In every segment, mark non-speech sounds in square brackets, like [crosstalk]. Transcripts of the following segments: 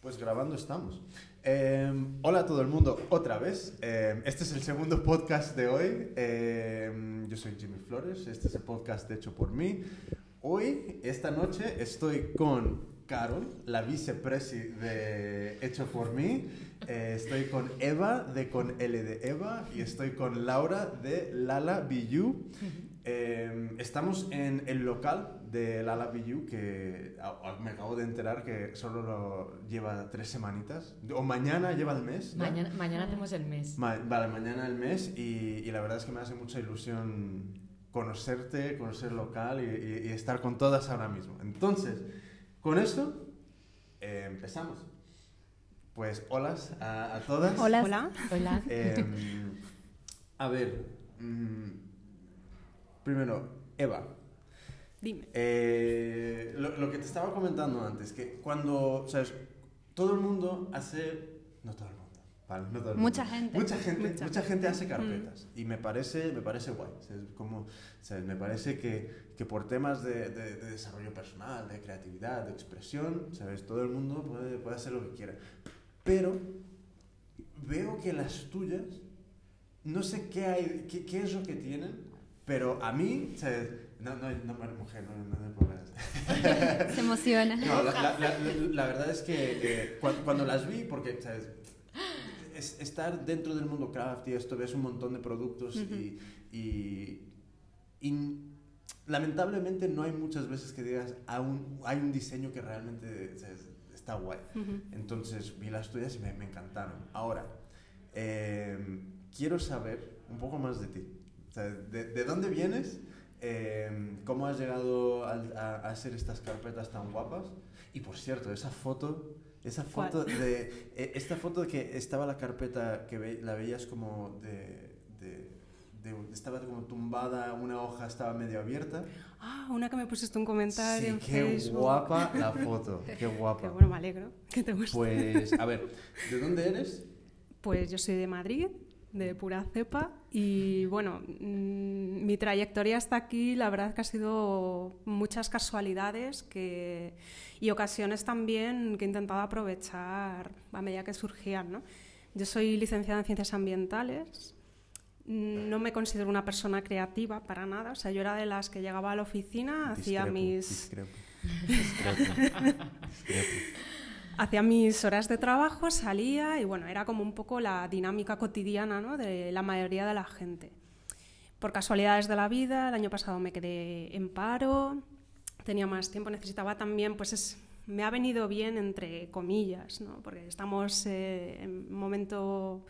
Pues grabando estamos. Em, hola a todo el mundo, otra vez. Em, este es el segundo podcast de hoy. Em, yo soy Jimmy Flores, este es el podcast hecho por mí. Hoy, esta noche, estoy con Carol, la vicepresi de Hecho por mí. Eh, estoy con Eva de Con L de Eva y estoy con Laura de Lala Biyu. estamos en el local de Lala Biyu que me acabo de enterar que solo lo lleva tres semanitas. O mañana lleva el mes. Mañana, mañana hacemos el mes. vale, mañana el mes y, y, la verdad es que me hace mucha ilusión conocerte, conocer el local y, y, estar con todas ahora mismo. Entonces, con eso eh, empezamos. Pues hola a, todas. Hola. Hola. Hola. Em, a ver, mm, primero, Eva. Dime. Eh, lo, que te estaba comentando antes, que cuando, ¿sabes? Todo el mundo hace... No todo el mundo. Vale, no todo el mucha gente. Mucha gente, mucha, gente hace carpetas. Mm. Y me parece, me parece guay. Como, ¿sabes? Me parece que, que por temas de, de, desarrollo personal, de creatividad, de expresión, ¿sabes? Todo el mundo puede, puede hacer lo que quiera. Pero veo que las tuyas, no sé qué, hay, qué, qué es lo que tienen, pero a mí, ¿sabes? No, no, no, mujer, no, no, no [laughs] Se emociona. No, la, la, la, verdad es que eh, cuando, las vi, porque, ¿sabes? Es, estar dentro del mundo craft y esto, ves un montón de productos y, y, lamentablemente no hay muchas veces que digas, hay un diseño que realmente está guay. Entonces vi las tuyas y me, me encantaron. Ahora, eh, quiero saber un poco más de ti. O sea, de, ¿De dónde vienes? Em, ¿Cómo has llegado a, hacer estas carpetas tan guapas? Y por cierto, esa foto, esa foto de, eh, esta foto que estaba la carpeta que la veías como de, estaba como tumbada, una hoja estaba medio abierta. Ah, una que me pusiste un comentario sí, qué guapa la [laughs] foto, qué guapa. Qué bueno, me alegro que te guste. Pues, a ver, ¿de dónde eres? Pues yo soy de Madrid, de pura cepa. Y bueno, mm, mi trayectoria hasta aquí, la verdad que ha sido muchas casualidades que, y ocasiones también que he intentado aprovechar a medida que surgían. ¿no? Yo soy licenciada en Ciencias Ambientales. No me considero una persona creativa para nada. O sea, yo era de las que llegaba a la oficina, hacía mis... [laughs] hacía mis horas de trabajo, salía y bueno, era como un poco la dinámica cotidiana de la mayoría de la gente. Por casualidades de la vida, el año pasado me quedé en paro, tenía más tiempo, necesitaba también, pues es, me ha venido bien entre comillas, ¿no? porque estamos eh, en un momento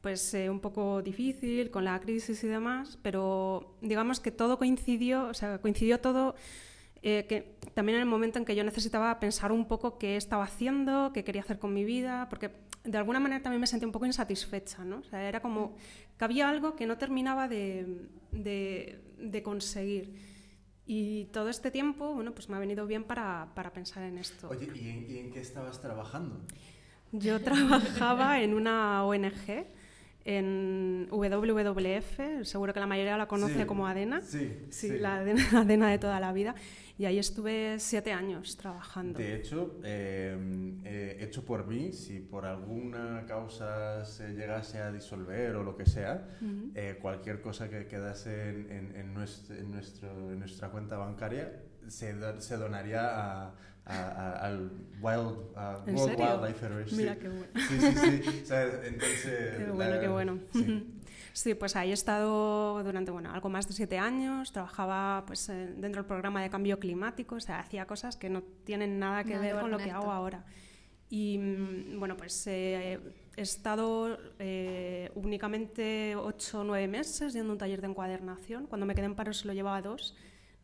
pues eh, un poco difícil con la crisis y demás, pero digamos que todo coincidió, o sea, coincidió todo eh, que también en el momento en que yo necesitaba pensar un poco qué estaba haciendo, qué quería hacer con mi vida, porque de alguna manera también me sentía un poco insatisfecha, ¿no? O sea, era como que había algo que no terminaba de, de, conseguir. Y todo este tiempo, bueno, pues me ha venido bien para, para pensar en esto. Oye, ¿y en, ¿y en, qué estabas trabajando? Yo [laughs] trabajaba en una ONG en WWF, seguro que la mayoría la conoce como ADENA, sí, sí, [laughs] la ADENA, de toda la vida, y ahí estuve siete años trabajando. De hecho, eh, hecho por mí, si por alguna causa se llegase a disolver o lo que sea, eh, cualquier cosa que quedase en, en, nuestro, en, nuestra cuenta bancaria se, se donaría a al Wild, World Wildlife Federation. Mira qué bueno. Sí, sí, sí. O sea, entonces, [laughs] qué bueno, qué bueno. [laughs] Sí. pues ahí he estado durante bueno, algo más de siete años. Trabajaba pues, dentro del programa de cambio climático, o sea, hacía cosas que no tienen nada que ver con lo que hago ahora. Y mm, bueno, pues eh, he estado eh, únicamente ocho o nueve meses yendo a un taller de encuadernación. Cuando me quedé en paro se lo llevaba dos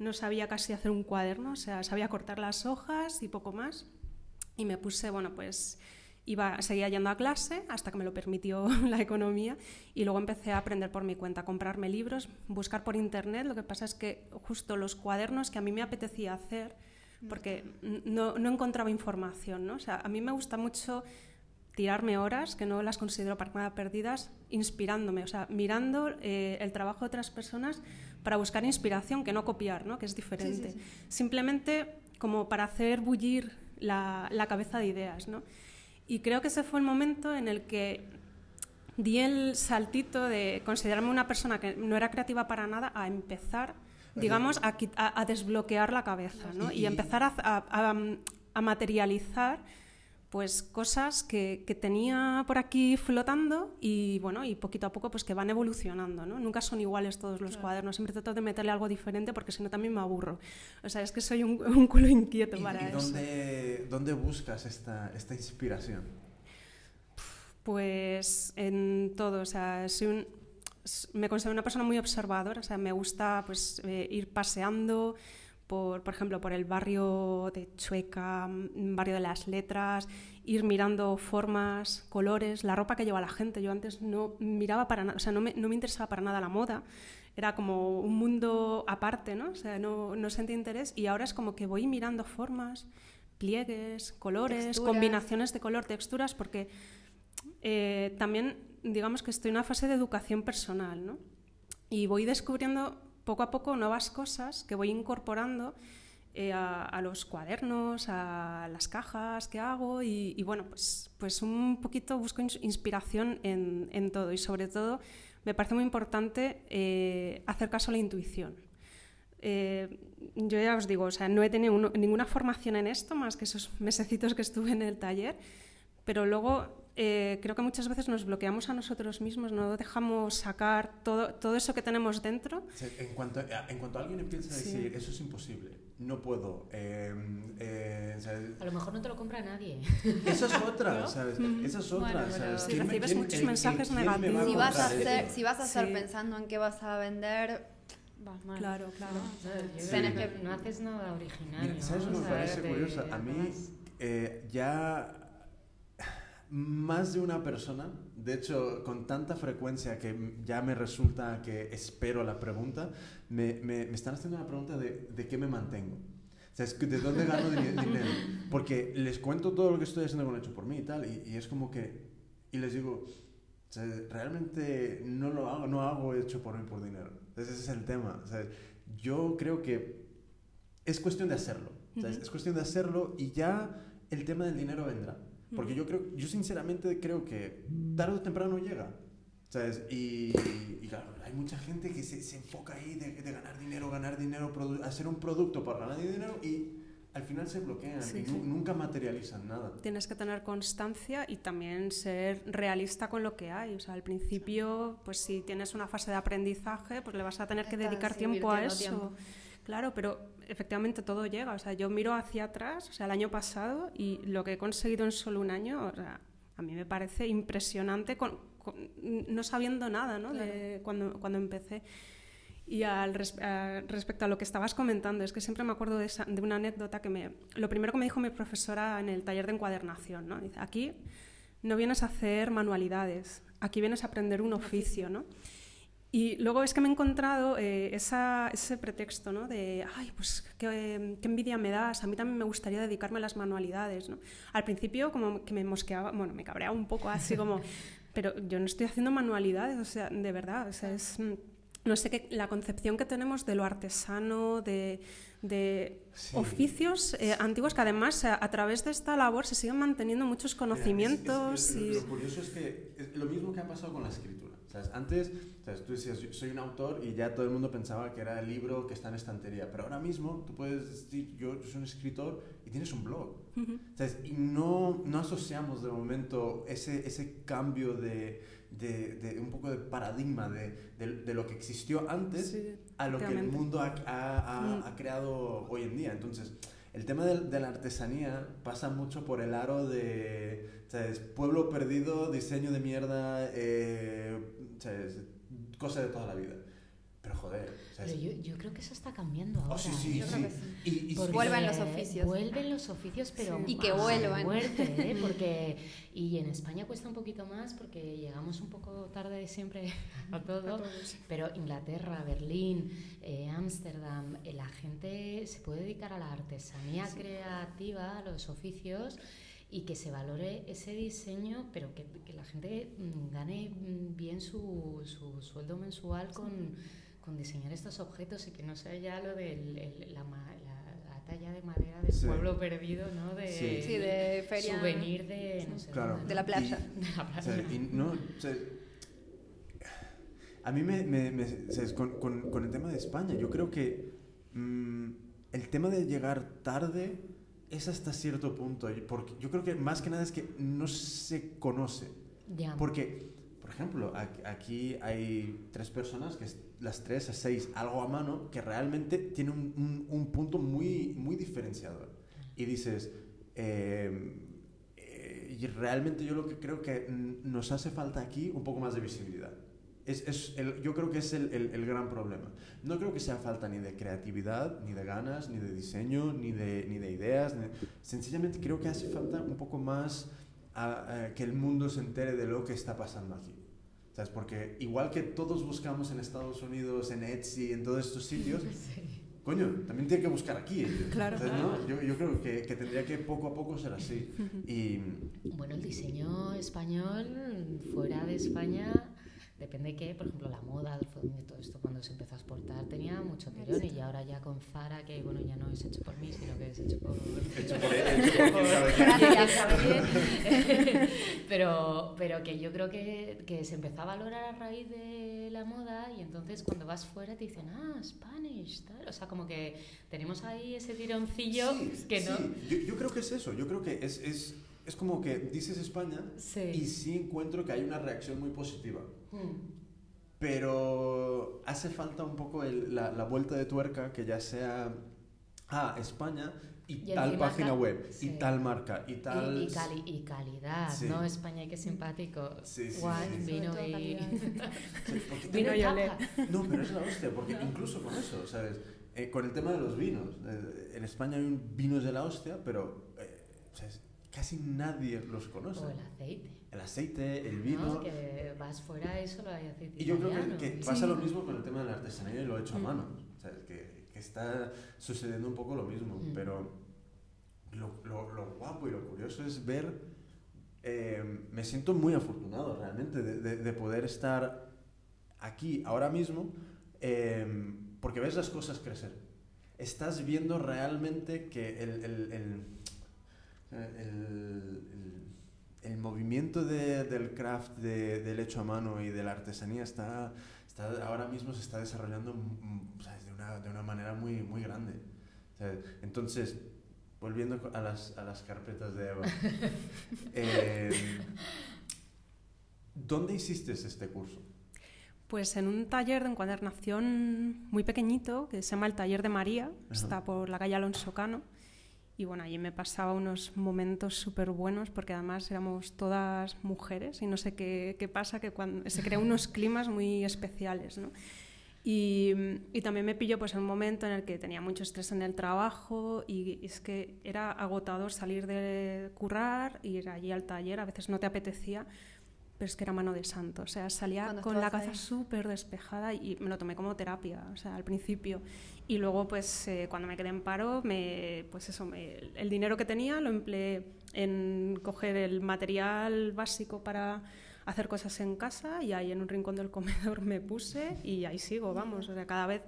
no sabía casi hacer un cuaderno, o sea, sabía cortar las hojas y poco más. Y me puse, bueno, pues iba, seguía yendo a clase hasta que me lo permitió [laughs] la economía y luego empecé a aprender por mi cuenta, a comprarme libros, buscar por internet. Lo que pasa es que justo los cuadernos que a mí me apetecía hacer, porque no, no encontraba información, ¿no? O sea, a mí me gusta mucho tirarme horas, que no las considero para nada perdidas, inspirándome, o sea, mirando eh, el trabajo de otras personas para buscar inspiración, que no copiar, ¿no? que es diferente. Simplemente como para hacer bullir la, cabeza de ideas. ¿no? Y creo que ese fue el momento en el que di el saltito de considerarme una persona que no era creativa para nada a empezar, digamos, a, desbloquear la cabeza ¿no? y, empezar a, materializar pues cosas que, tenía por aquí flotando y bueno y poquito a poco pues que van evolucionando ¿no? nunca son iguales todos los cuadernos. Siempre trato de meterle algo diferente porque si no también me aburro. O sea es que soy un, un culo inquieto para ¿y dónde, dónde buscas esta, esta inspiración pues en todo, o sea, me considero una persona muy observadora, o sea, me gusta pues eh, ir paseando por, por ejemplo, por el barrio de Chueca, mm, barrio de las letras, ir mirando formas, colores, la ropa que lleva la gente. Yo antes no miraba para nada, o sea, no me, no me interesaba para nada la moda, era como un mundo aparte, ¿no? O sea, no, no sentía interés y ahora es como que voy mirando formas, pliegues, colores, combinaciones de color, texturas, porque eh, también digamos que estoy en una fase de educación personal, ¿no? Y voy descubriendo poco a poco nuevas cosas que voy incorporando eh, a, los cuadernos, a las cajas que hago y, bueno, pues, pues un poquito busco inspiración en, todo y sobre todo me parece muy importante eh, hacer caso a la intuición. yo ya os digo, o sea, no he tenido ninguna formación en esto más que esos mesecitos que estuve en el taller, pero luego eh, creo que muchas veces nos bloqueamos a nosotros mismos, no dejamos sacar todo, todo eso que tenemos dentro. en, cuanto, en cuanto alguien empieza a decir, eso es imposible, no puedo. Em, eh, a lo mejor no te lo compra nadie. Esa es otra, ¿sabes? Esa es otra. Si recibes muchos mensajes negativos. Si vas, a hacer, si vas a estar pensando en qué vas a vender, vas mal. Claro, claro. No, no haces nada original. ¿Sabes? ¿no? Me parece curioso. A mí eh, ya más de una persona, de hecho, con tanta frecuencia que ya me resulta que espero la pregunta, me, me, están haciendo la pregunta de, de qué me mantengo. O sea, ¿de dónde gano [laughs] dinero? Porque les cuento todo lo que estoy haciendo con Hecho por mí y tal, y, es como que, y les digo, o sea, realmente no lo hago, no hago Hecho por mí por dinero. Entonces ese es el tema. O sea, yo creo que es cuestión de hacerlo. Es cuestión de hacerlo y ya el tema del dinero vendrá. Porque yo creo, yo sinceramente creo que tarde o temprano llega. ¿Sabes? Y, claro, hay mucha gente que se, se enfoca ahí de, de, ganar dinero, ganar dinero, hacer un producto para ganar dinero y al final se bloquean y nunca materializan nada. Tienes que tener constancia y también ser realista con lo que hay. O sea, al principio, pues si tienes una fase de aprendizaje, pues le vas a tener que dedicar tiempo a eso. Claro, pero efectivamente todo llega. O sea, yo miro hacia atrás, o sea, el año pasado, y lo que he conseguido en solo un año, o sea, a mí me parece impresionante, con, no sabiendo nada, ¿no? De cuando, cuando empecé. Y al respecto a lo que estabas comentando, es que siempre me acuerdo de, de, una anécdota que me... Lo primero que me dijo mi profesora en el taller de encuadernación, ¿no? Dice, aquí no vienes a hacer manualidades, aquí vienes a aprender un oficio, ¿no? Y luego es que me he encontrado eh, ese pretexto, ¿no? De, ay, pues qué, envidia me das, a mí también me gustaría dedicarme a las manualidades, ¿no? Al principio como que me mosqueaba, bueno, me cabreaba un poco así como, [laughs] pero yo no estoy haciendo manualidades, o sea, de verdad, o sea, es, no sé qué, la concepción que tenemos de lo artesano, de, de oficios eh, antiguos que además a, través de esta labor se siguen manteniendo muchos conocimientos. y... Lo curioso es que es lo mismo que ha pasado con la escritura. Antes, tú decías, soy un autor y ya todo el mundo pensaba que era el libro que está en estantería, pero ahora mismo tú puedes decir, yo, soy un escritor y tienes un blog. Y no, no asociamos de momento ese, ese cambio de, de, un poco de paradigma de, de, lo que existió antes a lo que el mundo ha, ha, ha, creado hoy en día. Entonces, el tema de, la artesanía pasa mucho por el aro de ¿sabes? pueblo perdido, diseño de mierda, eh, ¿sabes? cosa de toda la vida. Pero joder. Pero yo, yo, creo que eso está cambiando ahora. Oh, sí, sí, sí. vuelven los oficios. Vuelven los oficios, pero. Y que vuelvan. Fuerte, ¿eh? [laughs] porque, y en España cuesta un poquito más porque llegamos un poco tarde siempre a todo. pero Inglaterra, Berlín, eh, Ámsterdam, eh, la gente se puede dedicar a la artesanía creativa, a los oficios y que se valore ese diseño, pero que, que la gente gane bien su, su sueldo mensual con, con, diseñar estos objetos y que no sea ya lo de la, la, talla de madera del pueblo perdido, ¿no? De, sí. de feria. Souvenir de, no sé, de la de no, a mí me, me, con, con, con, el tema de España, yo creo que mm, el tema de llegar tarde es hasta cierto punto, porque yo creo que más que nada es que no se conoce. Porque, por ejemplo, aquí hay tres personas, que las tres a seis, algo a mano, que realmente tiene un, un, punto muy, muy diferenciador. Y dices, em, eh, y realmente yo lo que creo que nos hace falta aquí un poco más de visibilidad. Es, es el, yo creo que es el, el, gran problema. No creo que sea falta ni de creatividad, ni de ganas, ni de diseño, ni de, ni de ideas. Sencillamente creo que hace falta un poco más a, que el mundo se entere de lo que está pasando aquí. ¿Sabes? Porque igual que todos buscamos en Estados Unidos, en Etsy, en todos estos sitios, [laughs] coño, también tiene que buscar aquí. Claro. ¿no? yo, yo, creo que, que, tendría que poco a poco ser así. [laughs] Y... Bueno, el diseño español fuera de España depende de qué, por ejemplo, la moda, el y todo esto cuando se empezó a exportar tenía mucho tirón y ahora ya con Zara, que bueno, ya no es hecho por mí, sino que es hecho por... [laughs] Hecho por, [laughs] hecho por [laughs] pero, pero que yo creo que, que se empezó a valorar a raíz de la moda y entonces cuando vas fuera te dicen, ah, Spanish, tal. O sea, como que tenemos ahí ese tironcillo que no... Yo, yo, creo que es eso, yo creo que es, es, es como que dices España y sí encuentro que hay una reacción muy positiva. Hmm. Pero hace falta un poco la, la, vuelta de tuerca que ya sea, ah, España y, tal página web, y tal marca, y tal... Y, y, calidad, ¿no? España, qué simpático. Sí, sí, vino y... [laughs] vino y No, pero es la hostia, porque incluso con eso, ¿sabes? Eh, con el tema de los vinos, eh, en España hay vinos de la hostia, pero eh, casi nadie los conoce. O el aceite el aceite, el vino. No, que vas fuera y solo hay aceite. Y yo creo que, pasa lo mismo con el tema de la artesanía y lo hecho a mm. mano. O sea, que, que, está sucediendo un poco lo mismo. Mm. Pero lo, lo, lo, guapo y lo curioso es ver. Eh, me siento muy afortunado realmente de, de, poder estar aquí ahora mismo eh, porque ves las cosas crecer. Estás viendo realmente que el, el, el, el el movimiento de, del craft, de, del hecho a mano y de la artesanía está, está ahora mismo se está desarrollando de, una, de, una, manera muy, muy grande. entonces, volviendo a las, a las carpetas de Eva, [laughs] eh, ¿dónde hiciste este curso? Pues en un taller de encuadernación muy pequeñito que se llama el Taller de María, está por la calle Alonso Cano. Y bueno, allí me pasaba unos momentos súper buenos porque además éramos todas mujeres y no sé qué, qué pasa, que cuando, se crean unos [laughs] climas muy especiales. ¿no? Y, y, también me pilló pues, un momento en el que tenía mucho estrés en el trabajo y es que era agotador salir de currar, ir allí al taller, a veces no te apetecía, pero es que era mano de santo. O sea, salía con la cabeza súper despejada y me lo tomé como terapia, o sea, al principio. Y luego, pues, eh, cuando me quedé en paro, me, pues eso, el dinero que tenía lo empleé en coger el material básico para hacer cosas en casa y ahí en un rincón del comedor me puse y ahí sigo, vamos, o sea, cada vez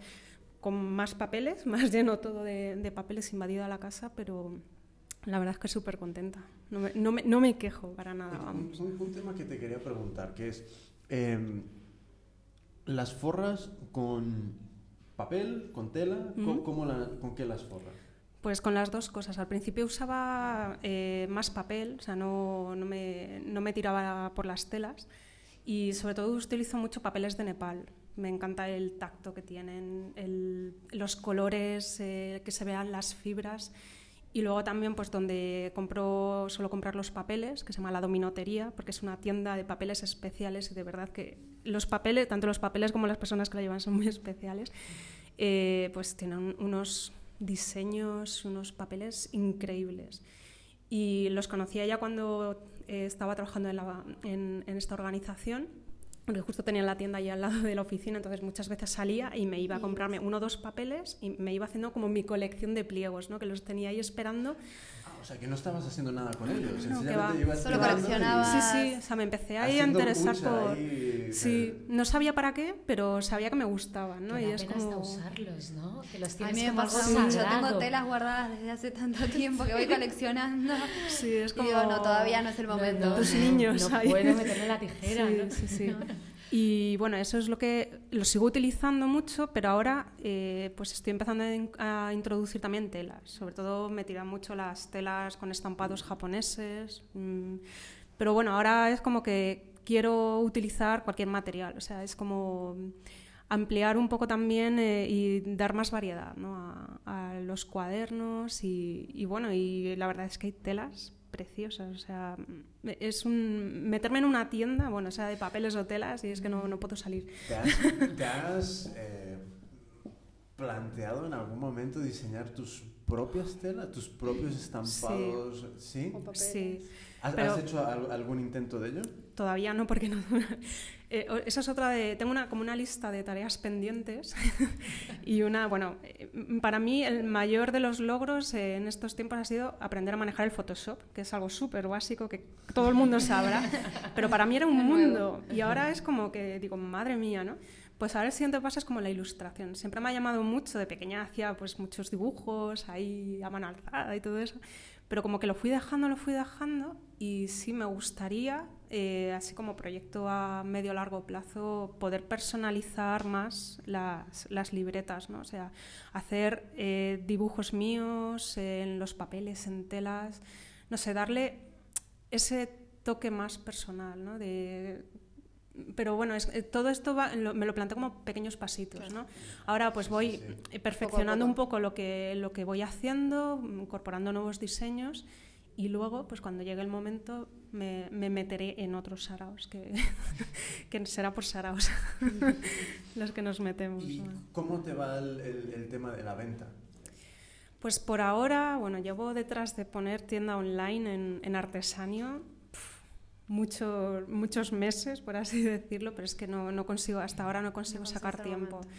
con más papeles, [laughs] más lleno todo de, de papeles invadido a la casa, pero la verdad es que súper contenta. No me, no, me, no me, quejo para nada. Vamos. Un, un, tema que te quería preguntar, que es eh, las forras con papel, con tela, ¿cómo, la, ¿con qué las forras? Pues con las dos cosas. Al principio usaba eh, más papel, o sea, no, no, me, no, me, tiraba por las telas. Y sobre todo utilizo mucho papeles de Nepal. Me encanta el tacto que tienen, el, los colores, eh, que se vean las fibras. Y luego también, pues donde compro, suelo comprar los papeles, que se llama La Dominotería, porque es una tienda de papeles especiales y de verdad que los papeles, tanto los papeles como las personas que la llevan son muy especiales, eh, pues tienen unos diseños, unos papeles increíbles. Y los conocía ya cuando eh, estaba trabajando en, esta organización porque justo tenía la tienda ahí al lado de la oficina, entonces muchas veces salía y me iba a comprarme uno o dos papeles y me iba haciendo como mi colección de pliegos, ¿no? que los tenía ahí esperando. O sea, que no estabas haciendo nada con ellos. No, Sencillamente ibas Solo coleccionabas. Sí, sí, o sea, me empecé ahí a interesar por... ahí, Sí, no sabía para qué, pero sabía que me gustaban, ¿no? Que y es pena hasta como... usarlos, ¿no? Que los A tienes mí me como pasa mucho, sagrado. tengo telas guardadas desde hace tanto [laughs] tiempo que voy coleccionando. Sí, es Y como... digo, no, todavía no es el momento. no, Tus no, niños No ahí. puedo meterle la tijera, Sí, ¿no? sí, sí. [laughs] Y bueno, eso es lo que lo sigo utilizando mucho, pero ahora eh, pues estoy empezando a in- a introducir también telas. Sobre todo me tiran mucho las telas con estampados japoneses. mm, Pero bueno, ahora es como que quiero utilizar cualquier material. O sea, es como ampliar un poco también eh, y dar más variedad ¿no? a, a los cuadernos y, y bueno, y la verdad es que hay telas preciosas, o sea, es un meterme en una tienda, bueno, sea de papeles o telas y es que no, no puedo salir. ¿Te has, te has, eh, planteado en algún momento diseñar tus propias telas, tus propios estampados? ¿Sí? O. Sí, ¿Has, pero- has hecho al- algún intento de ello? todavía no porque no... Eh, esa es otra de... Tengo una, como una lista de tareas pendientes [laughs] y una, bueno, eh, para mí el mayor de los logros eh, en estos tiempos ha sido aprender a manejar el Photoshop, que es algo súper básico que todo el mundo sabrá, pero para mí era un mundo y ahora es como que digo, madre mía, ¿no? Pues ahora el siguiente paso es como la ilustración. Siempre me ha llamado mucho, de pequeña hacía pues muchos dibujos ahí a mano alzada y todo eso, pero como que lo fui dejando, lo fui dejando y sí me gustaría, eh, así como proyecto a medio largo plazo, poder personalizar más las, las libretas, ¿no? O sea, hacer eh, dibujos míos en los papeles, en telas, no sé, darle ese toque más personal, ¿no? De, pero bueno, es- eh, todo esto va- lo- me lo planteo como pequeños pasitos, ¿no? Ahora pues voy sí. perfeccionando poco. un poco lo que, lo que voy haciendo, incorporando nuevos diseños y luego, pues cuando llegue el momento, me, me meteré en otros saraos, que, [laughs] que será por saraos [laughs] los que nos metemos. ¿Y ¿no? cómo te va el, el- el tema de la venta? Pues por ahora, bueno, llevo detrás de poner tienda online en, en Artesanio pf, mucho- muchos meses, por así [laughs] decirlo, pero es que no, no consigo, hasta ahora no consigo No sacar tiempo. momento.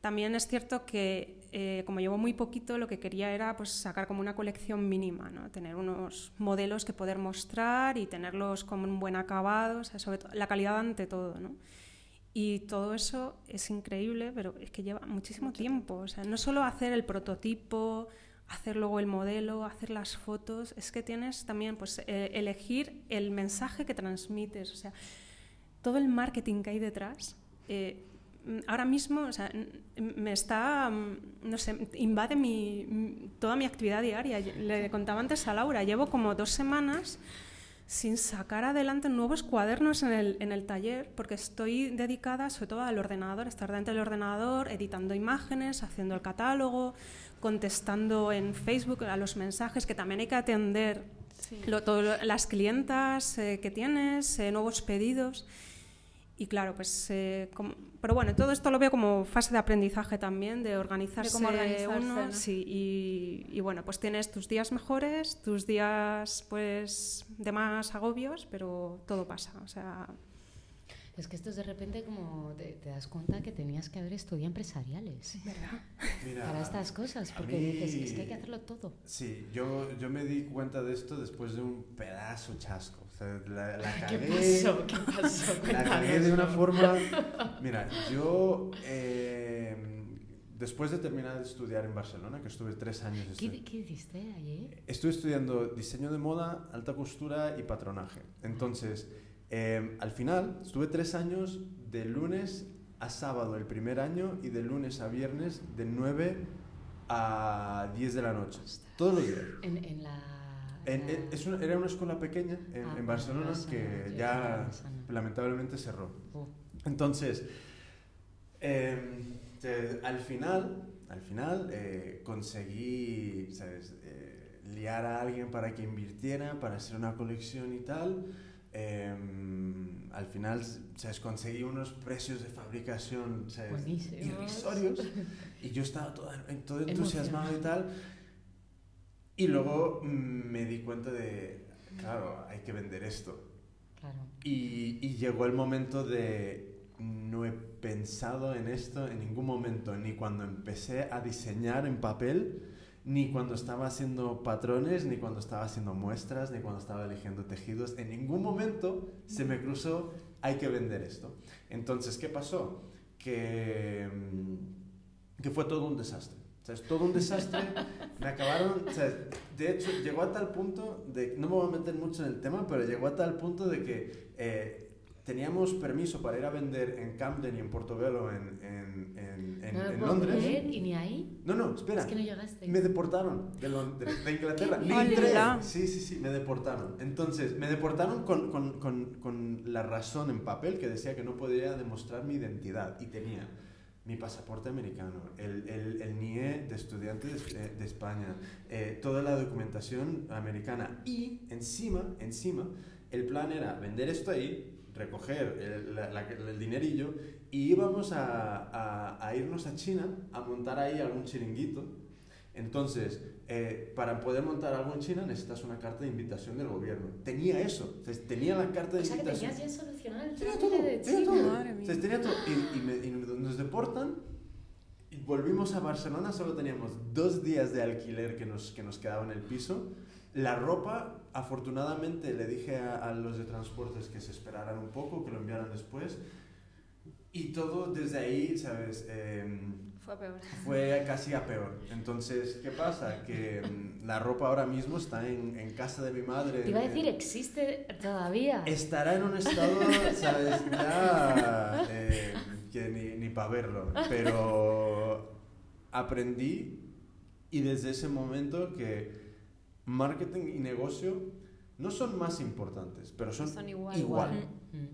También es cierto que, eh, como llevo muy poquito, lo que quería era pues, sacar como una colección mínima, ¿no? tener unos modelos que poder mostrar y tenerlos con un buen acabado, o sea, sobre todo la calidad ante todo. ¿no? Y todo eso es increíble, pero es que lleva muchísimo tiempo. O sea, no solo hacer el prototipo, hacer luego el modelo, hacer las fotos, es que tienes también pues, eh, elegir el mensaje que transmites. O sea, todo el marketing que hay detrás. eh, ahora mismo o sea, me está, no sé, invade mi, toda mi actividad diaria. Le contaba antes a Laura, llevo como dos semanas sin sacar adelante nuevos cuadernos en el, en el taller, porque estoy dedicada sobre todo al ordenador, estar dentro del ordenador, editando imágenes, haciendo el catálogo, contestando en Facebook a los mensajes que también hay que atender lo- todo lo- las clientas eh, que tienes, eh, nuevos pedidos. Y claro, pues, eh, como- pero bueno, todo esto lo veo como fase de aprendizaje también, de organizarse, cómo organizarse, uno. ¿no? Sí, y, y bueno, pues tienes tus días mejores, tus días pues de más agobios, pero todo pasa. O sea, Es que esto es de repente como te, te das cuenta que tenías que haber estudiado empresariales Mira, para estas cosas, porque mí- dices, es que hay que hacerlo todo. Sí, yo, yo me di cuenta de esto después de un pedazo chasco. Sea, la, la ¿Qué cagué, pasó? ¿Qué pasó? [laughs] La cagué de una forma... [laughs] Mira, yo... eh, después de terminar de estudiar en Barcelona, que estuve tres años... ¿Qué, qué hiciste ayer? Estuve estudiando diseño de moda, alta costura y patronaje. Entonces, eh, al final, estuve tres años de lunes a sábado el primer año y de lunes a viernes de 9 a 10 de la noche. Todos los días. En, en la... En- es una- era una escuela pequeña en, Ah, en Barcelona Barcelona, que ya Barcelona. lamentablemente cerró. Oh. Entonces, eh, te- al final, al final eh, conseguí, ¿sabes? Eh, liar a alguien para que invirtiera, para hacer una colección y tal. Eh, al final, ¿sabes? Conseguí unos precios de fabricación, ¿sabes? Irrisorios. Y yo estaba todo, todo entusiasmado y tal. Y luego me di cuenta de, claro, hay que vender esto. Claro. Y, y llegó el momento de no he pensado en esto en ningún momento, ni cuando empecé a diseñar en papel, ni cuando estaba haciendo patrones, ni cuando estaba haciendo muestras, ni cuando estaba eligiendo tejidos. En ningún momento se me cruzó, hay que vender esto. Entonces, ¿qué pasó? Que, mm, que fue todo un desastre. Sea, es todo un desastre. Me acabaron, o sea, de hecho, llegó a tal punto de, no me voy a meter mucho en el tema, pero llegó a tal punto de que eh, teníamos permiso para ir a vender en Camden y en Portobello en, en, en, en, No lo en puedo Londres. creer, ¿Y ni ahí? No, no, espera. Es que no llegaste. Me deportaron de, Lon- de, Inglaterra. Ni entré. Sí, sí, sí, me deportaron. Entonces, me deportaron con, con, con, con la razón en papel que decía que no podía demostrar mi identidad. Y tenía mi pasaporte americano, el, el, el NIE de estudiante de, eh, de España, eh, toda la documentación americana. Y encima, encima, el plan era vender esto ahí, recoger el, el dinerillo y íbamos a, a- a irnos a China a montar ahí algún chiringuito. Entonces, eh, para poder montar algo en China necesitas una carta de invitación del gobierno. Tenía eso, o sea, tenía la carta de O sea que invitación. tenías ya solucionado el Tenía todo, de tenía China. todo. Madre O mía. sea, tenía todo. Y, y me- y nos deportan y volvimos a Barcelona, solo teníamos dos días de alquiler que nos, que nos quedaba en el piso. La ropa, afortunadamente le dije a, a los de transportes que se esperaran un poco, que lo enviaran después. Y todo desde ahí, ¿sabes? Em, Fue peor. [laughs] fue casi a peor. Entonces, ¿qué pasa? Que mm, la ropa ahora mismo está en, en casa de mi madre. Te iba a decir, ¿existe todavía? Estará en un estado, ¿sabes? Ya eh, que ni, ni para verlo. Pero aprendí y desde ese momento que marketing y negocio no son más importantes, pero son, Son igual. igual.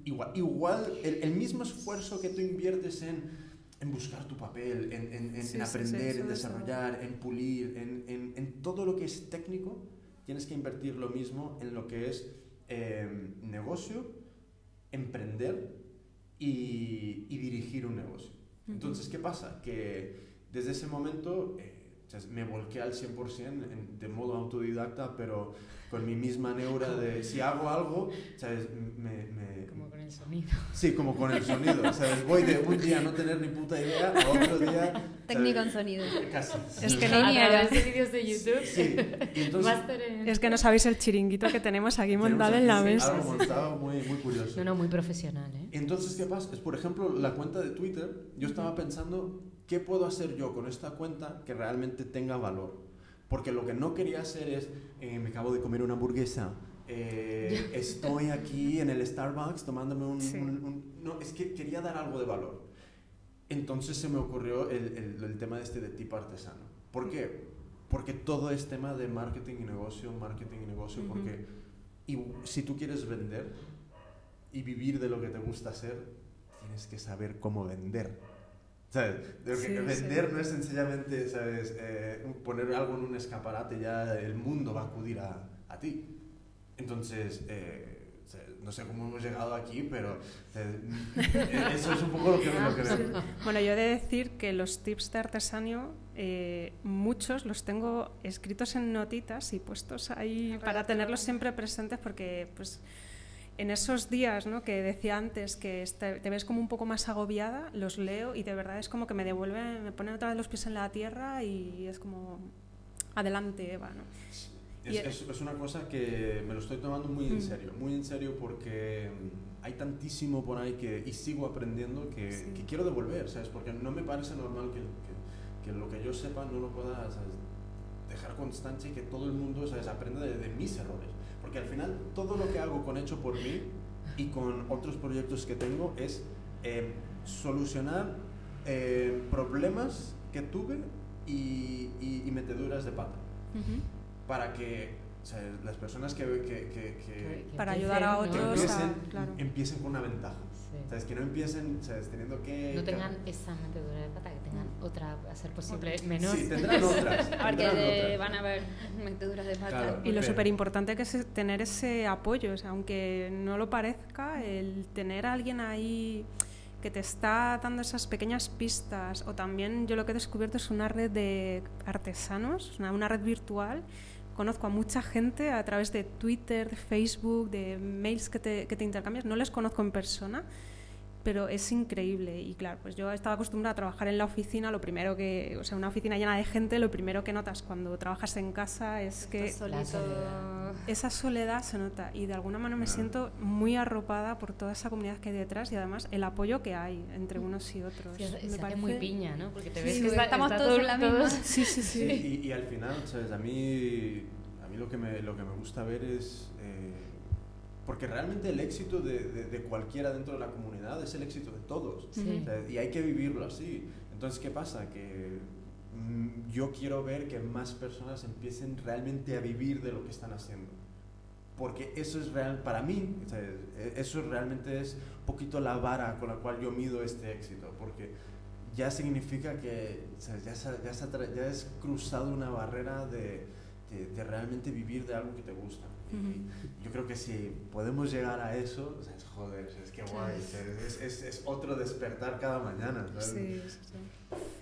Igual, igual el, el mismo esfuerzo que tú inviertes en, en buscar tu papel, en, en- en- Sí, en sí, sí, aprender, eso en es desarrollar, en pulir, en, en- en todo lo que es técnico, tienes que invertir lo mismo en lo que es eh, negocio, emprender y, y dirigir un negocio. Entonces, ¿qué pasa? Que desde ese momento eh, o sea, me volqué al 100% en- de modo autodidacta, pero con mi misma neura de si hago algo, ¿sabes? Me, me- el sonido. Sí, como con el sonido, ¿sabes? Voy de un día no tener ni puta idea a otro día... ¿sabes? Técnico en sonido. Casi. Es que no- través de vídeos de YouTube. Sí, y entonces... Máster en- Es que no sabéis el chiringuito que tenemos aquí tenemos montado en la mesa. Algo montado muy, muy curioso. No, no, muy profesional, ¿eh? Entonces, ¿qué pasa? Es, por ejemplo, la cuenta de Twitter. Yo estaba pensando, ¿qué puedo hacer yo con esta cuenta que realmente tenga valor? Porque lo que no quería hacer es, eh, me acabo de comer una hamburguesa, eh, estoy aquí en el Starbucks tomándome un, Sí. un- un- No, es que quería dar algo de valor. Entonces se me ocurrió el, el- el tema de este de tip artesano. ¿Por qué? Porque todo es tema de marketing y negocio, marketing y negocio, Ujú. porque y si tú quieres vender y vivir de lo que te gusta hacer, tienes que saber cómo vender. ¿Sabes? Sí, vender sí. no es sencillamente, ¿sabes? Eh, poner algo en un escaparate, ya el mundo va a acudir a, a ti. Entonces, eh, no sé cómo hemos llegado aquí, pero eh, [laughs] eso es un poco lo que, lo que veo. Bueno, yo he de decir que los tips de artesanio, eh, muchos los tengo escritos en notitas y puestos ahí Alrededor. para tenerlos siempre presentes porque, pues, en esos días ¿no? que decía antes que este- te ves como un poco más agobiada, los leo y de verdad es como que me devuelven, me ponen otra vez los pies en la tierra y es como, adelante, Eva, ¿no? Es, Y- es- es una cosa que me lo estoy tomando muy en serio, muy en serio porque mm, hay tantísimo por ahí que, y sigo aprendiendo que, Sí. que quiero devolver, ¿sabes? Porque no me parece normal que, que- que lo que yo sepa no lo pueda ¿sabes? dejar constancia y que todo el mundo ¿sabes? aprenda de, de mis errores. Porque al final todo lo que hago con Hecho por mí y con otros proyectos que tengo es eh, solucionar eh, problemas que tuve y, y- y meteduras de pata para que o sea, las personas que, que, que- que- Que Para ayudar a otros a- empiecen, claro. empiecen con una ventaja. Sí. ¿Sabes? Que no empiecen ¿sabes? teniendo que... No tengan esa metedura de pata, que tengan otra, a ser posible, menor. Sí, tendrán otras. A ver, que tendrán de- otras. van a haber meteduras de pata. Claro. Y lo súper importante que es tener ese apoyo, o sea, aunque no lo parezca, el tener a alguien ahí que te está dando esas pequeñas pistas, o también yo lo que he descubierto es una red de artesanos, una, una red virtual. Conozco a mucha gente a través de Twitter, de Facebook, de mails que te, que te intercambias. No les conozco en persona, pero es increíble. Y claro, pues yo estaba acostumbrada a trabajar en la oficina, lo primero que, o sea, una oficina llena de gente, lo primero que notas cuando trabajas en casa es que esa soledad se nota y de alguna manera me siento muy arropada por toda esa comunidad que hay detrás y además el apoyo que hay entre unos y otros. me parece muy piña, ¿no? Porque te ves que estamos todos en la misma. Sí, sí, sí. Y, y, al final, ¿sabes? A mí, a mí lo, que me, lo que me gusta ver es... Porque realmente el éxito de, de, cualquiera dentro de la comunidad es el éxito de todos. y hay que vivirlo así. Entonces, ¿qué pasa? Que mm, yo quiero ver que más personas empiecen realmente a vivir de lo que están haciendo. Porque eso es real, para mí, eso realmente es un poquito la vara con la cual yo mido este éxito. Porque ya significa que ya, ya, ya, has cruzado una barrera de, de realmente vivir de algo que te gusta. Yo creo que si podemos llegar a eso, es, joder, es que guay, es, es, es, otro despertar cada mañana. Sí,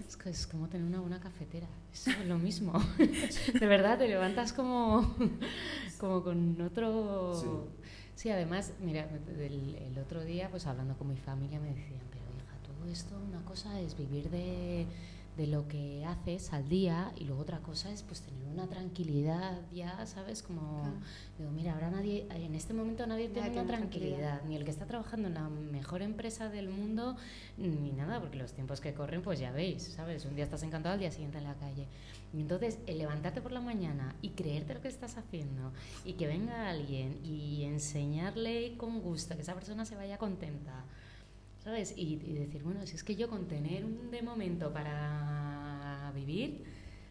Es, que es como tener una buena cafetera, es lo mismo. [laughs] De verdad, te levantas como, [laughs] como con otro... Sí. además, mira, el, el otro día, pues hablando con mi familia, me decían, pero hija, todo esto, una cosa es vivir de de lo que haces al día y luego otra cosa es pues tener una tranquilidad ya, ¿sabes? Como digo, mira, ahora nadie en este momento nadie tiene una tranquilidad, ni el que está trabajando en la mejor empresa del mundo ni nada, porque los tiempos que corren pues ya veis, ¿sabes? Un día estás encantado, al día siguiente en la calle. Y entonces, el levantarte por la mañana y creerte lo que estás haciendo y que venga alguien y enseñarle con gusto, que esa persona se vaya contenta, ¿sabes? Y, decir, bueno, si es que yo con tener un de momento para vivir,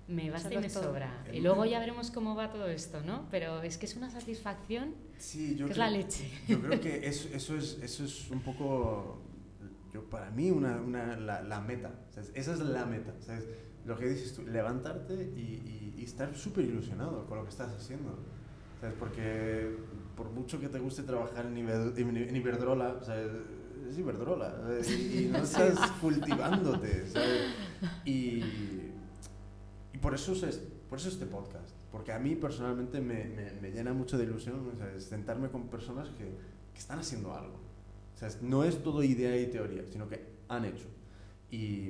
me basta y me sobra. Y luego ya veremos cómo va todo esto, ¿no? Pero es que es una satisfacción sí, yo que es la leche. Yo creo que [laughs] eso, eso, es, eso es un poco, yo, para mí, una, una la, la, meta. Esa es la meta. ¿sabes? Lo que dices tú, levantarte y, y, estar súper ilusionado con lo que estás haciendo. ¿sabes? Porque por mucho que te guste trabajar en, en Iberdrola, ¿sabes? Es Iberdrola y, no [laughs] estás cultivándote, ¿sabes? Y, y por, eso es, por eso este podcast, porque a mí personalmente me, me, llena mucho de ilusión sentarme con personas que, que, están haciendo algo. No es todo idea y teoría, sino que han hecho. Y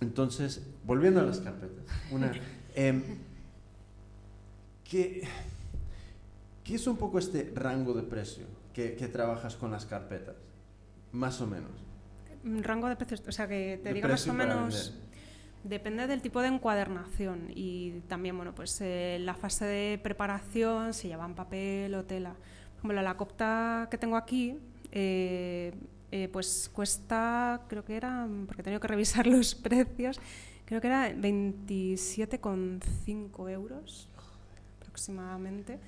entonces, volviendo a las carpetas, una, eh, ¿qué, ¿qué es un poco este rango de precio que, que trabajas con las carpetas? Más o menos. Rango de precios, o sea, que te diga más o menos... Depende del tipo de encuadernación y también, bueno, pues eh, la fase de preparación, si llevan papel o tela. Como la copta que tengo aquí, eh, eh, pues cuesta, creo que era, porque he tenido que revisar [laughs] los precios, creo que era 27,5 euros aproximadamente.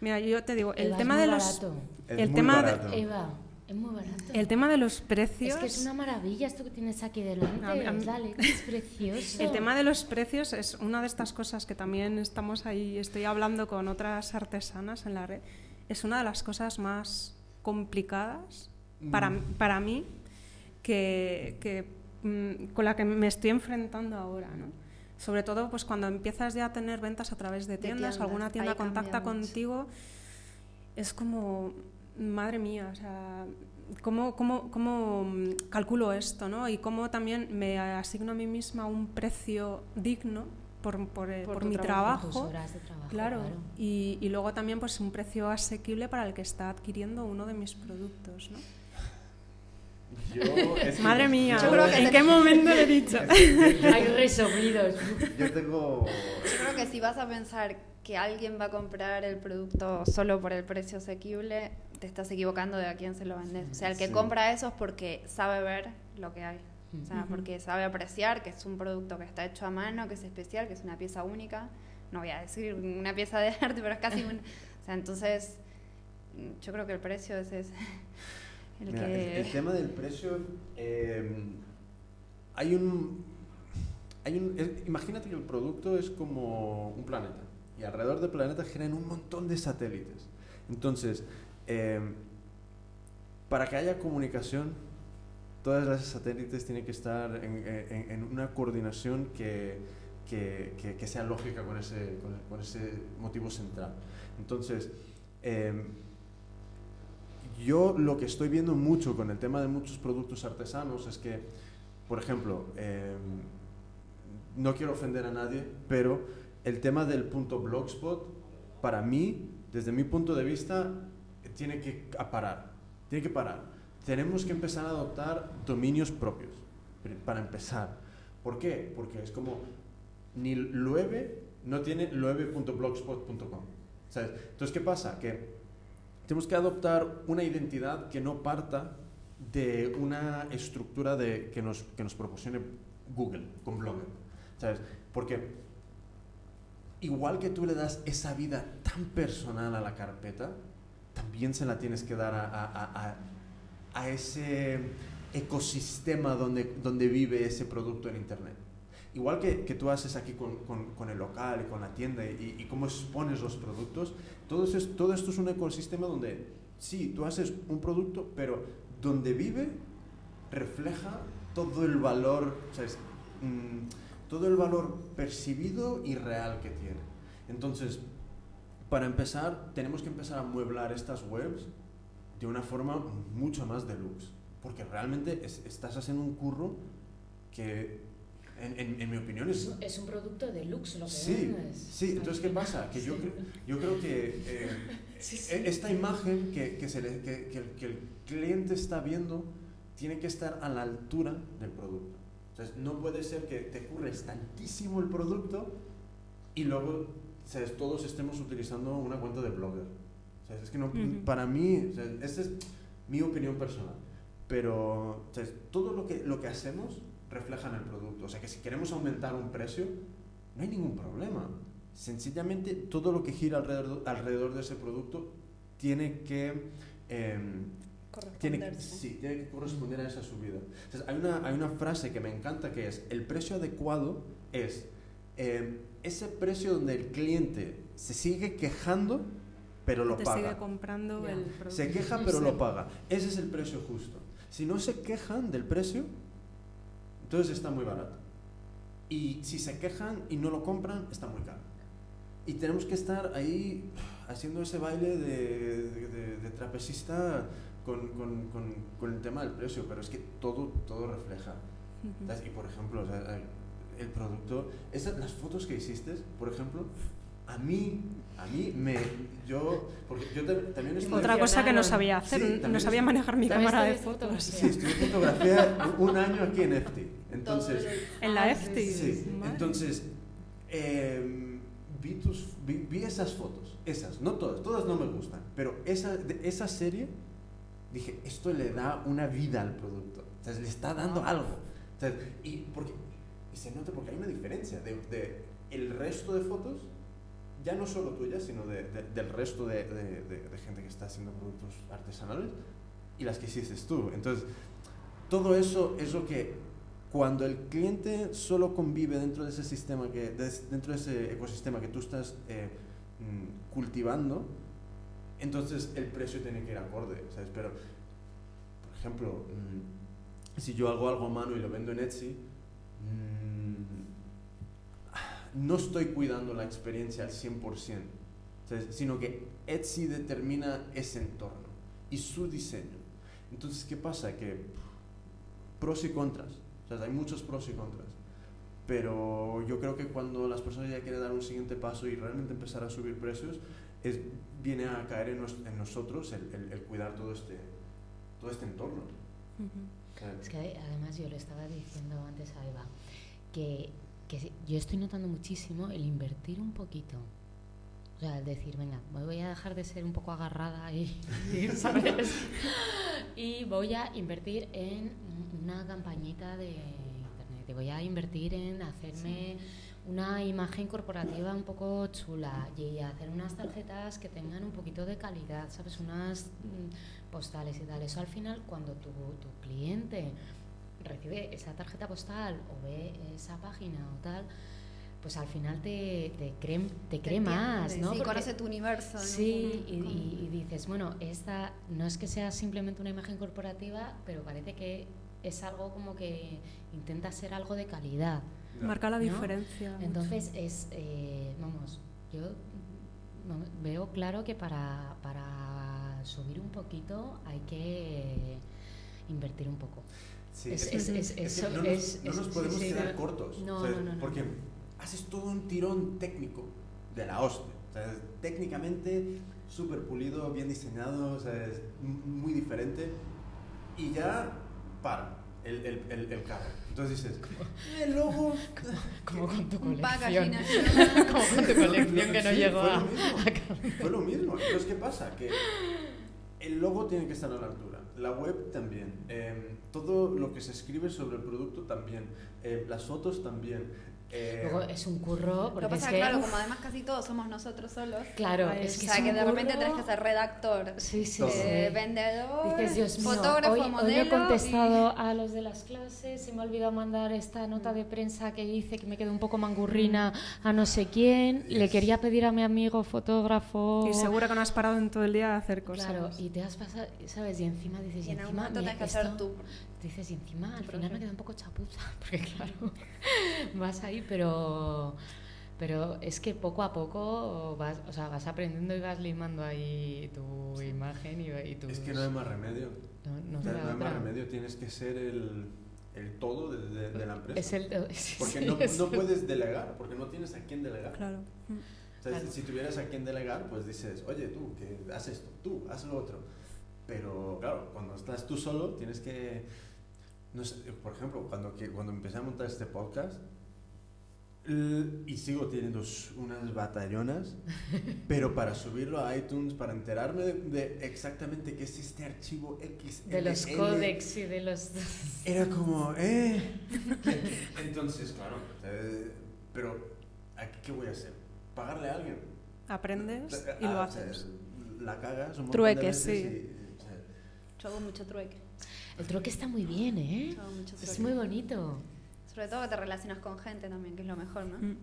Mira, yo te digo, el tema de los... El tema de, Eva, es muy barato. El tema de los precios. Es que es una maravilla esto que tienes aquí delante. A Dale, es [laughs] precioso. El tema de los precios es una de estas cosas que también estamos ahí, estoy hablando con otras artesanas en la red. Es una de las cosas más complicadas para, mm. para mí que, que mm, con la que me estoy enfrentando ahora, ¿no? Sobre todo pues cuando empiezas ya a tener ventas a través de tiendas, alguna tienda contacta contigo, es como madre mía, o sea, ¿cómo, cómo, cómo mm, calculo esto? ¿no? Y cómo también me asigno a mí misma un precio digno por, por, eh, mi trabajo, claro, Y, y, luego también pues un precio asequible para el que está adquiriendo uno de mis productos, ¿no? [laughs] Madre mía, ¿en qué momento le he dicho? [laughs] Hay resoplidos. Yo tengo... Yo creo que si vas a pensar que alguien va a comprar el producto solo por el precio asequible, te estás equivocando de a quién se lo vendes. O sea, el que compra eso es porque sabe ver lo que hay. O sea, porque sabe apreciar que es un producto que está hecho a mano, que es especial, que es una pieza única. No voy a decir una pieza de [laughs] arte, pero es casi un... O sea, entonces, yo creo que el precio es ese. [laughs] El, tema del precio, em, hay un... Hay un imagínate que el producto es como un planeta y alrededor del planeta giran un montón de satélites. Entonces, em, para que haya comunicación, todas las satélites tienen que estar en, en, una coordinación que, que, que, sea lógica con ese, con, ese motivo central. Entonces, eh, yo lo que estoy viendo mucho con el tema de muchos productos artesanos es que, por ejemplo, em, no quiero ofender a nadie, pero el tema del punto blogspot, para mí, desde mi punto de vista, tiene que parar. Tiene que parar. Tenemos que empezar a adoptar dominios propios, para empezar. ¿Por qué? Porque es como, ni Lueve no tiene lueve.blogspot.com. Entonces, ¿qué pasa? Que tenemos que adoptar una identidad que no parta de una estructura de, que, nos, que nos proporcione Google con Blogger. ¿Sabes? Porque igual que tú le das esa vida tan personal a la carpeta, también se la tienes que dar a, a, a, ese ecosistema donde, donde vive ese producto en Internet. Igual que, que tú haces aquí con, con, el local y con la tienda y, cómo expones los productos, todo, es, todo esto es un ecosistema donde sí, tú haces un producto, pero donde vive refleja todo el valor. Mm, todo el valor percibido y real que tiene. Entonces, para empezar, tenemos que empezar a mueblar estas webs de una forma mucho más deluxe, porque realmente estás haciendo un curro que en, en, mi opinión es... Es un producto de luxe lo que sí, Sí, entonces ¿qué pasa? Que yo, yo creo que eh, [laughs] e, esta imagen que, que, se le, que, que, el cliente está viendo tiene que estar a la altura del producto. Entonces, no puede ser que te curres tantísimo el producto y luego ¿sabes? todos estemos utilizando una cuenta de blogger. ¿Sabes? Es que no, para mí, esta es mi opinión personal, pero ¿sabes? todo lo que, lo que hacemos reflejan el producto. O sea que si queremos aumentar un precio, no hay ningún problema. Sencillamente todo lo que gira alrededor, alrededor de ese producto tiene que, eh, tiene, sí, tiene que corresponder a esa subida. hay, una, hay una frase que me encanta que es, el precio adecuado es em, ese precio donde el cliente se sigue quejando, pero lo paga. Sigue comprando el producto. Se queja, pero lo paga. Ese es el precio justo. Si no se quejan del precio, entonces está muy barato. Y si se quejan y no lo compran, está muy caro. Y tenemos que estar ahí haciendo ese baile de, de, trapecista con, con, con, el tema del precio, pero es que todo, todo refleja. Y por ejemplo, el producto, esas, las fotos que hiciste, por ejemplo, a mí, a mí me, yo, porque yo también estudié, Otra cosa que no sabía hacer, no sabía manejar mi cámara de fotos. Sí, estudié fotografía un año aquí en EFTI. Entonces, en la EFTI. Sí, entonces em, vi, tus, vi, esas fotos, esas, no todas, todas no me gustan, pero esa, de esa serie dije, esto le da una vida al producto, o sea, le está dando algo. y, porque, y se nota porque hay una diferencia de, de el resto de fotos ya no solo tuyas, sino de, del resto de, de, gente que está haciendo productos artesanales y las que hiciste tú. Entonces, todo eso es lo que cuando el cliente solo convive dentro de ese sistema, que, dentro de ese ecosistema que tú estás eh, mm, cultivando, entonces el precio tiene que ir acorde, ¿sabes? Pero, por ejemplo, mm, si yo hago algo a mano y lo vendo en Etsy, mm, no estoy cuidando la experiencia al 100%, sino que Etsy determina ese entorno y su diseño. Entonces, ¿qué pasa? Que pros y contras, hay muchos pros y contras. Pero yo creo que cuando las personas ya quieren dar un siguiente paso y realmente empezar a subir precios, es, viene a caer en, nosotros el, cuidar todo este, todo este entorno. Es que además yo le estaba diciendo antes a Eva que que yo estoy notando muchísimo el invertir un poquito. O sea, el decir, venga, voy a dejar de ser un poco agarrada y, [laughs] ¿sabes? y voy a invertir en una campañita de internet. Y voy a invertir en hacerme una imagen corporativa un poco chula y hacer unas tarjetas que tengan un poquito de calidad, ¿sabes? Unas mm, postales y tal. Eso al final, cuando tu, tu cliente recibe esa tarjeta postal o ve esa página o tal, pues al final te, te cree, te cree más, ¿no? Sí, conoce tu universo. Sí, y, dices, bueno, esta no es que sea simplemente una imagen corporativa, pero parece que es algo como que intenta ser algo de calidad. Marca la diferencia. Entonces es, eh, vamos, yo veo claro que para para subir un poquito hay que invertir un poco. Sí, es, que no, nos, podemos quedar cortos. No, no, no, Porque haces todo un tirón técnico de la hostia. técnicamente súper pulido, bien diseñado, o sea, es muy diferente. Y ya para el, el, el, el carro. Entonces dices, el logo. Como, con tu colección. como [laughs] con tu colección que no llegó a, Fue lo mismo. Entonces, ¿qué pasa? Que el logo tiene que estar a la altura. La web también. Em, todo lo que se escribe sobre el producto también. Eh, las fotos también. Eh, Luego es un curro. Porque lo pasa, es claro, como además casi todos somos nosotros solos. Claro, es que. O sea, que de repente tenés que ser redactor, sí, sí, eh, vendedor, Dices, Dios mío, fotógrafo, hoy, modelo. he contestado a los de las clases y me he olvidado mandar esta nota de prensa que hice que me quedó un poco mangurrina a no sé quién. Le quería pedir a mi amigo fotógrafo. Y seguro que no has parado en todo el día a hacer cosas. Claro, y te has pasado, ¿sabes? Y encima dices, y, en encima. algún momento que hacer tú dices, y encima al final me queda un poco chapuza, [laughs] porque claro, vas ahí, pero, pero es que poco a poco vas, o sea, vas aprendiendo y vas limando ahí tu imagen y, y Es que no hay más remedio. No, no, hay más remedio, tienes que ser el, el todo de, de, la empresa. Es el, [laughs] porque no, no puedes delegar, porque no tienes a quién delegar. Claro. O sea, si tuvieras a quién delegar, pues dices, oye, tú, que haces esto, tú, haz lo otro. Pero claro, cuando estás tú solo, tienes que no sé, por ejemplo, cuando, cuando empecé a montar este podcast, y sigo teniendo unas batallonas, [laughs] pero para subirlo a iTunes, para enterarme de, exactamente qué es este archivo X. De los códex y de los... [laughs] Era como, ¿eh? [laughs] Entonces, claro, eh, pero ¿qué voy a hacer? ¿Pagarle a alguien? Aprendes y lo ah, haces. la cagas un Trueque, sí. Yo hago mucho trueque. El trueque está muy bien, ¿eh? Es muy bonito. Sobre todo que te relacionas con gente también, que es lo mejor, ¿no? Mm.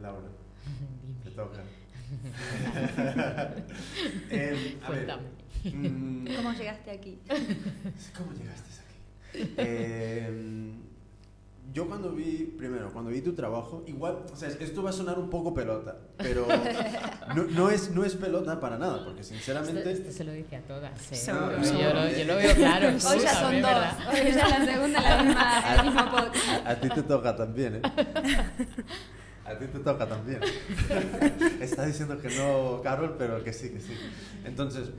Laura, [laughs] te toca. [laughs] eh, Cuéntame. Mm. ¿Cómo llegaste aquí? ¿Cómo llegaste aquí? Eh, yo cuando vi, primero, cuando vi tu trabajo, igual, o sea, esto va a sonar un poco pelota, pero [laughs] no, no es, no es pelota para nada, porque sinceramente... Esto, se lo dice a todas, ¿eh? yo, lo, yo, lo, veo claro. [laughs] Hoy ya son dos, hoy ya la segunda, la misma, [laughs] el mismo podcast. A, ti te toca también, ¿eh? A ti te toca también. Está diciendo que no, Carol, pero que sí, que sí. Entonces,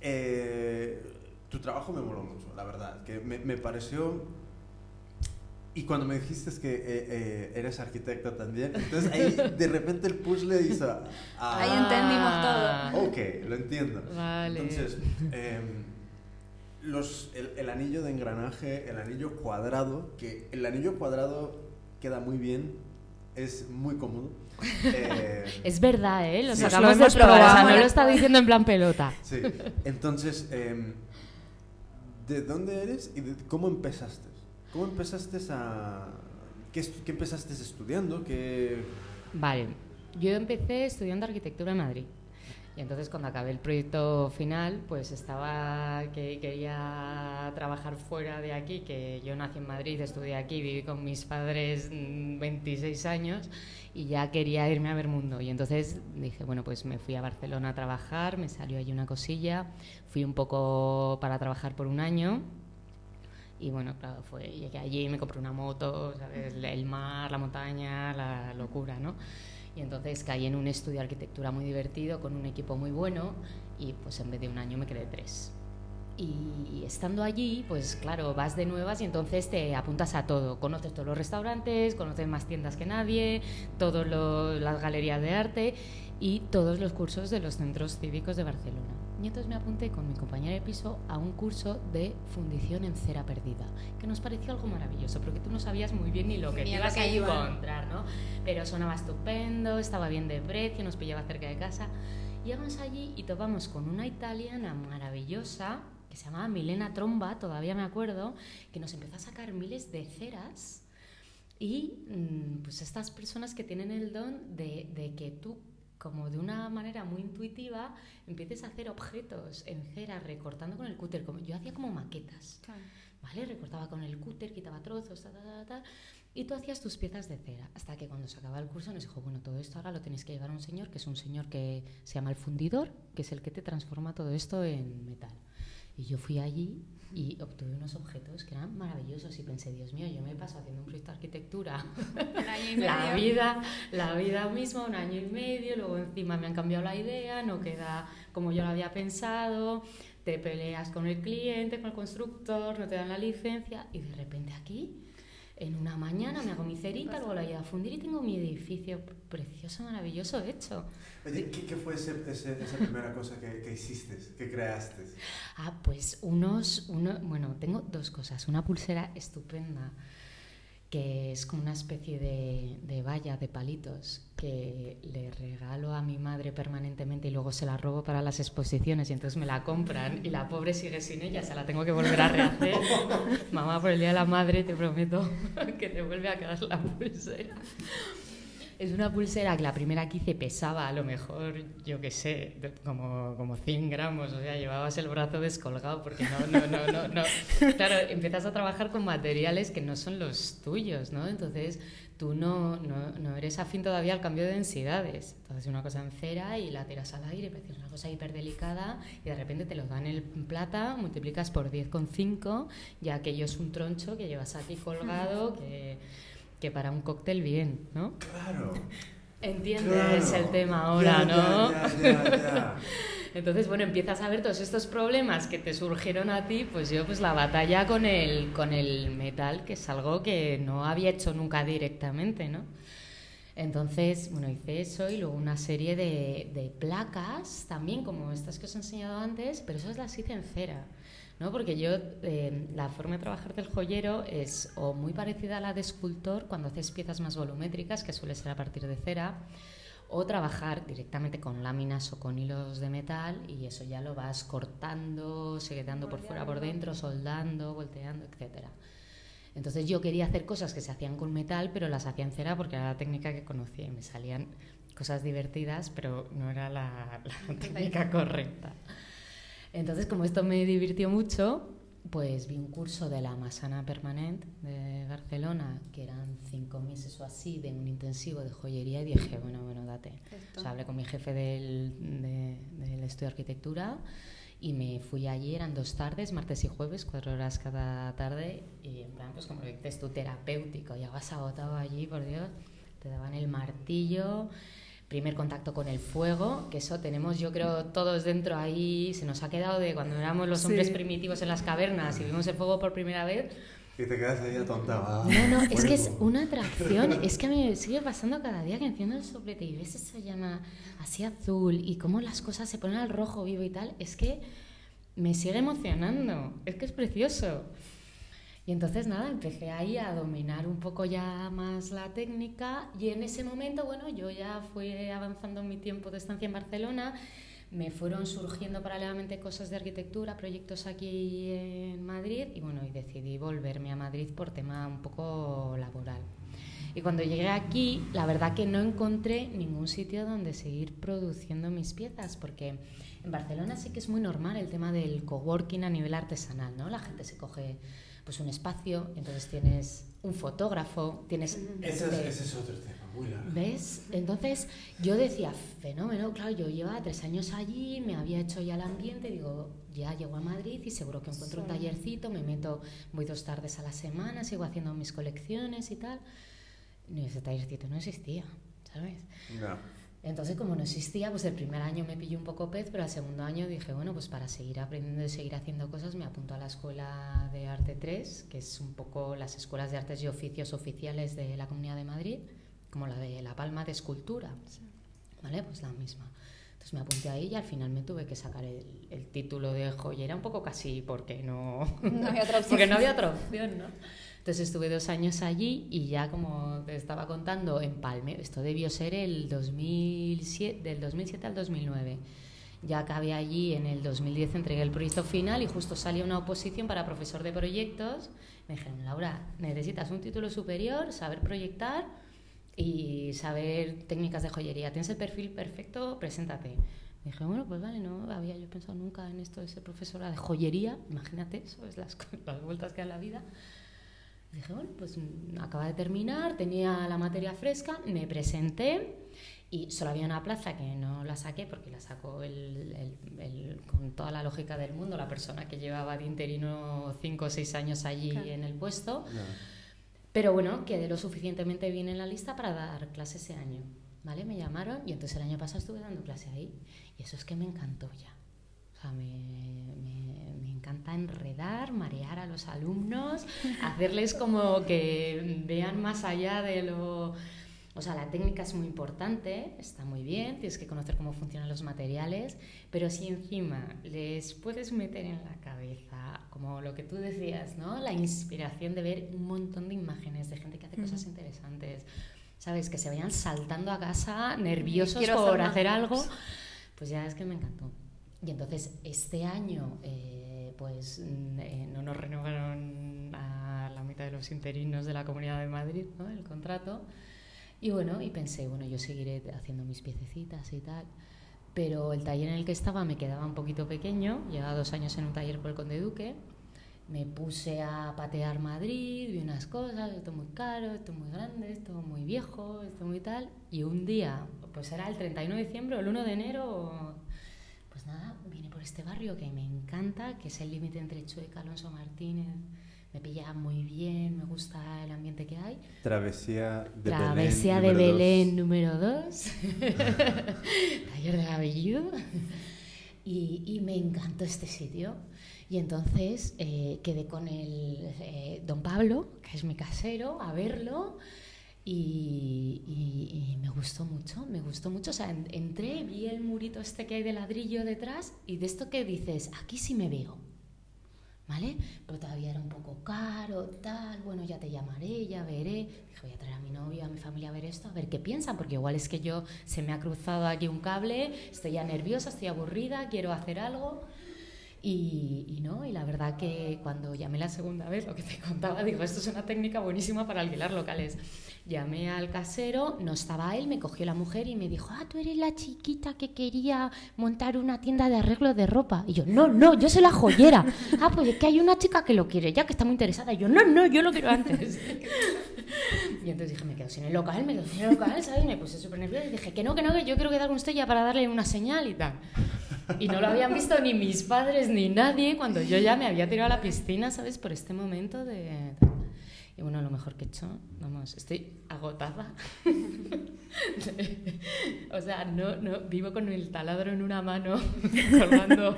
eh, tu trabajo me moló mucho, la verdad, que me, me pareció y cuando me dijiste que eh, eh, eres arquitecta también, entonces ahí de repente el puzzle hizo... Ah, ahí entendimos todo. Ok, lo entiendo. Vale. Entonces, em, los, el, anillo de engranaje, el anillo cuadrado, que el anillo cuadrado queda muy bien, es muy cómodo. Eh, es verdad, ¿eh? Lo sacamos de probar, no lo está diciendo en plan pelota. Sí, entonces, em, ¿de dónde eres y cómo empezaste? ¿Cómo empezaste a... ¿Qué, qué empezaste estudiando? ¿Qué... Vale, yo empecé estudiando arquitectura en Madrid. Y entonces cuando acabé el proyecto final, pues estaba que quería trabajar fuera de aquí, que yo nací en Madrid, estudié aquí, viví con mis padres 26 mm, años y ya quería irme a ver mundo. Y entonces dije, bueno, pues me fui a Barcelona a trabajar, me salió allí una cosilla, fui un poco para trabajar por un año y bueno, claro, fue, llegué allí, me compré una moto, ¿sabes? El mar, la montaña, la locura, ¿no? Y entonces caí en un estudio de arquitectura muy divertido, con un equipo muy bueno, y pues en vez de un año me quedé tres. Y estando allí, pues claro, vas de nuevas y entonces te apuntas a todo. Conoces todos los restaurantes, conoces más tiendas que nadie, todas las galerías de arte y todos los cursos de los centros cívicos de Barcelona. Y entonces me apunté con mi compañera de piso a un curso de fundición en cera perdida, que nos pareció algo maravilloso, porque tú no sabías muy bien ni lo que ibas a encontrar, ¿no? Pero sonaba estupendo, estaba bien de precio, nos pillaba cerca de casa. Llegamos allí y topamos con una italiana maravillosa que se llamaba Milena Tromba, todavía me acuerdo, que nos empezó a sacar miles de ceras y mm, pues estas personas que tienen el don de, de que tú como de una manera muy intuitiva, empieces a hacer objetos en cera, recortando con el cúter. Como, yo hacía como maquetas, ¿vale? Recortaba con el cúter, quitaba trozos, ta, ta, ta, Y tú hacías tus piezas de cera, hasta que cuando se acaba el curso nos dijo, bueno, todo esto ahora lo tenéis que llevar a un señor, que es un señor que se llama el fundidor, que es el que te transforma todo esto en metal. Y yo fui allí y obtuve unos objetos que eran maravillosos y pensé, Dios mío, yo me paso haciendo un proyecto de arquitectura [laughs] la vida, la vida misma, un año y medio, luego encima me han cambiado la idea, no queda como yo lo había pensado, te peleas con el cliente, con el constructor, no te dan la licencia y de repente aquí en una mañana me hago mi cerita, luego la llevo a fundir y tengo mi edificio precioso, maravilloso hecho. Oye, ¿qué, fue esa primera cosa que, que, hiciste, que creaste? Ah, pues unos, uno, bueno, tengo dos cosas. Una pulsera estupenda que es como una especie de, de, valla de palitos que le regalo a mi madre permanentemente y luego se la robo para las exposiciones y entonces me la compran y la pobre sigue sin ella, se la tengo que volver a rehacer. [laughs] Mamá, por el Día de la Madre te prometo [laughs] que te vuelve a quedar la pulsera. Es una pulsera que la primera que hice pesaba a lo mejor, yo qué sé, como, como 100 gramos, o sea, llevabas el brazo descolgado porque no, no, no, no, no. [laughs] Claro, empiezas a trabajar con materiales que no son los tuyos, ¿no? Entonces tú no, no, no eres afín todavía al cambio de densidades. Entonces una cosa en cera y la tiras al aire, es una cosa hiperdelicada y de repente te lo dan en plata, multiplicas por 10,5 ya aquello es un troncho que llevas aquí colgado, [laughs] que que para un cóctel bien, ¿no? Claro. [laughs] Entiendes el tema ahora, ¿no? [laughs] Entonces, bueno, empiezas a ver todos estos problemas que te surgieron a ti, pues yo pues la batalla con el, con el metal, que es algo que no había hecho nunca directamente, ¿no? Entonces, bueno, hice eso y luego una serie de, de placas también, como estas que os he enseñado antes, pero esas las hice en cera. ¿No? Porque yo, eh, la forma de trabajar del joyero es o muy parecida a la de escultor cuando haces piezas más volumétricas, que suele ser a partir de cera, o trabajar directamente con láminas o con hilos de metal y eso ya lo vas cortando, quedando por fuera, por dentro, soldando, volteando, etcétera. Entonces yo quería hacer cosas que se hacían con metal, pero las hacía en cera porque era la técnica que conocía y me salían cosas divertidas, pero no era la [laughs] técnica correcta. Entonces, como esto me divirtió mucho, pues vi un curso de la Masana Permanent de Barcelona, que eran cinco meses o así de un intensivo de joyería, y dije, bueno, bueno, date. O sea, hablé con mi jefe del, del estudio de arquitectura y me fui allí, eran dos tardes, martes y jueves, cuatro horas cada tarde, y en plan, pues como lo dices tú, terapéutico, ya vas agotado allí, por Dios, te daban el martillo primer contacto con el fuego, que eso tenemos yo creo todos dentro ahí, se nos ha quedado de cuando éramos los hombres primitivos en las cavernas y vimos el fuego por primera vez. Y te quedas ahí atontada. No, no, es que es una atracción, [laughs] es que a mí me sigue pasando cada día que enciendo el soplete y ves esa llama así azul y cómo las cosas se ponen al rojo vivo y tal, es que me sigue emocionando, es que es precioso. Y entonces nada, empecé ahí a dominar un poco ya más la técnica y en ese momento, bueno, yo ya fui avanzando mi tiempo de estancia en Barcelona, me fueron surgiendo paralelamente cosas de arquitectura, proyectos aquí en Madrid y bueno, y decidí volverme a Madrid por tema un poco laboral. Y cuando llegué aquí, la verdad que no encontré ningún sitio donde seguir produciendo mis piezas, porque en Barcelona sí que es muy normal el tema del coworking a nivel artesanal, ¿no? La gente se coge pues un espacio, entonces tienes un fotógrafo, tienes... Ese, es, otro tema, muy largo. ¿Ves? Entonces yo decía, fenómeno, claro, yo llevaba tres años allí, me había hecho ya el ambiente, digo, ya llego a Madrid y seguro que encuentro un tallercito, me meto, voy dos tardes a la semana, sigo haciendo mis colecciones y tal. Y ese tallercito no existía, ¿sabes? No. Entonces, como no existía, pues el primer año me pilló un poco pez, pero el segundo año dije, bueno, pues para seguir aprendiendo y seguir haciendo cosas, me apunto a la Escuela de Arte 3, que es un poco las escuelas de artes y oficios oficiales de la Comunidad de Madrid, como la de La Palma de Escultura. ¿Vale? Pues la misma. Entonces me apunté ahí y al final me tuve que sacar el, el título de joyera un poco casi porque no, no había otra opción. [laughs] porque no había otra opción, ¿no? Entonces estuve dos años allí y ya como te estaba contando, en Palme, esto debió ser el 2007, del 2007 al 2009. Ya acabé allí en el 2010, entregué el proyecto final y justo salió una oposición para profesor de proyectos. Me dijeron, Laura, necesitas un título superior, saber proyectar y saber técnicas de joyería. Tienes el perfil perfecto, preséntate. Me dije, bueno, pues vale, no había yo pensado nunca en esto de ser profesora de joyería. Imagínate, eso es las, [laughs] las vueltas que da la vida. Dije, bueno, pues mm, acaba de terminar, tenía la materia fresca, me presenté y solo había una plaza que no la saqué porque la sacó el, el, con toda la lógica del mundo, la persona que llevaba de interino cinco o seis años allí en el puesto. Pero bueno, quedé lo suficientemente bien en la lista para dar clase ese año. ¿Vale? Me llamaron y entonces el año pasado estuve dando clase ahí. Y eso es que me encantó ya. O sea, me, me encanta enredar, marear a los alumnos, [laughs] hacerles como que vean más allá de lo o sea, la técnica es muy importante, está muy bien, tienes que conocer cómo funcionan los materiales, pero si encima les puedes meter en la cabeza, como lo que tú decías, ¿no? La inspiración de ver un montón de imágenes de gente que hace cosas interesantes, ¿sabes? Que se vayan saltando a casa nerviosos por hacer, algo, pues ya es que me encantó. Y entonces este año, eh, pues mm, eh, no nos renovaron a la mitad de los interinos de la Comunidad de Madrid, ¿no? El contrato. Y bueno, y pensé, bueno, yo seguiré haciendo mis piececitas y tal. Pero el taller en el que estaba me quedaba un poquito pequeño, llevaba dos años en un taller por el Conde Duque. Me puse a patear Madrid, vi unas cosas, esto muy caro, esto muy grande, esto muy viejo, esto muy tal. Y un día, pues era el 31 de diciembre o el 1 de enero, pues nada, por este barrio que me encanta, que es el límite entre Chueca, Alonso Martínez, me pilla muy bien, me gusta el ambiente que hay. Travesía de Travesía Belén. de Belén número 2. [laughs] Taller de Gabellú. Y, y, me encantó este sitio. Y entonces eh, quedé con el eh, don Pablo, que es mi casero, a verlo. Y, y, y, me gustó mucho, me gustó mucho. O sea, entré, vi el murito este que hay de ladrillo detrás y de esto que dices, aquí sí me veo. ¿vale? Pero todavía era un poco caro, tal, bueno, ya te llamaré, ya veré. Dije, voy a traer a mi novio, a mi familia a ver esto, a ver qué piensan, porque igual es que yo se me ha cruzado aquí un cable, estoy ya nerviosa, estoy aburrida, quiero hacer algo. Y, y, no, y la verdad que cuando llamé la segunda vez, lo que te [laughs] contaba, digo, esto es una técnica buenísima para alquilar locales. Llamé al casero, no estaba él, me cogió la mujer y me dijo, ah, tú eres la chiquita que quería montar una tienda de arreglo de ropa. Y yo, no, no, yo soy la joyera. [laughs] ah, pues es que hay una chica que lo quiere ya, que está muy interesada. Y yo, no, no, yo lo quiero antes. [laughs] y entonces dije, me quedo sin el local, me quedo sin el local, ¿sabes? Me puse súper nerviosa y dije, que no, que no, que yo quiero quedar con usted ya para darle una señal y tal. Y no lo habían visto ni mis padres ni nadie cuando yo ya me había tirado a la piscina, ¿sabes? Por este momento de... Y bueno, lo mejor que he hecho, vamos, estoy agotada. [laughs] o sea, no, no, vivo con el taladro en una mano, [laughs] colgando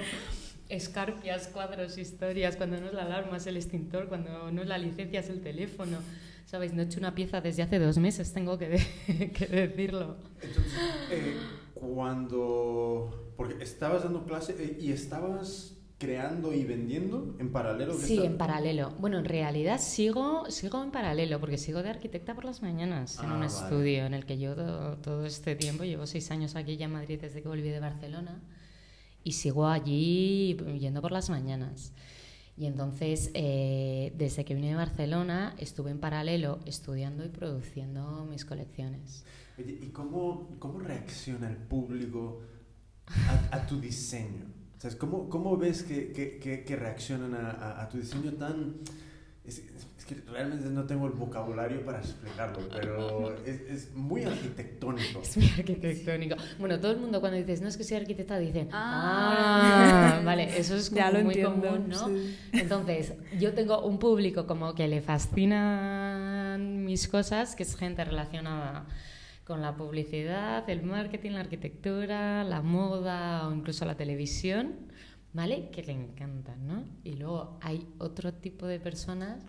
escarpias, cuadros, historias, cuando no es la alarma es el extintor, cuando no es la licencia es el teléfono. ¿Sabéis? No he hecho una pieza desde hace dos meses, tengo que, [laughs] que decirlo. Entonces, eh, cuando... Porque estabas dando clase eh, y estabas creando y vendiendo en paralelo? Sí, está... en paralelo. Bueno, en realidad sigo, sigo en paralelo porque sigo de arquitecta por las mañanas en ah, un vale. estudio en el que yo todo, todo, este tiempo, llevo seis años aquí ya en Madrid desde que volví de Barcelona y sigo allí yendo por las mañanas. Y entonces, eh, desde que vine de Barcelona, estuve en paralelo estudiando y produciendo mis colecciones. ¿y cómo, cómo reacciona el público a, a tu diseño? ¿Sabes? ¿Cómo, ¿Cómo ves que, que, que reaccionan a, a, a, tu diseño tan... Es, es, que realmente no tengo el vocabulario para explicarlo, pero [laughs] es, es, muy arquitectónico. Es muy arquitectónico. Bueno, todo el mundo cuando dices, no es que soy arquitecta, dicen, ah, ah [laughs] vale, eso es como muy entiendo, común, ¿no? Sí. Entonces, yo tengo un público como que le fascinan mis cosas, que es gente relacionada con la publicidad, el marketing, la arquitectura, la moda o incluso la televisión, ¿vale? Que le encantan, ¿no? Y luego hay otro tipo de personas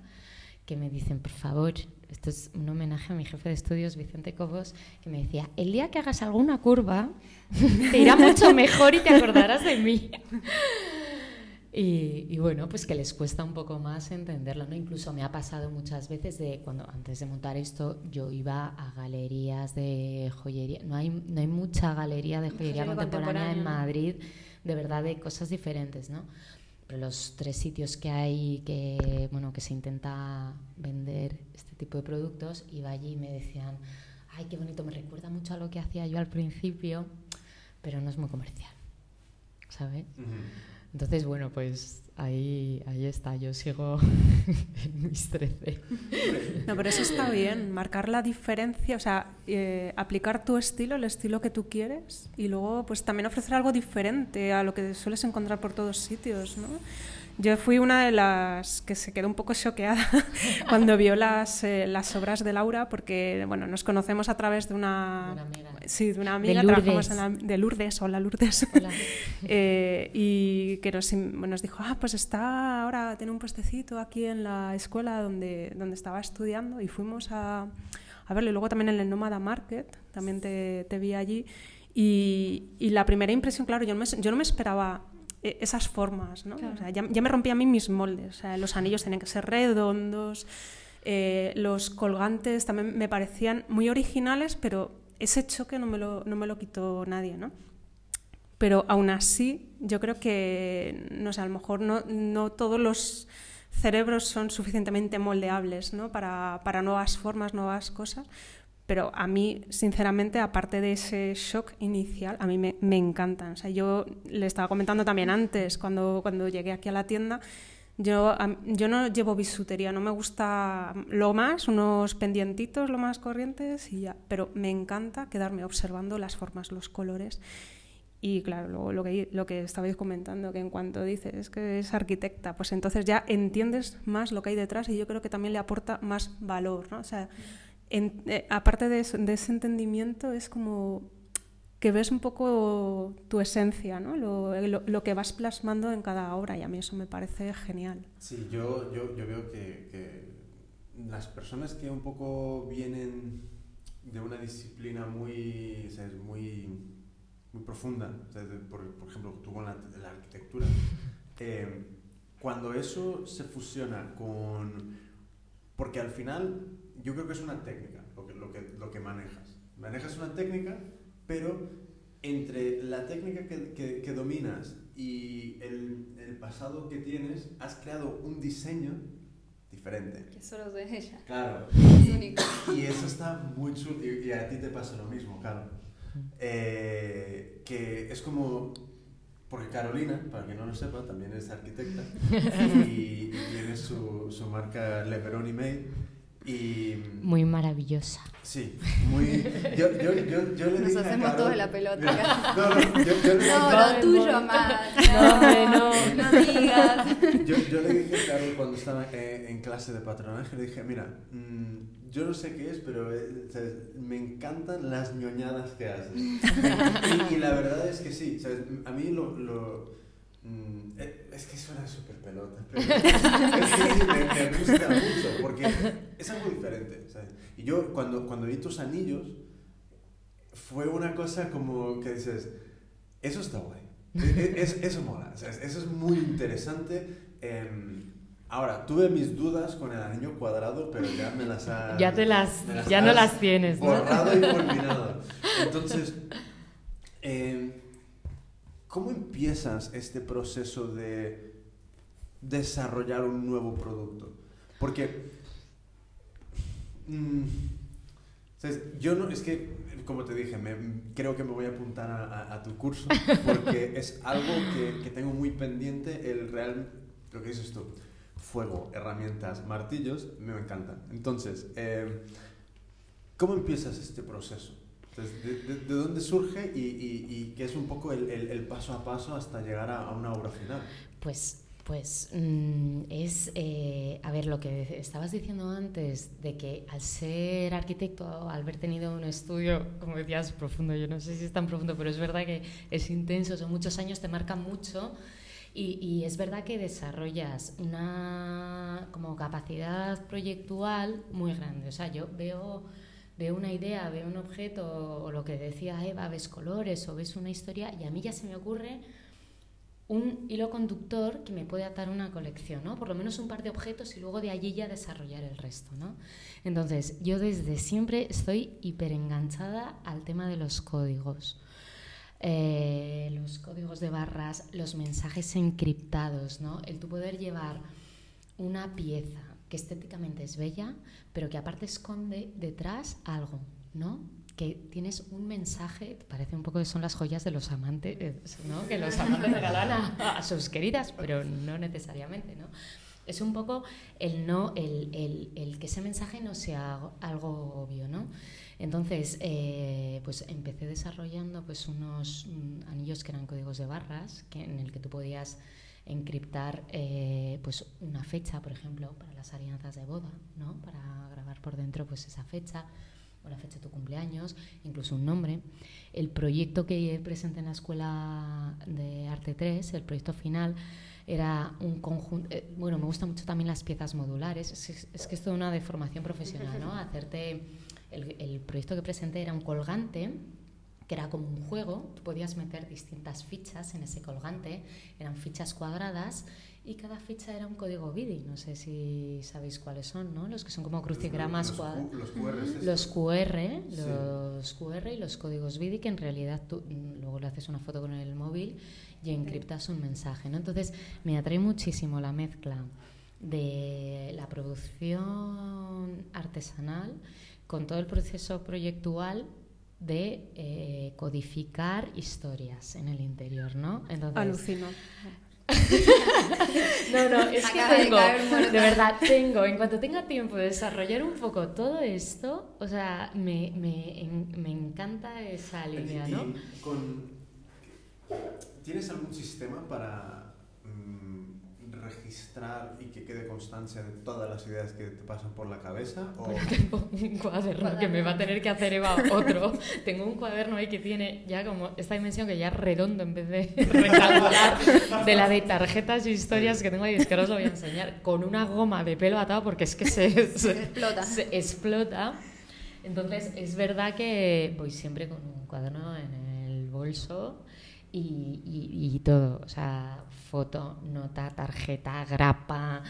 que me dicen, por favor, esto es un homenaje a mi jefe de estudios, Vicente Cobos, que me decía, el día que hagas alguna curva, te irá mucho mejor y te acordarás de mí. Y, y, bueno, pues que les cuesta un poco más entenderlo, ¿no? Incluso me ha pasado muchas veces de cuando antes de montar esto yo iba a galerías de joyería. No hay, no hay mucha galería de joyería contemporánea, en Madrid, de verdad, de cosas diferentes, ¿no? Pero los tres sitios que hay que, bueno, que se intenta vender este tipo de productos, iba allí y me decían, ay, qué bonito, me recuerda mucho a lo que hacía yo al principio, pero no es muy comercial. ¿sabes? Entonces, bueno, pues ahí, ahí está, yo sigo [laughs] en mis 13. No, pero eso está bien, marcar la diferencia, o sea, eh, aplicar tu estilo, el estilo que tú quieres, y luego pues también ofrecer algo diferente a lo que sueles encontrar por todos sitios, ¿no? Yo fui una de las que se quedó un poco choqueada [laughs] cuando vio las, eh, las obras de Laura, porque bueno, nos conocemos a través de una, Una amiga. sí, de una amiga, De trabajamos Lourdes. en la- de Lourdes, hola Lourdes, Hola. [laughs] Eh, y que nos, nos dijo, ah, pues está ahora, tiene un puestecito aquí en la escuela donde, donde estaba estudiando y fuimos a, a verlo. Y luego también en el Nómada Market, también te, te vi allí. Y, y la primera impresión, claro, yo no me, yo no me esperaba esas formas, ¿no? Claro. O sea, ya, ya me rompía a mí mis moldes. O sea, los anillos tenían que ser redondos, eh, los colgantes también me parecían muy originales, pero ese choque no me lo, no me lo quitó nadie, ¿no? Pero aún así, yo creo que, no sé, a lo mejor no, no todos los cerebros son suficientemente moldeables ¿no? para, para nuevas formas, nuevas cosas. Pero a mí, sinceramente, aparte de ese shock inicial, a mí me, me encantan. O sea, yo le estaba comentando también antes, cuando, cuando llegué aquí a la tienda, yo, yo no llevo bisutería, no me gusta lo más, unos pendientitos, lo más corrientes y ya. Pero me encanta quedarme observando las formas, los colores. Y claro, luego lo que, lo que estabais comentando, que en cuanto dices que es arquitecta, pues entonces ya entiendes más lo que hay detrás y yo creo que también le aporta más valor, ¿no? O sea, eh, aparte de, ese entendimiento es como que ves un poco tu esencia, ¿no? Lo, que vas plasmando en cada obra y a mí eso me parece genial. Sí, yo, yo, yo veo que, las personas que un poco vienen de una disciplina muy, muy, profunda, por, ejemplo, tú con la, la arquitectura, eh, cuando eso se fusiona con... Porque al final yo creo que es una técnica lo que, lo que, lo que manejas. Manejas una técnica, pero entre la técnica que, que- que dominas y el, el pasado que tienes, has creado un diseño diferente. Que solo de ella. Claro. [laughs] Es Y, único. y eso está muy chulo. Y, y a ti te pasa lo mismo, claro. Eh, que es como. Porque Carolina, para quien no lo sepa, también es arquitecta [laughs] y, y tiene su, su marca Leperoni Made. Y. Muy maravillosa. Sí, muy. Yo, yo, yo, yo le Nos dije a hacemos Carol- todos la pelota. [laughs] No, no, yo, yo le No, dije- lo tuyo más. No, hombre, no. No digas. Yo, yo le dije a Carol cuando estaba eh, en clase de patronaje, le dije, mira, mm, yo no sé qué es, pero eh, ¿sabes? me encantan las ñoñadas que haces. [laughs] y, y la verdad es que sí, ¿sabes? a mí lo... lo mm, eh, es que suena súper pelota, pero [laughs] es que me, me gusta mucho, porque es algo diferente. ¿sabes? Y yo cuando, cuando vi tus anillos, fue una cosa como que dices, eso está guay. E- e- es- eso mola, ¿sabes? eso es muy interesante. Em, ahora, tuve mis dudas con el anillo cuadrado, pero ya me las has... Ya te las, me ya no las tienes, ¿no? Borrado y fulminado. Entonces, em, ¿cómo empiezas este proceso de desarrollar un nuevo producto? Porque... mm, ¿sabes? Yo no, es que, como te dije, me- creo que me voy a apuntar a, a- a tu curso porque [laughs] es algo que, que tengo muy pendiente, el real, lo que dices tú, fuego, herramientas, martillos, me encantan. Entonces, eh, ¿cómo empiezas este proceso? Entonces, ¿de, de- de dónde surge y, y- y qué es un poco el, el- el paso a paso hasta llegar a, a una obra final? Pues, pues mm, es, eh, a ver, lo que estabas diciendo antes, de que al ser arquitecto, al haber tenido un estudio, como decías, profundo, yo no sé si es tan profundo, pero es verdad que es intenso, son muchos años, te marcan mucho. Y, y es verdad que desarrollas una como capacidad proyectual muy grande. O sea, yo veo, veo una idea, veo un objeto, o lo que decía Eva, ves colores o ves una historia, y a mí ya se me ocurre un hilo conductor que me puede atar una colección, ¿no? Por lo menos un par de objetos y luego de allí ya desarrollar el resto, ¿no? Entonces, yo desde siempre estoy hiper enganchada al tema de los códigos. Eh, los códigos de barras, los mensajes encriptados, ¿no? El tu poder llevar una pieza que estéticamente es bella, pero que aparte esconde detrás algo, ¿no? que tienes un mensaje, parece un poco que son las joyas de los amantes, ¿no? que los amantes regalan a, a sus queridas, pero no necesariamente, ¿no? Es un poco el, no, el, el, el, que ese mensaje no sea algo obvio, ¿no? Entonces, eh, pues empecé desarrollando pues unos mm, anillos que eran códigos de barras, que, en el que tú podías encriptar eh, pues una fecha, por ejemplo, para las alianzas de boda, ¿no? Para grabar por dentro pues esa fecha o la fecha de tu cumpleaños, incluso un nombre. El proyecto que presenté en la Escuela de Arte 3, el proyecto final, era un conjunto, eh, bueno, me gustan mucho también las piezas modulares, es, es que es toda una deformación profesional, ¿no? Hacerte, el, el, proyecto que presenté era un colgante, que era como un juego, tú podías meter distintas fichas en ese colgante, eran fichas cuadradas y cada ficha era un código BIDI, no sé si sabéis cuáles son, ¿no? Los que son como crucigramas cuadrados. Los, QR, los QR, los QR y los códigos BIDI que en realidad tú luego le haces una foto con el móvil y encriptas un mensaje. ¿no? Entonces me atrae muchísimo la mezcla de la producción artesanal con todo el proceso proyectual de eh, codificar historias en el interior, ¿no? Entonces, Alucino. [laughs] no, no, es que tengo, de, verdad, tengo, en cuanto tenga tiempo de desarrollar un poco todo esto, o sea, me, me, me encanta esa línea, ¿no? Con, ¿Tienes algún sistema para registrar y que quede constancia de todas las ideas que te pasan por la cabeza? O... tengo un cuaderno que me va a tener que hacer Eva otro. [laughs] tengo un cuaderno ahí que tiene ya como esta dimensión que ya es redondo en vez de [laughs] rectangular de la de tarjetas y historias que tengo ahí. Es que os lo voy a enseñar con una goma de pelo atado porque es que se, se explota. Se explota. Entonces es verdad que voy siempre con un cuaderno en el bolso y, y, todo, o sea, foto, nota, tarjeta, grapa,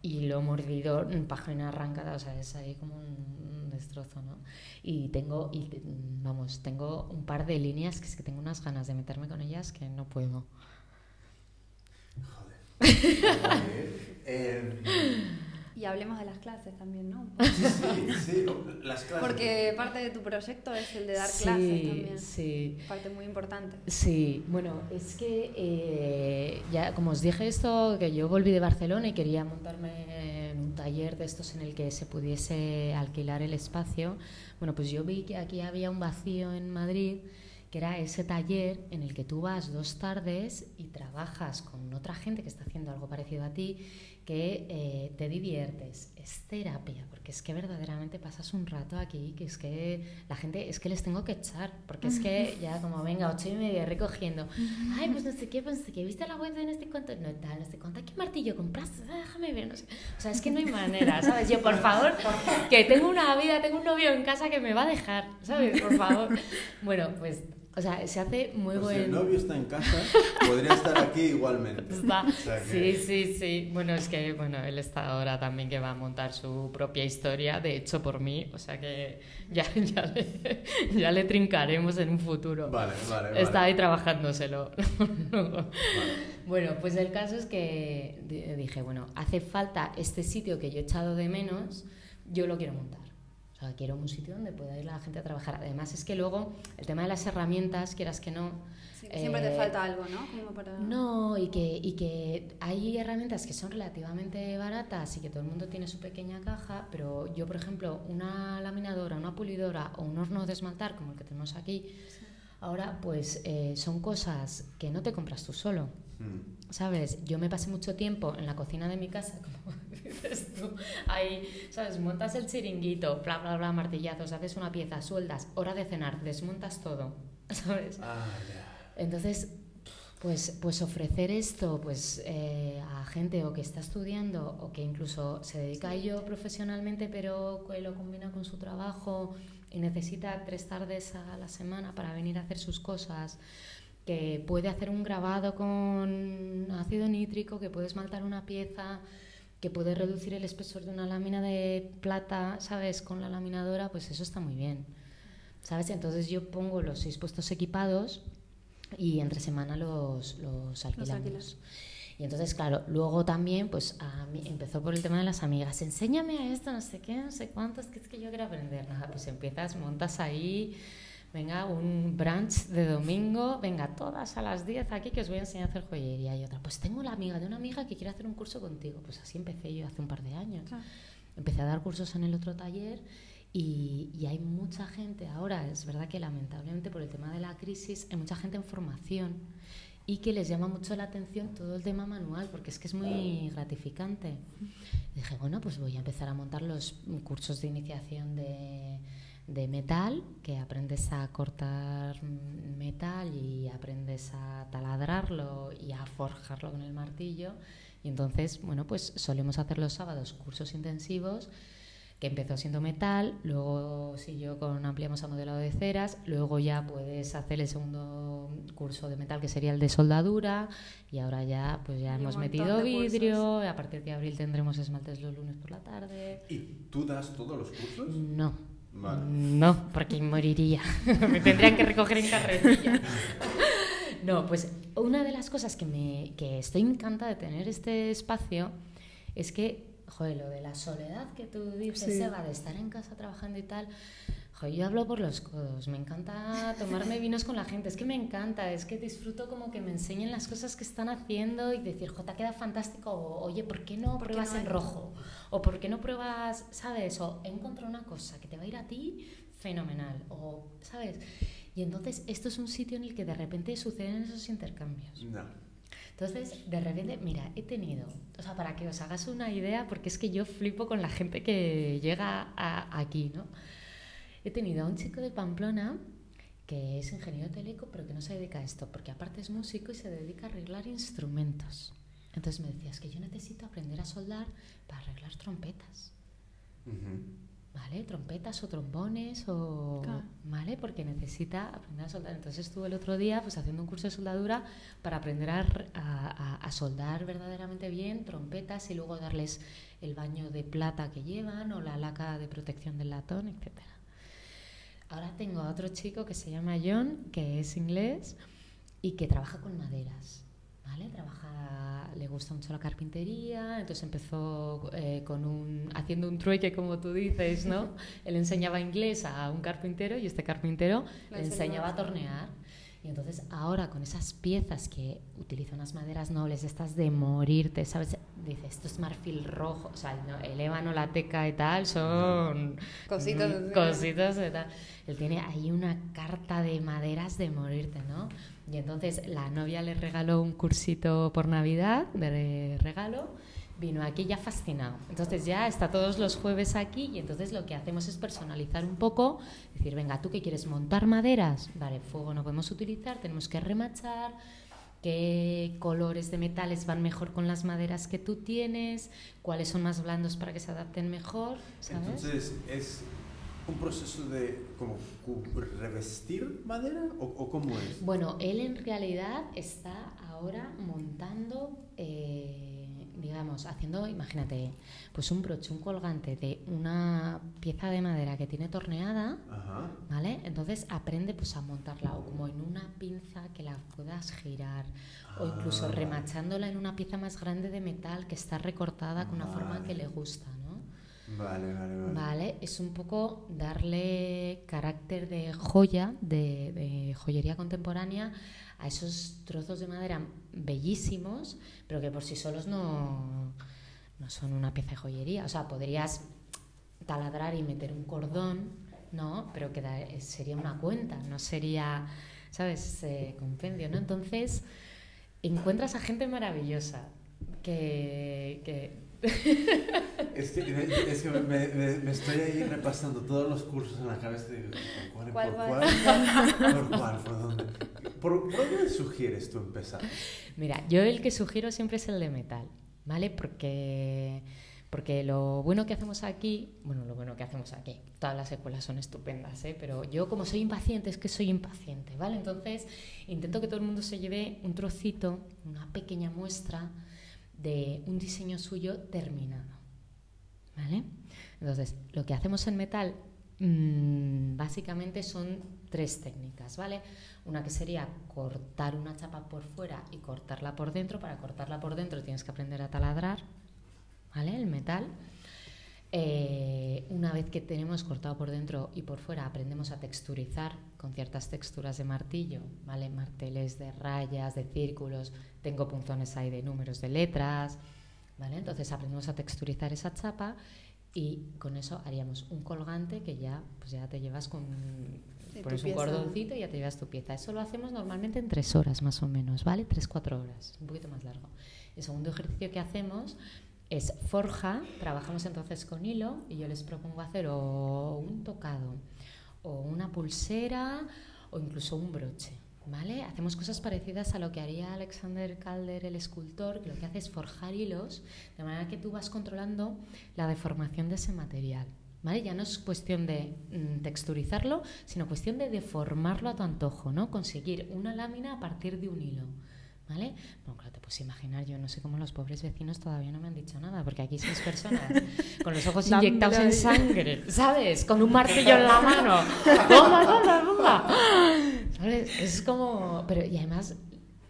y lo mordido, página arrancada, o sea, es ahí como un, destrozo, ¿no? Y tengo, y, vamos, tengo un par de líneas que es que tengo unas ganas de meterme con ellas que no puedo. Joder. [laughs] eh, y hablemos de las clases también, ¿no? Sí, sí, las clases. Porque parte de tu proyecto es el de dar clases también. Sí. Parte muy importante. Sí, bueno, es que eh, ya como os dije esto, que yo volví de Barcelona y quería montarme en un taller de estos en el que se pudiese alquilar el espacio. Bueno, pues yo vi que aquí había un vacío en Madrid que era ese taller en el que tú vas dos tardes y trabajas con otra gente que está haciendo algo parecido a ti que eh, te diviertes, es terapia, porque es que verdaderamente pasas un rato aquí, que es que la gente, es que les tengo que echar, porque es que ya como venga, ocho y media recogiendo, ay, pues no sé qué, pues no sé qué, ¿viste la web de no sé cuánto? No, tal, no sé cuánto, ¿qué martillo compraste? Ah, déjame ver, no sé. O sea, es que no hay manera, ¿sabes? Yo, [laughs] por favor, que tengo una vida, tengo un novio en casa que me va a dejar, ¿sabes? Por favor. Bueno, pues o sea, se hace muy pues buen... Si el novio está en casa, [laughs] podría estar aquí igualmente. Sí, sí, sí. Bueno, es que bueno, él está ahora también que va a montar su propia historia, de hecho por mí, o sea que ya, [laughs] ya, le, ya le trincaremos en un futuro. Vale, vale, vale. Está ahí trabajándoselo. [laughs] vale. Bueno, pues el caso es que dije, bueno, hace falta este sitio que yo he echado de menos, yo lo quiero montar quiero un sitio donde pueda ir la gente a trabajar. Además, es que luego el tema de las herramientas, quieras que no. siempre te eh, falta algo, ¿no? para... No, y que, y que hay herramientas que son relativamente baratas y que todo el mundo tiene su pequeña caja, pero yo, por ejemplo, una laminadora, una pulidora o un horno de esmaltar como el que tenemos aquí, ahora pues eh, son cosas que no te compras tú solo. Mm. ¿Sabes? Yo me pasé mucho tiempo en la cocina de mi casa, como dices tú, ahí, ¿sabes? Montas el chiringuito, bla, bla, bla, martillazos, haces una pieza, sueldas, hora de cenar, desmontas todo, [laughs] ¿sabes? Ah, Entonces, pues, pues ofrecer esto pues, eh, a gente o que está estudiando o que incluso se dedica a ello profesionalmente pero que lo combina con su trabajo y necesita tres tardes a la semana para venir a hacer sus cosas que puede hacer un grabado con ácido nítrico, que puede esmaltar una pieza, que puede reducir el espesor de una lámina de plata, ¿sabes? Con la laminadora, pues eso está muy bien. ¿Sabes? Entonces yo pongo los seis puestos equipados y entre semana los, los alquilamos. Y entonces, claro, luego también, pues a mí, empezó por el tema de las amigas. Enséñame a esto, no sé qué, no sé cuántos, que es que yo quiero aprender. Nada, pues empiezas, montas ahí, venga, un brunch de domingo, venga, todas a las 10 aquí que os voy a enseñar a hacer joyería. Y otra, pues tengo la amiga de una amiga que quiere hacer un curso contigo. Pues así empecé yo hace un par de años. Empecé a dar cursos en el otro taller y, y, hay mucha gente ahora, es verdad que lamentablemente por el tema de la crisis, hay mucha gente en formación y que les llama mucho la atención todo el tema manual, porque es que es muy gratificante. dije, bueno, pues voy a empezar a montar los cursos de iniciación de, de metal, que aprendes a cortar metal y aprendes a taladrarlo y a forjarlo con el martillo. Y entonces, bueno, pues solemos hacer los sábados cursos intensivos que empezó siendo metal, luego siguió con ampliamos a modelado de ceras, luego ya puedes hacer el segundo curso de metal que sería el de soldadura y ahora ya pues ya hemos metido vidrio, a partir de abril tendremos esmaltes los lunes por la tarde. ¿Y tú das todos los cursos? No. No, porque moriría. [laughs] me tendrían que recoger en carretilla. [laughs] no, pues una de las cosas que, me, que estoy encantada de tener este espacio es que joder, lo de la soledad que tú dices, Eva, de estar en casa trabajando y tal, joder, yo hablo por los codos, me encanta tomarme vinos con la gente, es que me encanta, es que disfruto como que me enseñen las cosas que están haciendo y decir, jota, queda fantástico, o oye, ¿por qué no pruebas en rojo? O ¿por qué no pruebas, sabes? O encontrado una cosa que te va a ir a ti fenomenal, o, ¿sabes? Y entonces esto es un sitio en el que de repente suceden esos intercambios. No. Entonces, de repente, mira, he tenido, o sea, para que os hagas una idea, porque es que yo flipo con la gente que llega aquí, ¿no? He tenido a un chico de Pamplona que es ingeniero teleco, pero que no se dedica a esto, porque aparte es músico y se dedica a arreglar instrumentos. Entonces me decías que yo necesito aprender a soldar para arreglar trompetas. ¿vale? Trompetas o trombones o, ¿vale? Porque necesita aprender a soldar. Entonces estuve el otro día pues haciendo un curso de soldadura para aprender a, a, a, soldar verdaderamente bien trompetas y luego darles el baño de plata que llevan o la laca de protección del latón, etc. Ahora tengo a otro chico que se llama John, que es inglés y que trabaja con maderas. ¿vale? Trabaja, le gusta mucho la carpintería, entonces empezó eh, con un, haciendo un trueque, como tú dices, ¿no? [laughs] Él enseñaba inglés a un carpintero y este carpintero le enseñaba a tornear. Y entonces ahora con esas piezas que utiliza unas maderas nobles, estas de morirte, ¿sabes? Dice, esto es marfil rojo, o sea, el ébano, la teca y tal, son cositas, cositas y tal. Él tiene ahí una carta de maderas de morirte, ¿no? Y entonces la novia le regaló un cursito por Navidad de regalo, vino aquí ya fascinado. Entonces ya está todos los jueves aquí y entonces lo que hacemos es personalizar un poco, decir, venga, ¿tú qué quieres? ¿Montar maderas? Vale, fuego no podemos utilizar, tenemos que remachar, qué colores de metales van mejor con las maderas que tú tienes, cuáles son más blandos para que se adapten mejor, ¿sabes? Entonces es un proceso de como revestir madera o, cómo es? Bueno, él en realidad está ahora montando, eh, digamos, haciendo, imagínate, pues un broche, un colgante de una pieza de madera que tiene torneada, ¿vale? Entonces aprende pues a montarla o como en una pinza que la puedas girar o incluso ah. remachándola en una pieza más grande de metal que está recortada con una forma que le gusta, Vale, vale, vale. Vale, es un poco darle carácter de joya, de, joyería contemporánea a esos trozos de madera bellísimos, pero que por sí solos no, no son una pieza de joyería. O sea, podrías taladrar y meter un cordón, ¿no? Pero que sería una cuenta, no sería, ¿sabes?, compendio, ¿no? Entonces, encuentras a gente maravillosa que, que [laughs] es que, es que me, me, estoy ahí repasando todos los cursos en la cabeza de ¿cuál, ¿Cuál, por cuál, por cuál, por dónde. ¿Por, dónde sugieres tú empezar? Mira, yo el que sugiero siempre es el de metal, ¿vale? Porque, porque lo bueno que hacemos aquí, bueno, lo bueno que hacemos aquí, todas las escuelas son estupendas, ¿eh? Pero yo como soy impaciente, es que soy impaciente, ¿vale? Entonces intento que todo el mundo se lleve un trocito, una pequeña muestra de un diseño suyo terminado. ¿Vale? Entonces, lo que hacemos en metal mm, básicamente son tres técnicas, ¿vale? Una que sería cortar una chapa por fuera y cortarla por dentro. Para cortarla por dentro tienes que aprender a taladrar, ¿vale? El metal. Eh, una vez que tenemos cortado por dentro y por fuera, aprendemos a texturizar con ciertas texturas de martillo, ¿vale? Marteles de rayas, de círculos, tengo punzones ahí de números de letras, ¿vale? Entonces aprendemos a texturizar esa chapa y con eso haríamos un colgante que ya, pues ya te llevas con pones un cordoncito y ya te llevas tu pieza. Eso lo hacemos normalmente en tres horas más o menos, ¿vale? Tres, cuatro horas, un poquito más largo. El segundo ejercicio que hacemos es forja, trabajamos entonces con hilo y yo les propongo hacer o un tocado o una pulsera o incluso un broche. ¿Vale? Hacemos cosas parecidas a lo que haría Alexander Calder, el escultor, que lo que hace es forjar hilos, de manera que tú vas controlando la deformación de ese material. ¿Vale? Ya no es cuestión de mm, texturizarlo, sino cuestión de deformarlo a tu antojo, ¿no? Conseguir una lámina a partir de un hilo. ¿Vale? Bueno, claro, te puedes imaginar, yo no sé cómo los pobres vecinos todavía no me han dicho nada, porque aquí seis personas con los ojos inyectados en sangre, ¿sabes? Con un martillo en la mano. ¡Bomba, bomba, bomba! ¿Sabes? Es como... Pero, y además,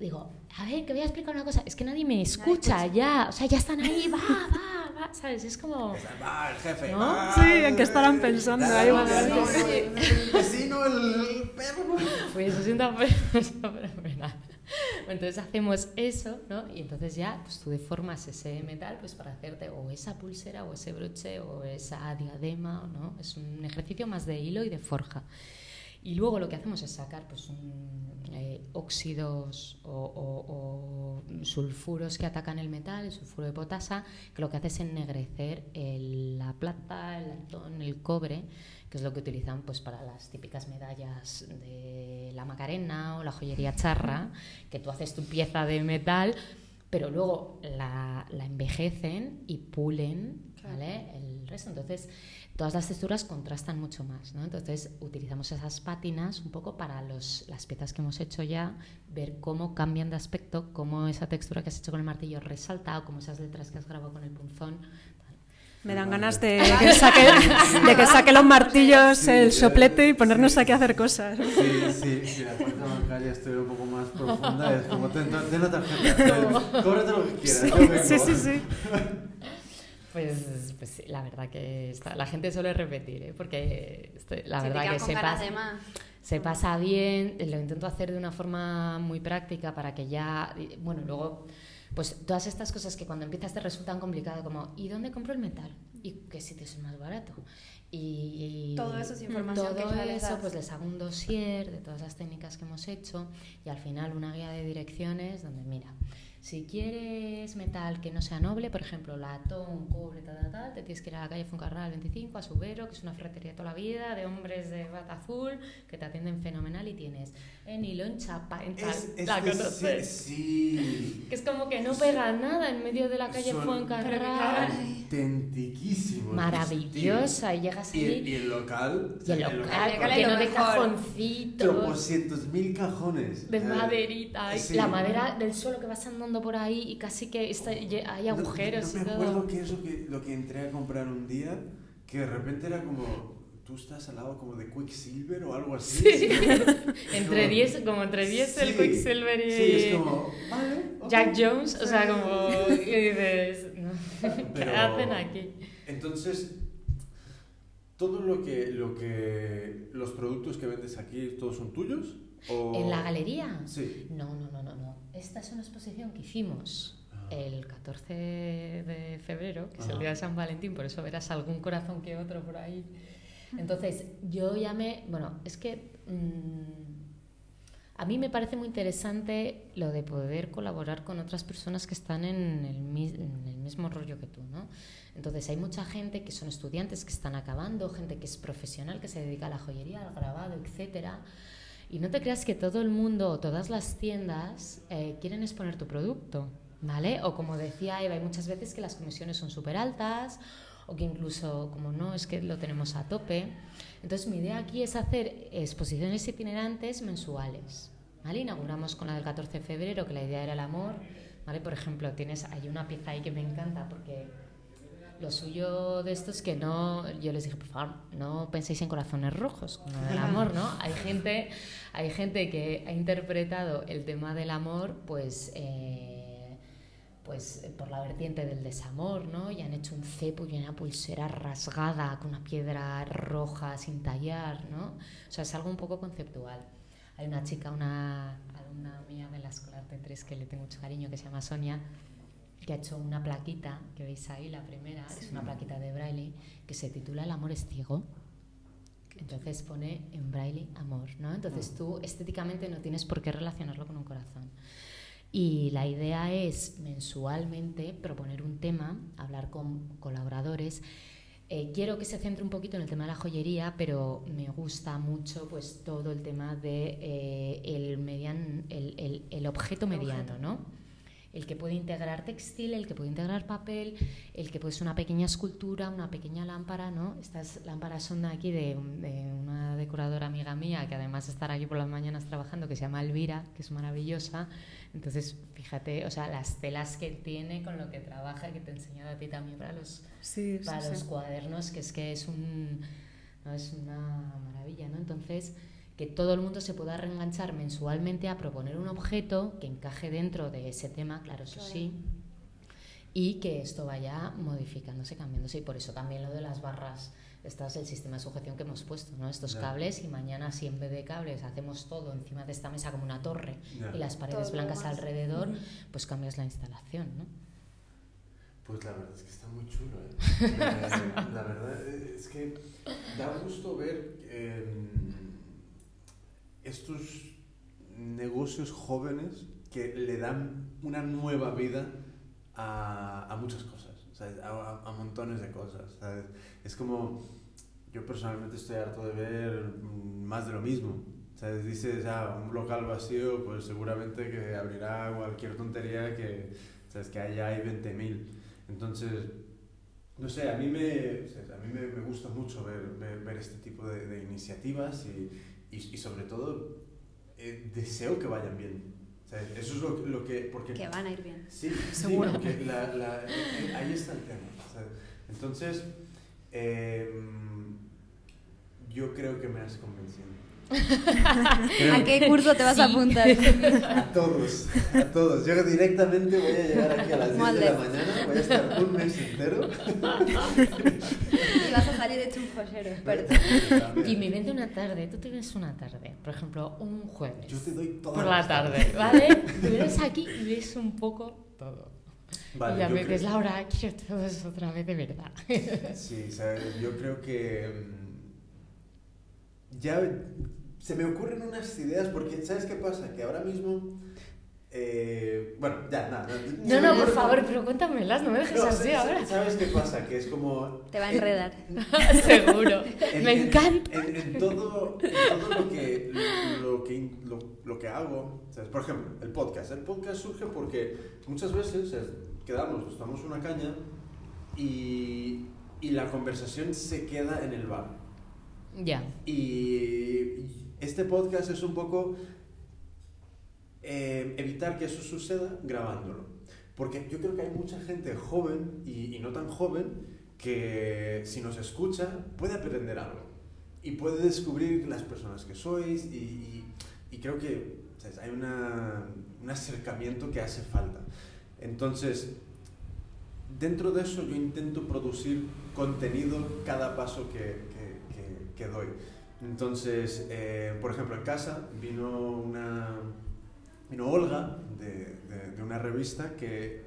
digo, a ver, que voy a explicar una cosa, es que nadie me escucha ya, o sea, ya están ahí, va, va, va, ¿sabes? Es como... Va, el jefe, ¿no? sí, ¿en qué estarán pensando? Ahí va, el vecino, el perro. Pues eso sienta fenomenal. [laughs] Entonces hacemos eso, ¿no? Y entonces ya pues tú deformas ese metal pues para hacerte o esa pulsera o ese broche o esa diadema, ¿no? Es un ejercicio más de hilo y de forja. Y luego lo que hacemos es sacar pues, eh, óxidos o, sulfuros que atacan el metal, el sulfuro de potasa, que lo que hace es ennegrecer la plata, el latón, el cobre, que es lo que utilizan pues, para las típicas medallas de la Macarena o la joyería charra, que tú haces tu pieza de metal, pero luego la, la envejecen y pulen ¿vale? el resto. Entonces, todas las texturas contrastan mucho más. ¿no? Entonces utilizamos esas pátinas un poco para los, las piezas que hemos hecho ya, ver cómo cambian de aspecto, cómo esa textura que has hecho con el martillo resalta o cómo esas letras que has grabado con el punzón. Me dan ganas de que saque, de que saque los martillos, el soplete y ponernos aquí a hacer cosas. Sí, sí, si la cuenta bancaria estuviera un poco más profunda, es como, ten, ten la tarjeta, [laughs] cóbrate lo que quieras. Sí, sí, sí. Pues, pues la verdad que la gente suele repetir, ¿eh? porque la verdad que se pasa, se pasa bien, lo intento hacer de una forma muy práctica para que ya, bueno, luego, pues todas estas cosas que cuando empiezas te resultan complicadas, como ¿y dónde compro el metal? ¿Y qué sitio es el más barato? Y, todo eso es información todo eso, pues les hago un dossier de todas las técnicas que hemos hecho y al final una guía de direcciones donde, mira, si quieres metal que no sea noble, por ejemplo, latón, cobre, tal, tal, tal, te tienes que ir a la calle Foncarral 25, a Subero, que es una ferretería de toda la vida, de hombres de bata azul, que te atienden fenomenal y tienes en hilo, en chapa, en tal. la conoces. Sí, Que es como que no pega nada en medio de la calle Fuencarral. Autentiquísimo. Maravillosa. Y llegas ahí. ¿Y, el local? Y el local, lleno de cajoncitos. cientos mil cajones. De maderita. La madera del suelo que vas andando por ahí y casi que está, hay agujeros no, no, me acuerdo qué es lo que, lo que entré a comprar un día, que de repente era como, tú estás al lado como de Quicksilver o algo así. Sí. [laughs] entre 10, como, entre 10 el Quicksilver y... Sí, es como, vale, Jack Jones, o sea, como... Y dices, [laughs] ¿qué hacen aquí? Entonces, todo lo que, lo que... Los productos que vendes aquí, ¿todos son tuyos? ¿En la galería? Sí. No, no, no, no, no. Esta es una exposición que hicimos ah. el 14 de febrero, que es el día de San Valentín, por eso verás algún corazón que otro por ahí. Entonces, yo llamé, bueno, es que mm, a mí me parece muy interesante lo de poder colaborar con otras personas que están en el, en el mismo rollo que tú, ¿no? Entonces, hay mucha gente que son estudiantes que están acabando, gente que es profesional, que se dedica a la joyería, al grabado, etcétera y no te creas que todo el mundo o todas las tiendas eh, quieren exponer tu producto, ¿vale? O como decía Eva, hay muchas veces que las comisiones son súper altas o que incluso, como no, es que lo tenemos a tope. Entonces, mi idea aquí es hacer exposiciones itinerantes mensuales, ¿vale? Inauguramos con la del 14 de febrero, que la idea era el amor, ¿vale? Por ejemplo, tienes, hay una pieza ahí que me encanta porque lo suyo de esto es que no, yo les dije, por favor, no penséis en corazones rojos con el amor, ¿no? Hay gente, hay gente que ha interpretado el tema del amor, pues... Eh, pues por la vertiente del desamor, ¿no? Y han hecho un cepo y una pulsera rasgada con una piedra roja sin tallar, ¿no? O sea, es algo un poco conceptual. Hay una chica, una alumna mía de la escuela Arte 3 que le tengo mucho cariño, que se llama Sonia, que ha hecho una plaquita, que veis ahí, la primera, es una plaquita de braille, que se titula El amor es ciego. Entonces pone en braille amor, ¿no? Entonces mm. tú estéticamente no tienes por qué relacionarlo con un corazón. Y la idea es mensualmente proponer un tema, hablar con colaboradores. Eh, quiero que se centre un poquito en el tema de la joyería, pero me gusta mucho pues todo el tema de eh, el, median, el, el, el objeto mediano, ¿no? El que puede integrar textil, el que puede integrar papel, el que puede ser una pequeña escultura, una pequeña lámpara, ¿no? Estas lámparas son de aquí de, una decoradora amiga mía que además estará aquí por las mañanas trabajando, que se llama Elvira, que es maravillosa. Entonces, fíjate, o sea, las telas que tiene con lo que trabaja, que te he enseñado a ti también para los, para los cuadernos, que es que es un... No, es una maravilla, ¿no? Entonces, que todo el mundo se pueda reenganchar mensualmente a proponer un objeto que encaje dentro de ese tema, claro, eso sí, y que esto vaya modificándose, cambiándose. Y por eso también lo de las barras, este es el sistema de sujeción que hemos puesto, ¿no? Estos cables y mañana si en vez de cables hacemos todo encima de esta mesa como una torre y las paredes blancas alrededor, pues cambias la instalación, ¿no? Pues la verdad es que está muy chulo, ¿eh? [laughs] la, verdad es que da gusto ver... Eh, estos negocios jóvenes que le dan una nueva vida a, a muchas cosas, A, a, montones de cosas. ¿sabes? Es como, yo personalmente estoy harto de ver más de lo mismo. ¿sabes? Dices, ah, un local vacío, pues seguramente que abrirá cualquier tontería que, ¿sabes? que allá hay 20.000. Entonces, no sé, a mí me, a mí me, me gusta mucho ver, ver, este tipo de, de iniciativas y, y, sobre todo eh, deseo que vayan bien. eso es lo, lo, que... Porque, que van a ir bien. Sí, [laughs] seguro. Sí, la, la, eh, ahí está el tema. Entonces, eh, yo creo que me has convencido. [laughs] ¿A qué curso te vas a apuntar? A todos, a todos. Yo directamente voy a llegar aquí a las 10 de la mañana, voy a estar un mes entero. Y vas a salir hecho un joyero experto. Y me vende una tarde, tú te ves una tarde, por ejemplo, un jueves. Yo te doy toda Por la tarde, ¿vale? Tú vienes aquí y ves un poco todo. Vale, y ya me ves la hora, quiero todo eso otra vez de verdad. Sí, o yo creo que mm, ya se me ocurren unas ideas, porque ¿sabes qué pasa? Que ahora mismo... Eh, bueno, ya, nada. No, no, por favor, pero cuéntamelas, no me dejes así ahora. ¿Sabes qué pasa? Que es como... Te va a enredar. [laughs] Seguro. me encanta. En, todo, todo, lo, que, lo, que, lo, que hago, ¿sabes? por ejemplo, el podcast. El podcast surge porque muchas veces quedamos, estamos una caña y, y la conversación se queda en el bar. Ya. y este podcast es un poco eh, evitar que eso suceda grabándolo. Porque yo creo que hay mucha gente joven y, no tan joven que si nos escucha puede aprender algo y puede descubrir las personas que sois y, creo que hay una, un acercamiento que hace falta. Entonces, dentro de eso yo intento producir contenido cada paso que, que, que doy. Entonces, eh, por ejemplo, en casa vino una vino Olga de, de, una revista que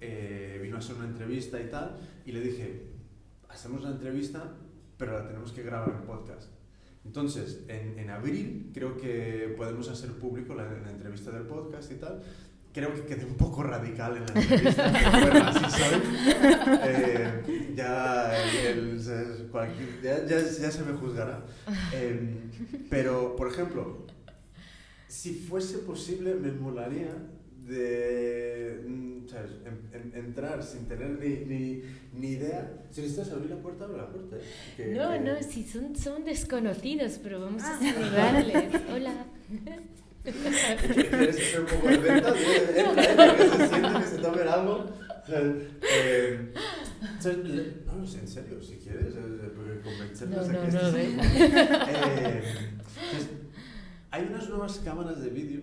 eh, vino a hacer una entrevista y tal, y le dije, hacemos la entrevista, pero la tenemos que grabar en podcast. Entonces, en, en abril creo que podemos hacer público la, la, entrevista del podcast y tal, creo que quedé un poco radical en la entrevista, [laughs] bueno, así, ¿sabes? Eh, ya, ya, ya, se me juzgará. Eh, pero, por ejemplo, si fuese posible, me molaría de mm, ¿sabes? entrar sin tener ni, ni, ni, idea. Si necesitas abrir la puerta, abre la puerta. ¿eh? no, no, si son, son desconocidos, pero vamos a ah. saludarles. [laughs] Hola. ¿Quieres hacer un poco de venta? que se siente que se tomen algo. Eh, no, en serio, si quieres, convencerles no, no, no, eh, hay unas nuevas cámaras de vídeo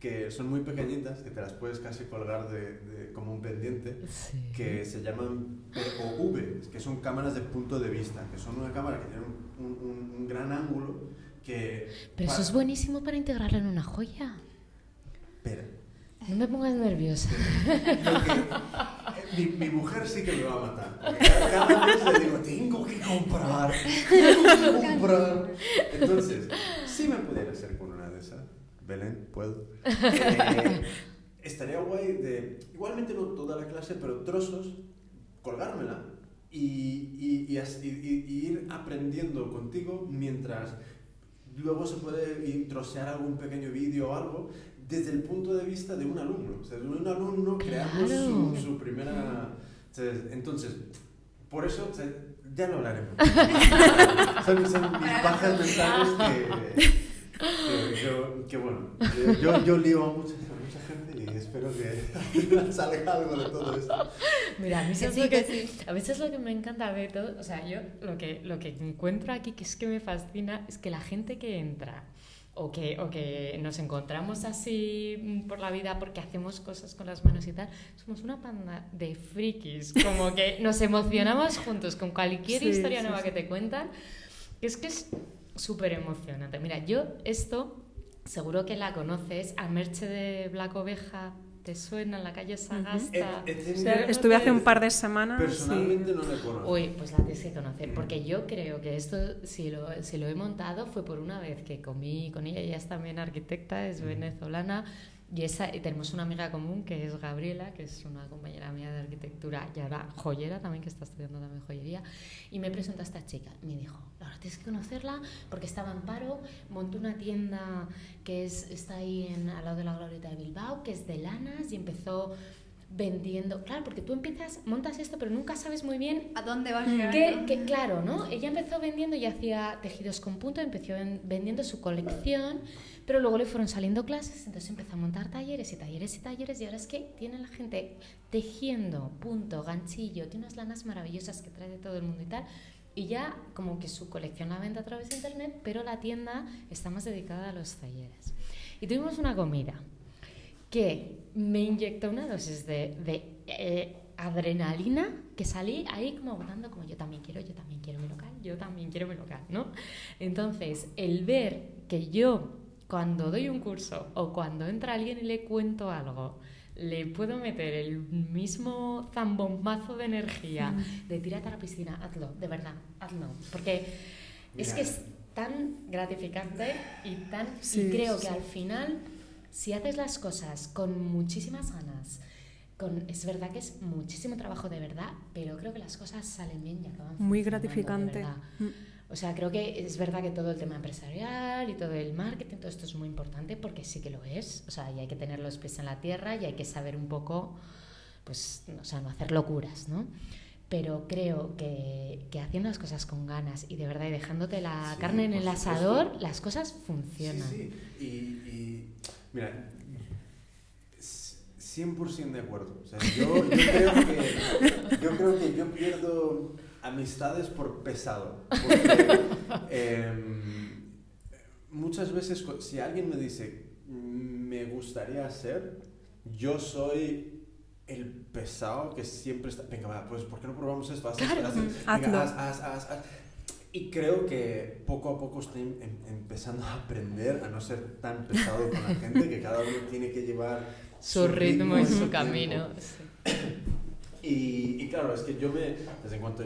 que son muy pequeñitas, que te las puedes casi colgar de, como un pendiente, que se llaman POV, que son cámaras de punto de vista, que son una cámara que tiene un, un, gran ángulo que... Pero eso es buenísimo para integrarlo en una joya. Espera. No me pongas nerviosa. mi, mi, mujer sí que me va a matar. Cada, vez le digo, tengo que comprar, tengo que [laughs] comprar. Entonces, sí me pudiera hacer con una de esas. Belén, puedo. [laughs] Eh, estaría guay de, igualmente no toda la clase, pero trozos, colgármela y, y, y, ir aprendiendo contigo mientras luego se puede trocear algún pequeño vídeo o algo desde el punto de vista de un alumno. O sea, de un alumno creando su, su, primera... Entonces, por eso ya lo hablaremos. son, son mis bajas mentales que que, bueno, yo, yo lío a mucha, mucha, gente y espero que [laughs] salga algo de todo esto. Mira, a mí sí, lo que, a veces lo que me encanta de todo, o sea, yo lo que, lo que encuentro aquí que es que me fascina es que la gente que entra o que, o que nos encontramos así por la vida porque hacemos cosas con las manos y tal, somos una panda de frikis, como que [laughs] nos emocionamos juntos con cualquier historia nueva que te cuentan. Es que es súper emocionante. Mira, yo esto, seguro que la conoces, a Merche de Black Oveja, ¿te suena en la calle Sagasta? estuve hace un par de semanas. Personalmente no le conozco. Uy, pues la tienes que conocer, porque yo creo que esto, si lo, si lo he montado, fue por una vez que comí con ella, ella es también arquitecta, es venezolana, y, esa, tenemos una amiga común que es Gabriela, que es una compañera mía de arquitectura y ahora joyera también, que está estudiando también joyería. Y me presentó a esta chica. Me dijo, Laura, tienes que conocerla porque estaba en paro. Montó una tienda que es, está ahí en, al lado de la Glorieta de Bilbao, que es de lanas y empezó vendiendo. Claro, porque tú empiezas, montas esto, pero nunca sabes muy bien a dónde vas a llegar. Que, claro, ¿no? Ella empezó vendiendo y hacía tejidos con punto, empezó vendiendo su colección pero luego le fueron saliendo clases, entonces empezó a montar talleres y talleres y talleres y ahora es que tiene la gente tejiendo, punto, ganchillo, tiene unas lanas maravillosas que trae de todo el mundo y tal. Y ya como que su colección la vende a través de internet, pero la tienda está más dedicada a los talleres. Y tuvimos una comida que me inyectó una dosis de, de eh, adrenalina que salí ahí como votando como yo también quiero, yo también quiero mi local, yo también quiero mi local, ¿no? Entonces, el ver que yo cuando doy un curso o cuando entra alguien y le cuento algo, le puedo meter el mismo zambombazo de energía de tírate a la piscina, hazlo, de verdad, hazlo. Porque es que es tan gratificante y tan... y creo que al final, si haces las cosas con muchísimas ganas, con, es verdad que es muchísimo trabajo de verdad, pero creo que las cosas salen bien y acaban Muy gratificante. Mm. O sea, creo que es verdad que todo el tema empresarial y todo el marketing, todo esto es muy importante porque sí que lo es. O sea, y hay que tener los pies en la tierra y hay que saber un poco, pues, o sea, no hacer locuras, ¿no? Pero creo que, que haciendo las cosas con ganas y de verdad y dejándote la carne en el asador, las cosas funcionan. Sí, sí. Y, y mira, 100% de acuerdo. O sea, yo, yo, creo que, yo creo que yo pierdo amistades por pesado. Porque em, muchas veces, si alguien me dice, me gustaría ser, yo soy el pesado que siempre está, venga, pues ¿por qué no probamos esto? Haz, Y creo que poco a poco estoy em, empezando a aprender a no ser tan pesado con la gente, que cada uno tiene que llevar su, ritmo, y su camino. Y, claro, es que yo me, desde en cuanto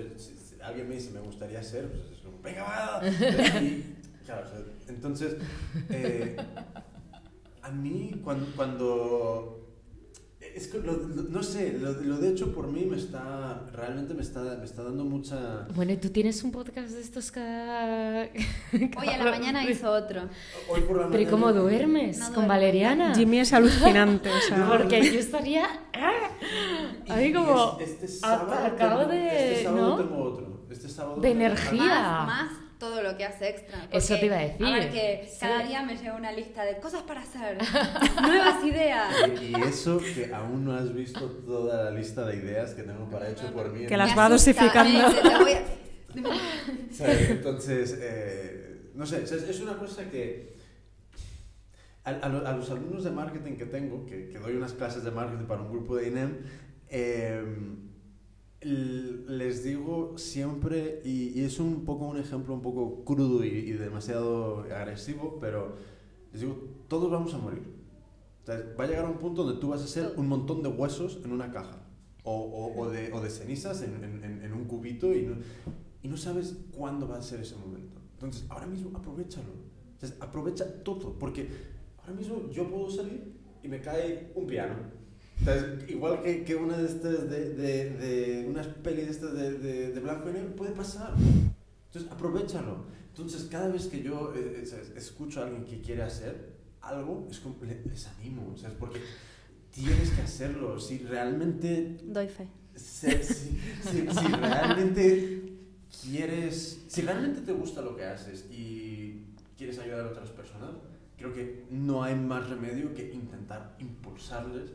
alguien me dice me gustaría ser, pues es como, venga, va. Y, claro, entonces, eh, a mí cuando, cuando es que no sé, lo, de hecho por mí me está, realmente me está, me está dando mucha... Bueno, ¿y tú tienes un podcast de estos cada... [laughs] Hoy a la mañana hizo otro. Hoy por la ¿Pero ¿y cómo duermes? ¿Con Valeriana? Jimmy es alucinante, o sea... Porque yo estaría... ¡ah! Ahí como... Este, sábado, tengo, de... este sábado tengo otro. Este sábado de energía. Más, todo lo que hace extra. Eso te iba a decir. A ver, que cada día me llega una lista de cosas para hacer, [laughs] nuevas ideas. Y, eso que aún no has visto toda la lista de ideas que tengo para hecho por mí. Que las va dosificando. [laughs] Entonces, eh, no sé, es una cosa que a, los alumnos de marketing que tengo, que, doy unas clases de marketing para un grupo de INEM, em, les digo siempre, y, es un poco un ejemplo un poco crudo y, demasiado agresivo, pero les digo, todos vamos a morir. va a llegar un punto donde tú vas a ser un montón de huesos en una caja, o, o, de, o de, cenizas en, en, en, un cubito, y no, y no sabes cuándo va a ser ese momento. Entonces, ahora mismo aprovechalo. aprovecha todo, porque ahora mismo yo puedo salir y me cae un piano. Entonces, igual que, que una de estas, de, de, de unas pelis estas de, de, blanco y negro, puede pasar. Entonces, aprovechalo. Entonces, cada vez que yo eh, eh, escucho a alguien que quiere hacer algo, es como, les, animo, ¿sabes? Porque tienes que hacerlo. Si realmente... Doy fe. Si, si, si, si realmente quieres... Si realmente te gusta lo que haces y quieres ayudar a otras personas, creo que no hay más remedio que intentar impulsarles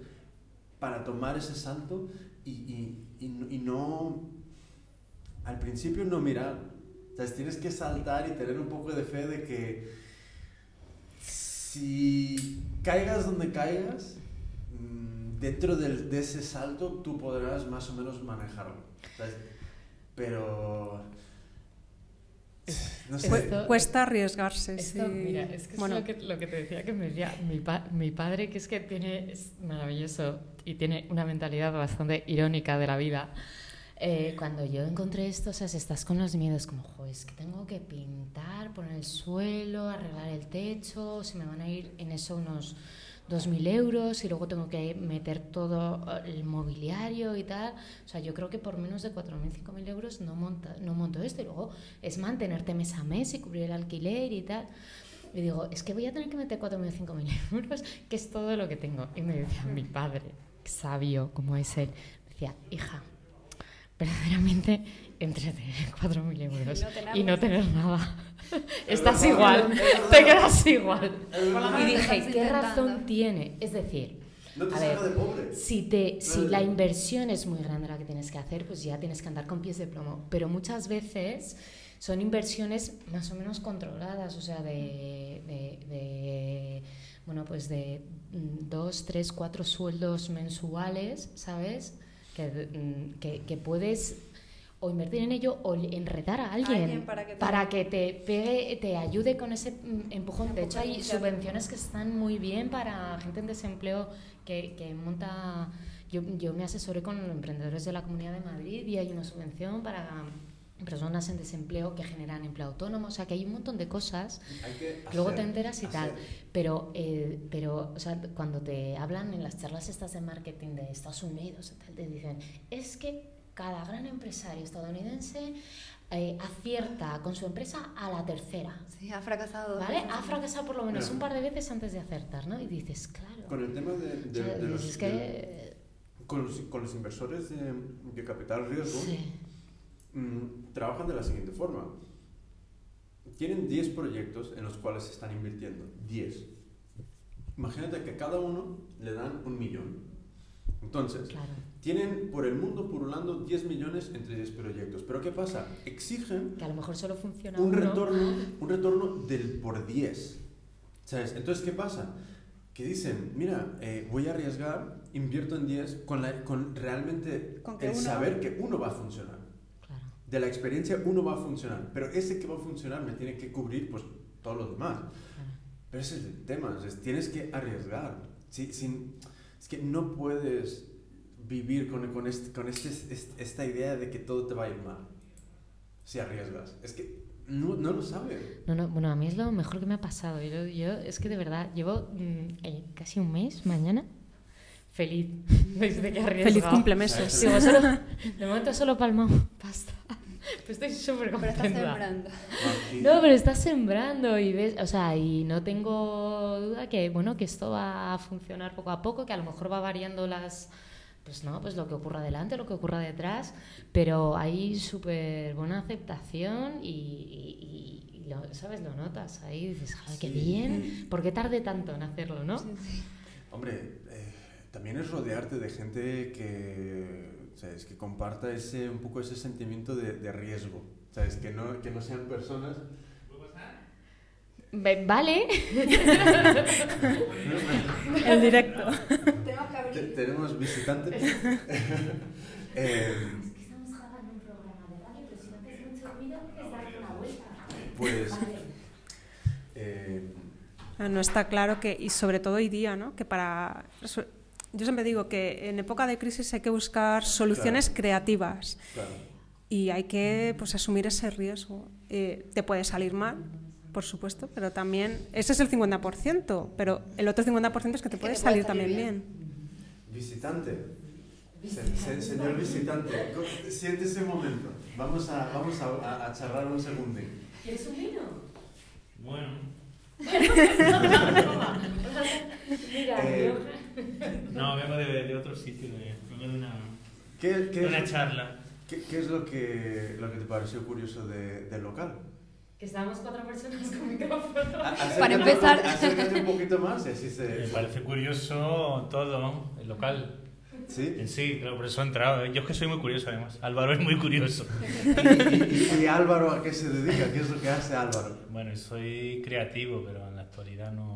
para tomar ese salto y, y, y, no, al principio no mirar. O sea, tienes que saltar y tener un poco de fe de que si caigas donde caigas, mm, dentro de, de ese salto tú podrás más o menos manejarlo. Pero no sé. Cuesta arriesgarse. Mira, es que es lo que, lo que te decía que me decía mi, mi padre, que es que tiene, es maravilloso y tiene una mentalidad bastante irónica de la vida. Eh, cuando yo encontré esto, o sea, si estás con los miedos, como, joder, es que tengo que pintar, poner el suelo, arreglar el techo, se me van a ir en eso unos 2.000 euros y luego tengo que meter todo el mobiliario y tal. O sea, yo creo que por menos de 4.000, 5.000 euros no, monta, no monto esto. Y luego es mantenerte mes a mes y cubrir el alquiler y tal. Y digo, es que voy a tener que meter 4.000, 5.000 [laughs] euros, que es todo lo que tengo. Y me decía mi padre, sabio como es él, decía, hija, verdaderamente entre tener 4.000 euros y no tener nada. [laughs] Estás igual, te quedas igual. Y dije, ¿qué razón tiene? Es decir, a ver, si, te, si la inversión es muy grande la que tienes que hacer, pues ya tienes que andar con pies de plomo. Pero muchas veces son inversiones más o menos controladas, o sea, de, de, bueno, pues de mm, dos, tres, cuatro sueldos mensuales, ¿sabes? Que, mm, que, que puedes o invertir en ello o enredar a alguien, para, que te... pegue, te ayude con ese mm, empujón. De hecho, hay subvenciones que están muy bien para gente en desempleo que, que monta... Yo, yo me asesoré con los emprendedores de la Comunidad de Madrid y hay una subvención para personas en desempleo que generan empleo autónomo, o sea que hay un montón de cosas, luego te enteras y tal, pero, eh, pero o sea, cuando te hablan en las charlas estas de marketing de Estados Unidos, te dicen, es que cada gran empresario estadounidense eh, acierta con su empresa a la tercera. Sí, ha fracasado. ¿Vale? Ha fracasado por lo menos un par de veces antes de acertar, ¿no? Y dices, claro. Con el tema de, los, con, los, con los, inversores de, capital riesgo, mm, trabajan de la siguiente forma. Tienen 10 proyectos en los cuales se están invirtiendo. 10. Imagínate que a cada uno le dan un millón. Entonces, tienen por el mundo purulando 10 millones entre 10 proyectos. Pero ¿qué pasa? Exigen que a lo mejor solo funciona un retorno, [laughs] un retorno del por 10. ¿Sabes? Entonces, ¿qué pasa? Que dicen, mira, eh, voy a arriesgar, invierto en 10 con, la, con realmente el saber que uno va a funcionar. De la experiencia uno va a funcionar, pero ese que va a funcionar me tiene que cubrir pues todos los demás. Pero ese es el tema, tienes que arriesgar. Sí, sin, es que no puedes vivir con, con, este, con este, esta idea de que todo te va a ir mal si arriesgas. Es que no, no lo sabes. No, no, bueno, a mí es lo mejor que me ha pasado. Yo, yo es que de verdad llevo mm, eh, casi un mes mañana feliz [laughs] desde que arriesgado. Feliz cumplemeses. de momento solo palmo [laughs] pasta. Pues estoy súper contenta. Pero estás sembrando. No, pero estás sembrando y ves, o sea, y no tengo duda que, bueno, que esto va a funcionar poco a poco, que a lo mejor va variando las pues no, pues lo que ocurra delante, lo que ocurra detrás, pero hay súper buena aceptación y, lo, ¿sabes? Lo notas ahí, dices, joder, qué bien, ¿por qué tarde tanto en hacerlo, no? Hombre, eh, también es rodearte de gente que, ¿sabes? que comparta ese, un poco ese sentimiento de, de riesgo, ¿sabes? Que no, que no sean personas Vale. [laughs] El directo. Tenemos visitantes. eh, estamos [laughs] grabando un programa de radio, pero si no haces mucho ruido, es darte una vuelta. Pues. Eh, no está claro que, y sobre todo hoy día, ¿no? que para. Yo siempre digo que en época de crisis hay que buscar soluciones creativas. Claro. Y hay que pues, asumir ese riesgo. Eh, te puede salir mal, por supuesto, pero también ese es el 50%, pero el otro 50% es que te puede salir, también bien. Visitante. señor visitante, siente ese momento. Vamos a, vamos a, a, charlar un segundo. ¿Quieres un vino? Bueno. [laughs] [laughs] Mira, eh, no, vengo de, de otro sitio, vengo de una, ¿Qué, qué de una charla. ¿qué, ¿Qué, es lo que, lo que te pareció curioso de, del local? Que estábamos cuatro personas con micrófono. Para empezar. Acércate un poquito más y así se. Me parece curioso todo, el local. ¿Sí? En sí, claro, por eso he entrado. Yo es que soy muy curioso, además. Álvaro es muy curioso. [laughs] ¿Y, y, Álvaro a qué se dedica? ¿Qué es lo que hace Álvaro? Bueno, soy creativo, pero en la actualidad no,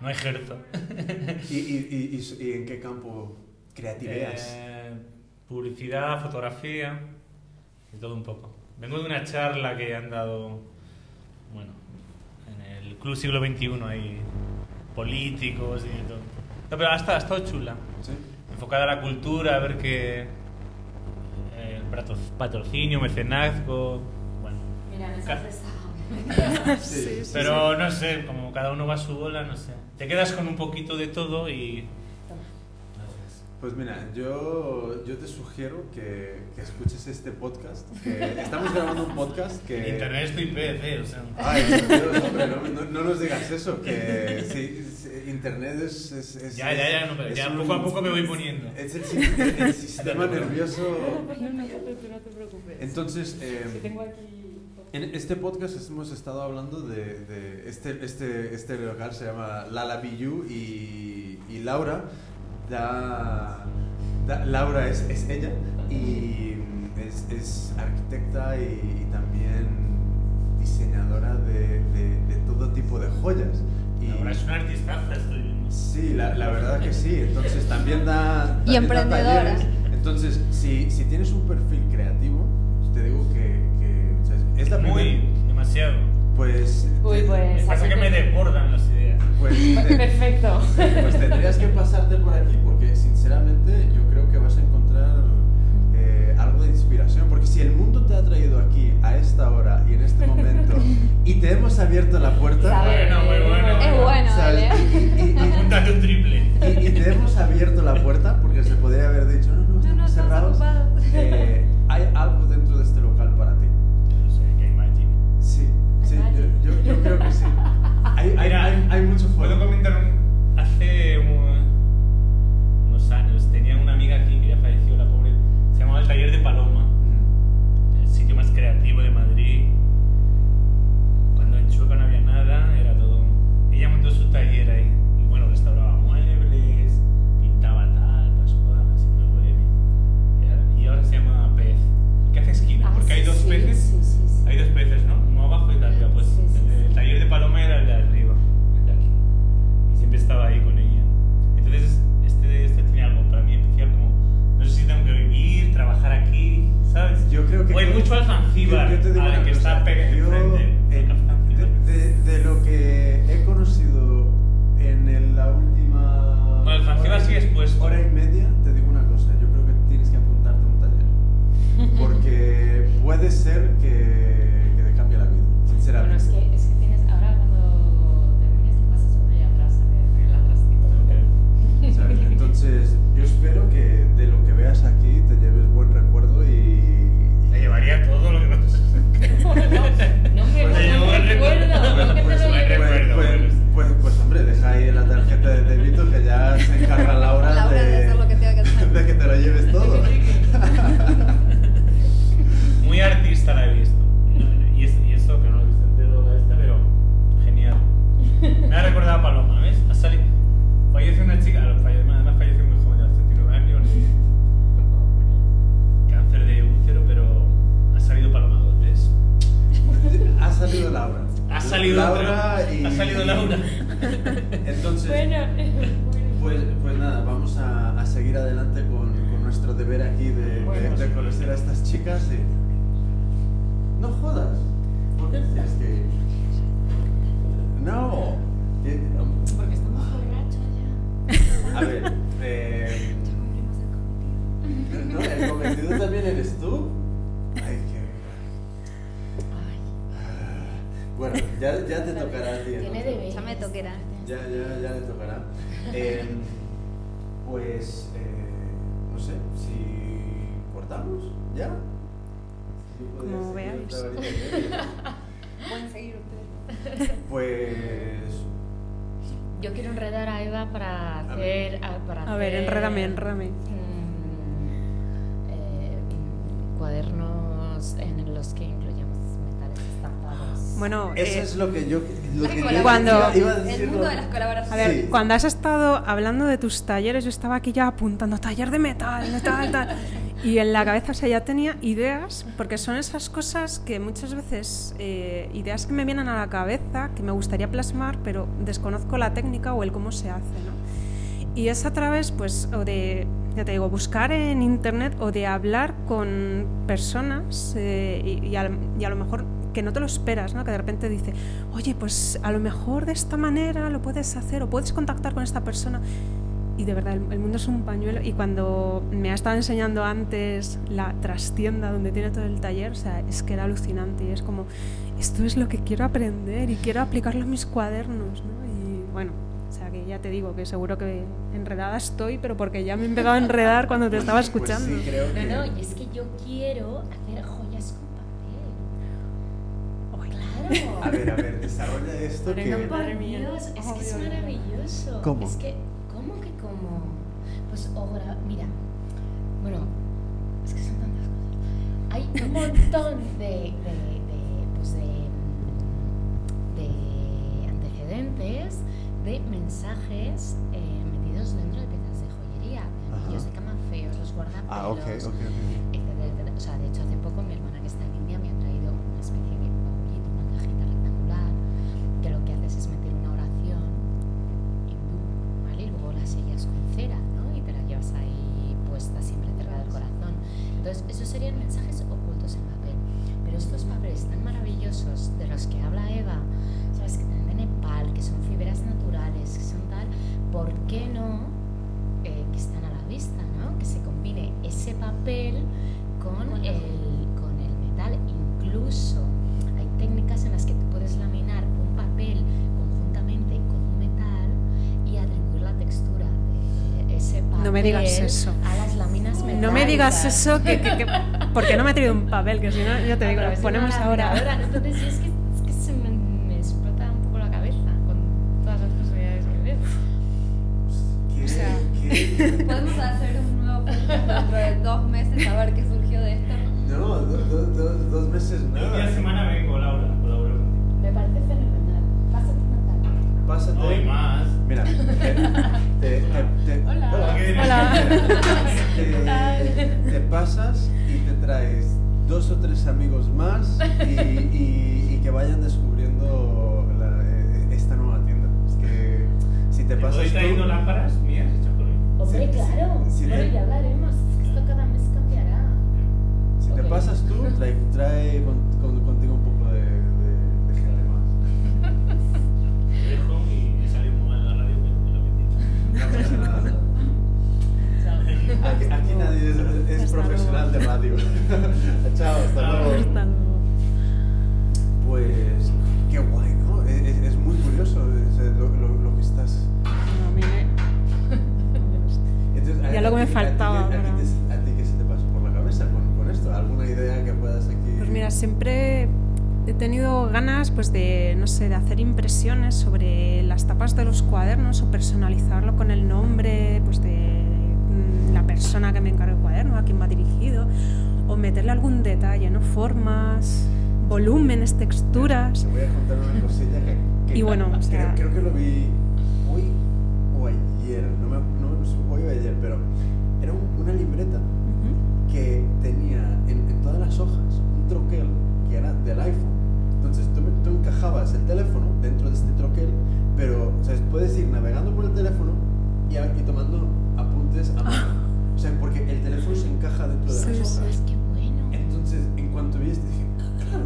no ejerzo. [laughs] ¿Y, y, y, en qué campo creativeas? Eh, publicidad, fotografía y todo un poco. Vengo de una charla que han dado, bueno, en el Club Siglo XXI, hay políticos y todo. No, pero ha estado, ha estado chula. ¿Sí? Enfocada a la cultura, a ver qué. Eh, patrocinio, mecenazgo. Bueno. Mira, me [laughs] sí, sí, Pero no sé, como cada uno va a su bola, no sé. Te quedas con un poquito de todo y pues mira, yo, yo te sugiero que, que, escuches este podcast. Que estamos grabando un podcast que... Internet es tu IP, ¿eh? O sea... Ay, Dios, hombre, no, no, nos digas eso, que sí, Internet es... es, es ya, ya, ya, no, pero ya poco a poco me voy poniendo. Es el, el [laughs] sistema nervioso... No, no, no te preocupes. Entonces... Eh, si tengo aquí... En este podcast hemos estado hablando de, de este, este, este local, se llama Lala Biyu y, y Laura da, Laura es, es, ella y es, es arquitecta y, también diseñadora de, de, todo tipo de joyas. Y, Laura es una artista, estoy Sí, la, la, verdad que sí. Entonces también da... y emprendedora. Entonces, si, si, tienes un perfil creativo, te digo que es la Muy, demasiado. Pues... Uy, pues... Pasa que me desbordan las ideas. Pues, [laughs] Perfecto. Pues tendrías que pasarte por aquí porque sinceramente yo creo que vas a encontrar eh, algo de inspiración. Porque si el mundo te ha traído aquí a esta hora y en este momento y te hemos abierto la puerta... Bueno, muy bueno. Es bueno. Y, y, y, un triple. Y, y, te hemos abierto la puerta porque se podría haber dicho, no, no, estamos no, no, cerrados. Eh, hay algo dentro de este local Sí, yo, yo, yo creo que sí. Hay, hay, Mira, hay, hay mucho fuego. Puedo comentar un, hace un, unos años tenía una amiga aquí que ya falleció, la pobre, se llamaba el Taller de Paloma, el sitio más creativo de Madrid. Cuando en Chueca no había nada, era todo. Ella montó su taller ahí y bueno, restauraba muebles, pintaba tal, pascual, así muy. Y ahora se llama Pez, que hace esquina, Ah, porque hay sí, dos sí, peces. sí, sí, sí. Hay dos peces, ¿no? Uno abajo y tal. ya, Pues Sí, sí, el, el taller de Paloma era el de arriba, el de aquí. Y siempre estaba ahí con ella. Entonces, este, este tiene algo para mí especial, como no sé si tengo que vivir, trabajar aquí, ¿sabes? Yo creo que... O hay mucho alfancíbar, Yo- yo te digo ¿vale? una que cosa, está pegado enfrente. eh, el de, de- de lo que he conocido en el- la última Bueno, el Zanzíbar hora, sí es puesto. hora y media, Porque puede ser que, que te cambie la vida, Bueno, sinceramente. es que, es que tienes... Ahora cuando termines te pasas por allá atrás a ver el. Entonces, yo espero que de lo que veas aquí te lleves buen recuerdo y... Me llevaría todo lo que pasa. [laughs] No, hombre, Pues no, yo no buen recuerdo. recuerdo. ¿no? Que te [laughs] Muy artista la he visto. Y, es, y, eso que no lo viste entero la esta, pero genial. [laughs] Me ha recordado a Paloma, ¿ves? Ha salido. Falleció una chica, además falleció muy joven, a los 39 años. [laughs] Cáncer de útero, pero ha salido Paloma Gómez. [laughs] Ha salido Laura. Ha salido Laura. Otra. Y... Ha salido Laura. Entonces. Bueno. Pues, pues nada, vamos a, a seguir adelante con, con, nuestro deber aquí de, de, de conocer a estas chicas. Y... No jodas. ¿Por qué tienes que.? No. Porque estamos borrachos ya. A ver, eh. No, el cometido también eres tú. Ay, qué. Ay. Bueno, ya, ya te tocará a ti. Ya me tocará. Ya, ya, ya le tocará. Eh, pues, eh, no sé, si cortamos, ¿ya? Como Pueden [laughs] seguir ustedes. Pues... Yo quiero enredar a Eva para hacer... A, para a ver, enrédame, enrédame. Mm, eh, cuadernos en los que incluyamos metales estampados. Bueno, eso eh, es lo que yo, lo que yo cuando iba, a el mundo de las colaboraciones. A ver, Sí. cuando has estado hablando de tus talleres, yo estaba aquí ya apuntando taller de metal, metal, tal. [laughs] Y en la cabeza, o sea, ya tenía ideas, porque son esas cosas que muchas veces, eh, ideas que me vienen a la cabeza, que me gustaría plasmar, pero desconozco la técnica o el cómo se hace, ¿no? Y es a través, pues, o de, ya te digo, buscar en internet o de hablar con personas eh, y, y, a, y a lo mejor que no te lo esperas, ¿no? que de repente dice, oye, pues a lo mejor de esta manera lo puedes hacer o puedes contactar con esta persona. Y de verdad, el, el mundo es un pañuelo. Y cuando me ha estado enseñando antes la trastienda donde tiene todo el taller, o sea, es que era alucinante. Y es como, esto es lo que quiero aprender y quiero aplicarlo a mis cuadernos. ¿no? Y bueno, o sea, que ya te digo que seguro que enredada estoy, pero porque ya me he empezado a enredar cuando te estaba escuchando. Pues sí, creo que... No, no, y es que yo quiero hacer joyas con papel. Claro. A ver, a ver, desarrolla esto Pero que... no, por Madre mía. Dios, es que es Ay, ay, ay. maravilloso. ¿Cómo? Es que, ¿cómo que cómo? Pues ahora, mira, bueno, es que son tantas cosas. Hay un [laughs] montón de, de, de, pues de, de antecedentes, de mensajes eh, metidos dentro de piezas de joyería, de anillos de cama feos, los guardapelos, Ah, ok, ok, ok. etcétera, etcétera. O sea, de hecho, hace poco mi hermana que está en India me ha traído una especie de baúlito, una cajita rectangular, que lo que haces es meter los que habla Eva, ¿sabes? Que tienen de Nepal, que son fibras naturales, que son tal, ¿por qué no? eh, que están a la vista, ¿no? Que se combine ese papel con el, con el metal. Incluso hay técnicas en las que tú puedes laminar un papel conjuntamente con un metal y atribuir la textura de ese papel No me digas eso. a las láminas metálicas. No me digas eso, que, que, que- porque no me he traído un papel, que si no, ya te digo, lo ponemos ahora. Entonces, sí, es que, [laughs] Podemos hacer un nuevo dentro de dos meses a ver qué surgió de esto. No, do- do- do- dos meses El día nada. de semana vengo, Laura, colaboro contigo. Me parece fenomenal. Pásate Natalia. Pásate. No hay más. Mira, te, te, te- te- Hola. ¿Qué Hola. te, te pasas y te traes dos o tres amigos más y, y- y que vayan descubriendo la- eh, esta nueva tienda. Es que si te ¿Te pasas estoy tú- trayendo lámparas mías? Hombre, Sí, claro. sí, sí, bueno, ya hablaremos. Es que esto cada mes cambiará. Si te Ok. pasas tú, [laughs] trae, trae con- con- contigo un poco de, de- de gente más. [laughs] Dejo y he salido muy mal la radio, pero me lo. No pasa nada. Aquí, aquí nadie es, es profesional de radio. [laughs] Chao, hasta Chao. luego. Hasta luego. Pues qué guay, ¿no? Es, es- muy curioso es, lo, lo- lo que estás. No, a Entonces, Ya lo que me faltaba, A ti, pero- a qué se te pasó por la cabeza con, con esto? ¿Alguna idea que puedas aquí? Pues mira, siempre he tenido ganas pues de, no sé, de hacer impresiones sobre las tapas de los cuadernos o personalizarlo con el nombre pues de mm, la persona que me encarga el cuaderno, a quien va dirigido, o meterle algún detalle, ¿no? Formas, volúmenes, texturas. Te voy a contar una cosilla que. que Y bueno, o creo, sea- creo que lo vi hoy o ayer, no me, iba a decir, pero era un, una libreta uh -huh. que tenía en, en, todas las hojas un troquel que era del iPhone. Entonces tú, tú encajabas el teléfono dentro de este troquel, pero o sea, puedes ir navegando por el teléfono y, a, y tomando apuntes a mano. [laughs] O sea, porque el teléfono se encaja dentro de sí, las hojas. Bueno. Entonces, en cuanto vi esto, dije, ah, claro,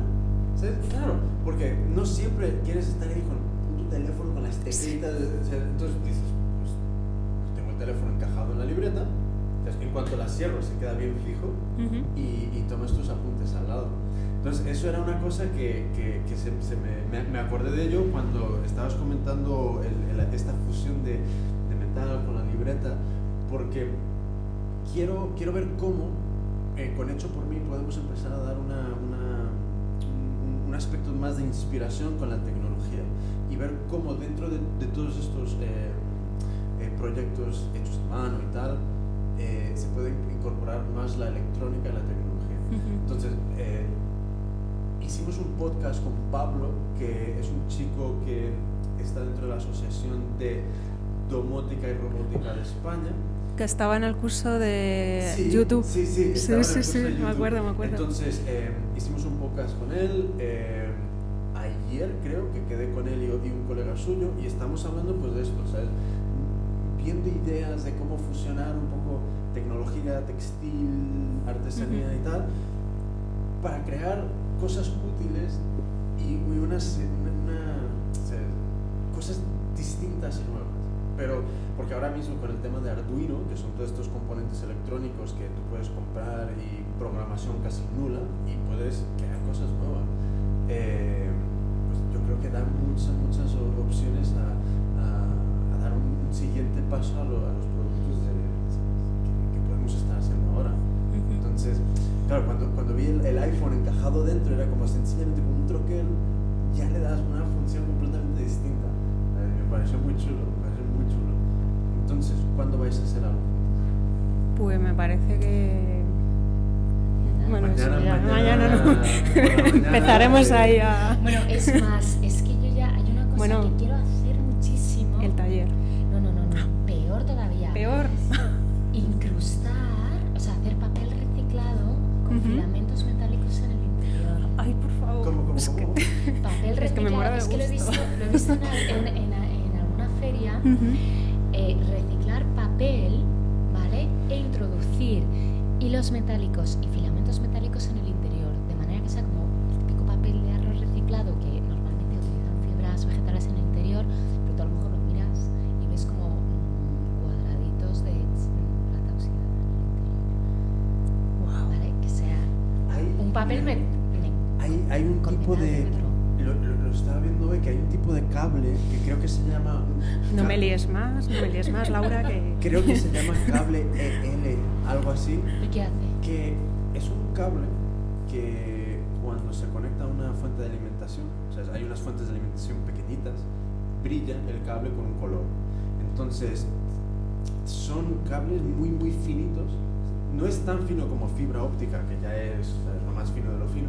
¿sabes? Claro, porque no siempre quieres estar ahí con tu teléfono, con las teclitas. Sí. O sea, entonces dices, teléfono encajado en la libreta. En cuanto la cierro, se queda bien fijo y, y tomas tus apuntes al lado. Entonces, eso era una cosa que, que, que se, se me, me, acordé de ello cuando estabas comentando esta fusión de, de, metal con la libreta, porque quiero, quiero ver cómo, eh, con Hecho por mí, podemos empezar a dar una, una, un, aspecto más de inspiración con la tecnología y ver cómo dentro de, de todos estos eh, proyectos hechos de mano y tal, se puede incorporar más la electrónica y la tecnología. Entonces, hicimos un podcast con Pablo, que es un chico que está dentro de la Asociación de Domótica y Robótica de España. Que estaba en el curso de YouTube. Sí, sí, sí, sí, sí me acuerdo, me acuerdo. Entonces, eh, hicimos un podcast con él. Eh, ayer creo que quedé con él y, un colega suyo y estamos hablando pues de esto, ¿sabes? Viendo ideas de cómo fusionar un poco tecnología, textil, artesanía y tal, para crear cosas útiles y unas una, cosas distintas y nuevas. Pero, porque ahora mismo con el tema de Arduino, que son todos estos componentes electrónicos que tú puedes comprar y programación casi nula y puedes crear cosas nuevas, eh, pues yo creo que dan muchas, muchas opciones a, un, siguiente paso a, los productos que, que podemos estar haciendo ahora. Entonces, Claro, cuando, cuando vi el, iPhone encajado dentro era como sencillamente como un troquel, ya le das una función completamente distinta. Eh, me pareció muy chulo, me pareció muy chulo. Entonces, ¿cuándo vais a hacer algo? Pues me parece que... Bueno, mañana, mañana, mañana, no. [laughs] Empezaremos ahí a... Bueno, es más, es que yo ya hay una cosa que quiero filamentos metálicos en el interior. Ay, por favor. ¿Cómo, cómo, cómo? [laughs] Papel reciclado. Es que, lo he visto, lo he visto en, en, en, alguna feria. eh, reciclar papel, ¿vale? E introducir hilos metálicos y filamentos metálicos en el interior. De manera que sea como el típico papel de arroz reciclado que normalmente utilizan fibras vegetales en el interior, papel me, hay, hay, un tipo de lo, lo, estaba viendo hoy que hay un tipo de cable que creo que se llama no me líes más no me líes más Laura que [laughs] creo que se llama cable EL algo así ¿y qué hace? que es un cable que cuando se conecta a una fuente de alimentación o sea hay unas fuentes de alimentación pequeñitas brilla el cable con un color. Entonces son cables muy muy finitos. No es tan fino como fibra óptica, que ya es lo más fino de lo fino,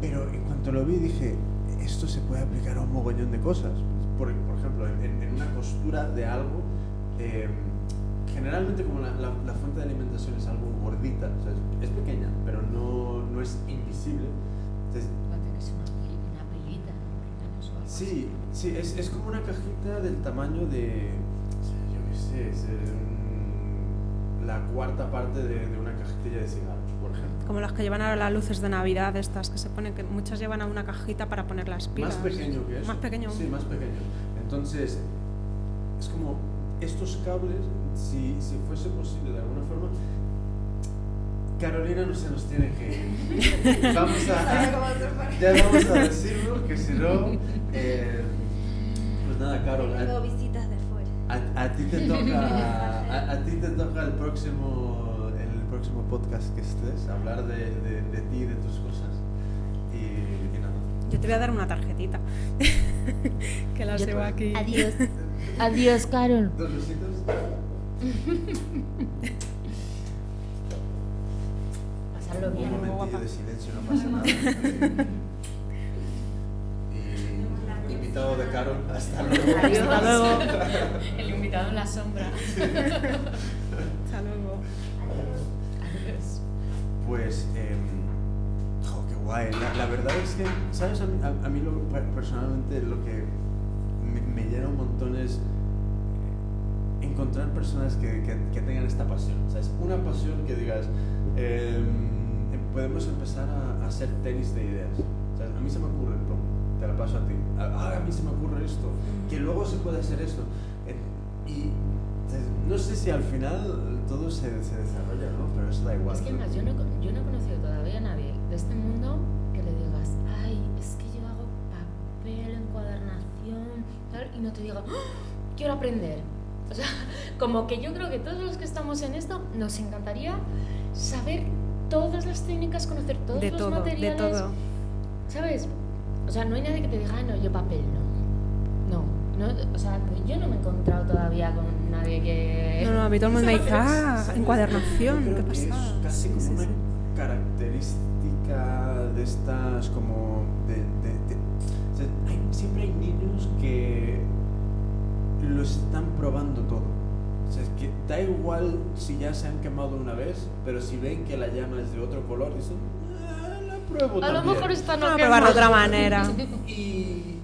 pero en cuanto lo vi dije, esto se puede aplicar a un mogollón de cosas. Por, por ejemplo, en, una costura de algo, em, generalmente como la, la, fuente de alimentación es algo gordita, o sea, es, pequeña, pero no, no es invisible. Entonces, Sí, sí, es, es como una cajita del tamaño de, yo qué sé, es, la cuarta parte de, de, una cajetilla de ejemplo. Como las que llevan ahora las luces de Navidad, estas que se ponen, que muchas llevan a una cajita para poner las pilas. Más pequeño que eso. Más pequeño. Sí, más pequeño. Entonces, es como estos cables, si, si fuese posible de alguna forma, Carolina no se nos tiene que ir. [laughs] Vamos a, [laughs] ya vamos a decirlo, que si no, eh, pues nada, Carol. Tengo visitas de fuera. A, a ti te toca [laughs] a, ti te toca el próximo, próximo podcast que estés, hablar de, de, de ti y de tus cosas. Y, nada. Yo te voy a dar una tarjetita [laughs] que la llevo aquí. Adiós. [laughs] Adiós, Carol. Dos besitos. [laughs] Pasarlo bien. Un momentillo de silencio, no pasa nada. invitado de Carol. Hasta luego. Hasta luego. El invitado en la sombra. Pues, eh, oh, qué guay. La, verdad es que, ¿sabes? A mí, a, mí lo, personalmente lo que me, me, llena un montón es encontrar personas que, que, que, tengan esta pasión. ¿sabes? Una pasión que digas, eh, podemos empezar a, a, hacer tenis de ideas. ¿sabes? A mí se me ocurre, te la paso a ti. Ah, a mí se me ocurre esto, que luego se puede hacer esto. Y no sé si al final todo se, se desarrolla, ¿no? Pero eso da igual. Es que más, yo no, yo no he conocido todavía a nadie de este mundo que le digas, ay, es que yo hago papel, encuadernación, tal, y no te diga, ¡Ah! quiero aprender. O sea, [laughs] como que yo creo que todos los que estamos en esto nos encantaría saber todas las técnicas, conocer todos de los todo, materiales. De todo. ¿Sabes? O sea, no hay nadie que te diga, ah, no, yo papel no. No, no, o sea, yo no me he encontrado todavía con nadie que... No, no, a mí todo el mundo me [laughs] dice, ah, encuadernación, ¿qué pasa? Es casi como una característica de estas como de... de, de o sea, hay, siempre hay niños que los están probando todo. O sea, es que da igual si ya se han quemado una vez, pero si ven que la llama es de otro color, dicen, ah, la pruebo A también. lo mejor esta no No, quema. probar de otra manera. [laughs] Y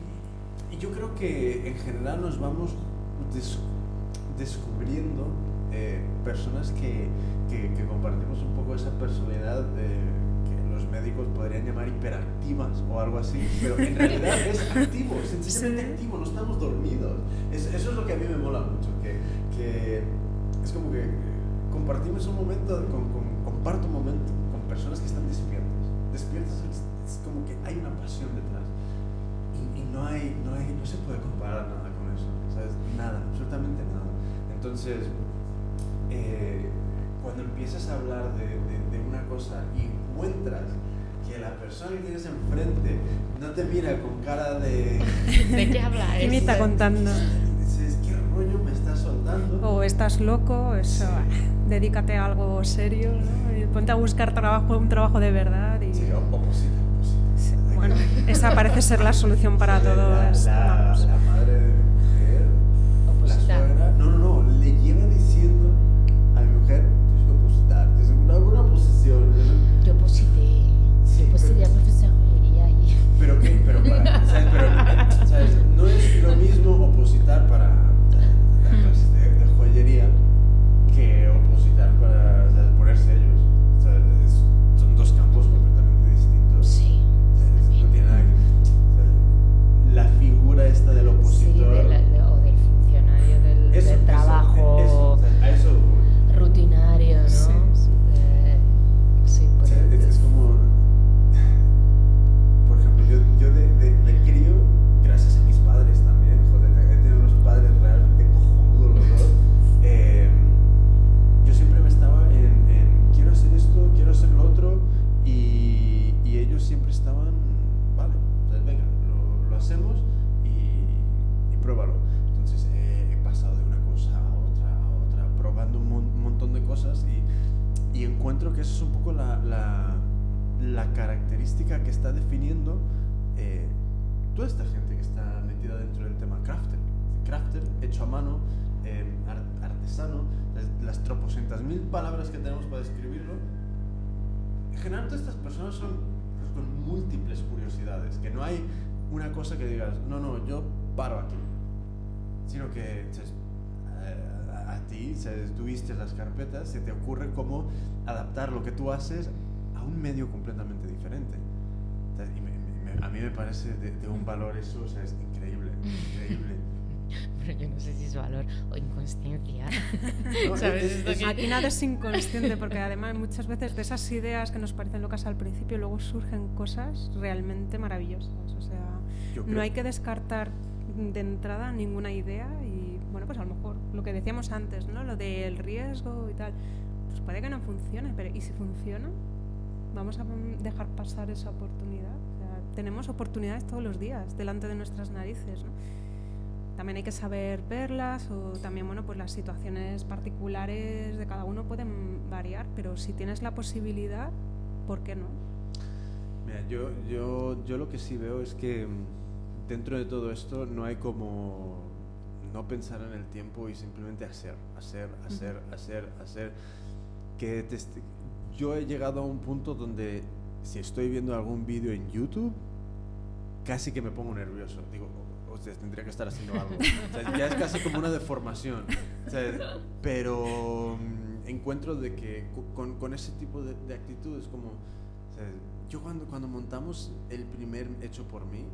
yo creo que en general nos vamos des- descubriendo eh, personas que, que, que compartimos un poco esa personalidad eh, que los médicos podrían llamar hiperactivas o algo así, pero en realidad es activo, sencillamente Sí. activo, no estamos dormidos. Es- eso es lo que a mí me mola mucho, que, que es como que compartimos un momento, con, con- comparto un momento con personas que están despiertas. Despiertas es, es como que hay una pasión detrás. No, hay, no, hay, no se puede comparar nada con eso, ¿sabes? Nada, absolutamente nada. Entonces, eh, cuando empiezas a hablar de, de, de una cosa y encuentras que la persona que tienes enfrente no te mira con cara de... [laughs] ¿De qué habla ¿Qué me es? está contando? Dices, ¿qué rollo me estás soltando? O estás loco, eso, Sí. dedícate a algo serio, ¿no? Y ponte a buscar trabajo, un trabajo de verdad. Y, Sí, o-. Sí, bueno, esa parece ser la solución para La- todo la, la, la madre de mi mujer, la Opositar. suegra, no, no, no, le lleva diciendo a mi mujer, tienes que opositar, tienes una buena posición. Yo posité. Sí, yo posité pero- a profesoría y... Pero qué, pero para, ¿sabes? Pero, ¿sabes? No es lo mismo opositar para característica que está definiendo eh, toda esta gente que está metida dentro del tema crafter. Crafter, hecho a mano, eh, ar- artesano, las, las mil palabras que tenemos para describirlo. En general, todas estas personas son personas con múltiples curiosidades, que no hay una cosa que digas, no, no, yo paro aquí, sino que ¿sabes? Eh, a, a ti, ¿sabes? tú vistes las carpetas, se te ocurre cómo adaptar lo que tú haces a un medio completamente diferente. Y me- me- me- a mí me parece de, de un valor eso, o sea, es increíble, [laughs] increíble. pero yo no sé si es valor o inconsciencia. [laughs] No, ¿Sabes? es- es- Aquí nada es [laughs] inconsciente porque además muchas veces de esas ideas que nos parecen locas al principio luego surgen cosas realmente maravillosas. O sea, creo- no hay que descartar de entrada ninguna idea y bueno, pues a lo mejor lo que decíamos antes, ¿no? Lo del riesgo y tal, pues puede que no funcione, pero ¿y si funciona? Vamos a dejar pasar esa oportunidad. O sea, tenemos oportunidades todos los días delante de nuestras narices, ¿no? También hay que saber verlas o también, bueno, pues las situaciones particulares de cada uno pueden variar, pero si tienes la posibilidad, ¿por qué no? Mira, yo, yo, yo lo que sí veo es que mm, dentro de todo esto no hay como no pensar en el tiempo y simplemente hacer, hacer, hacer, hacer, hacer. Que te yo he llegado a un punto donde si estoy viendo algún vídeo en YouTube, casi que me pongo nervioso. Digo, tendría que estar haciendo algo. O ya es casi como una deformación. Pero mm, encuentro de que con, ese tipo de, de actitud es como... yo cuando, cuando montamos el primer hecho por mí,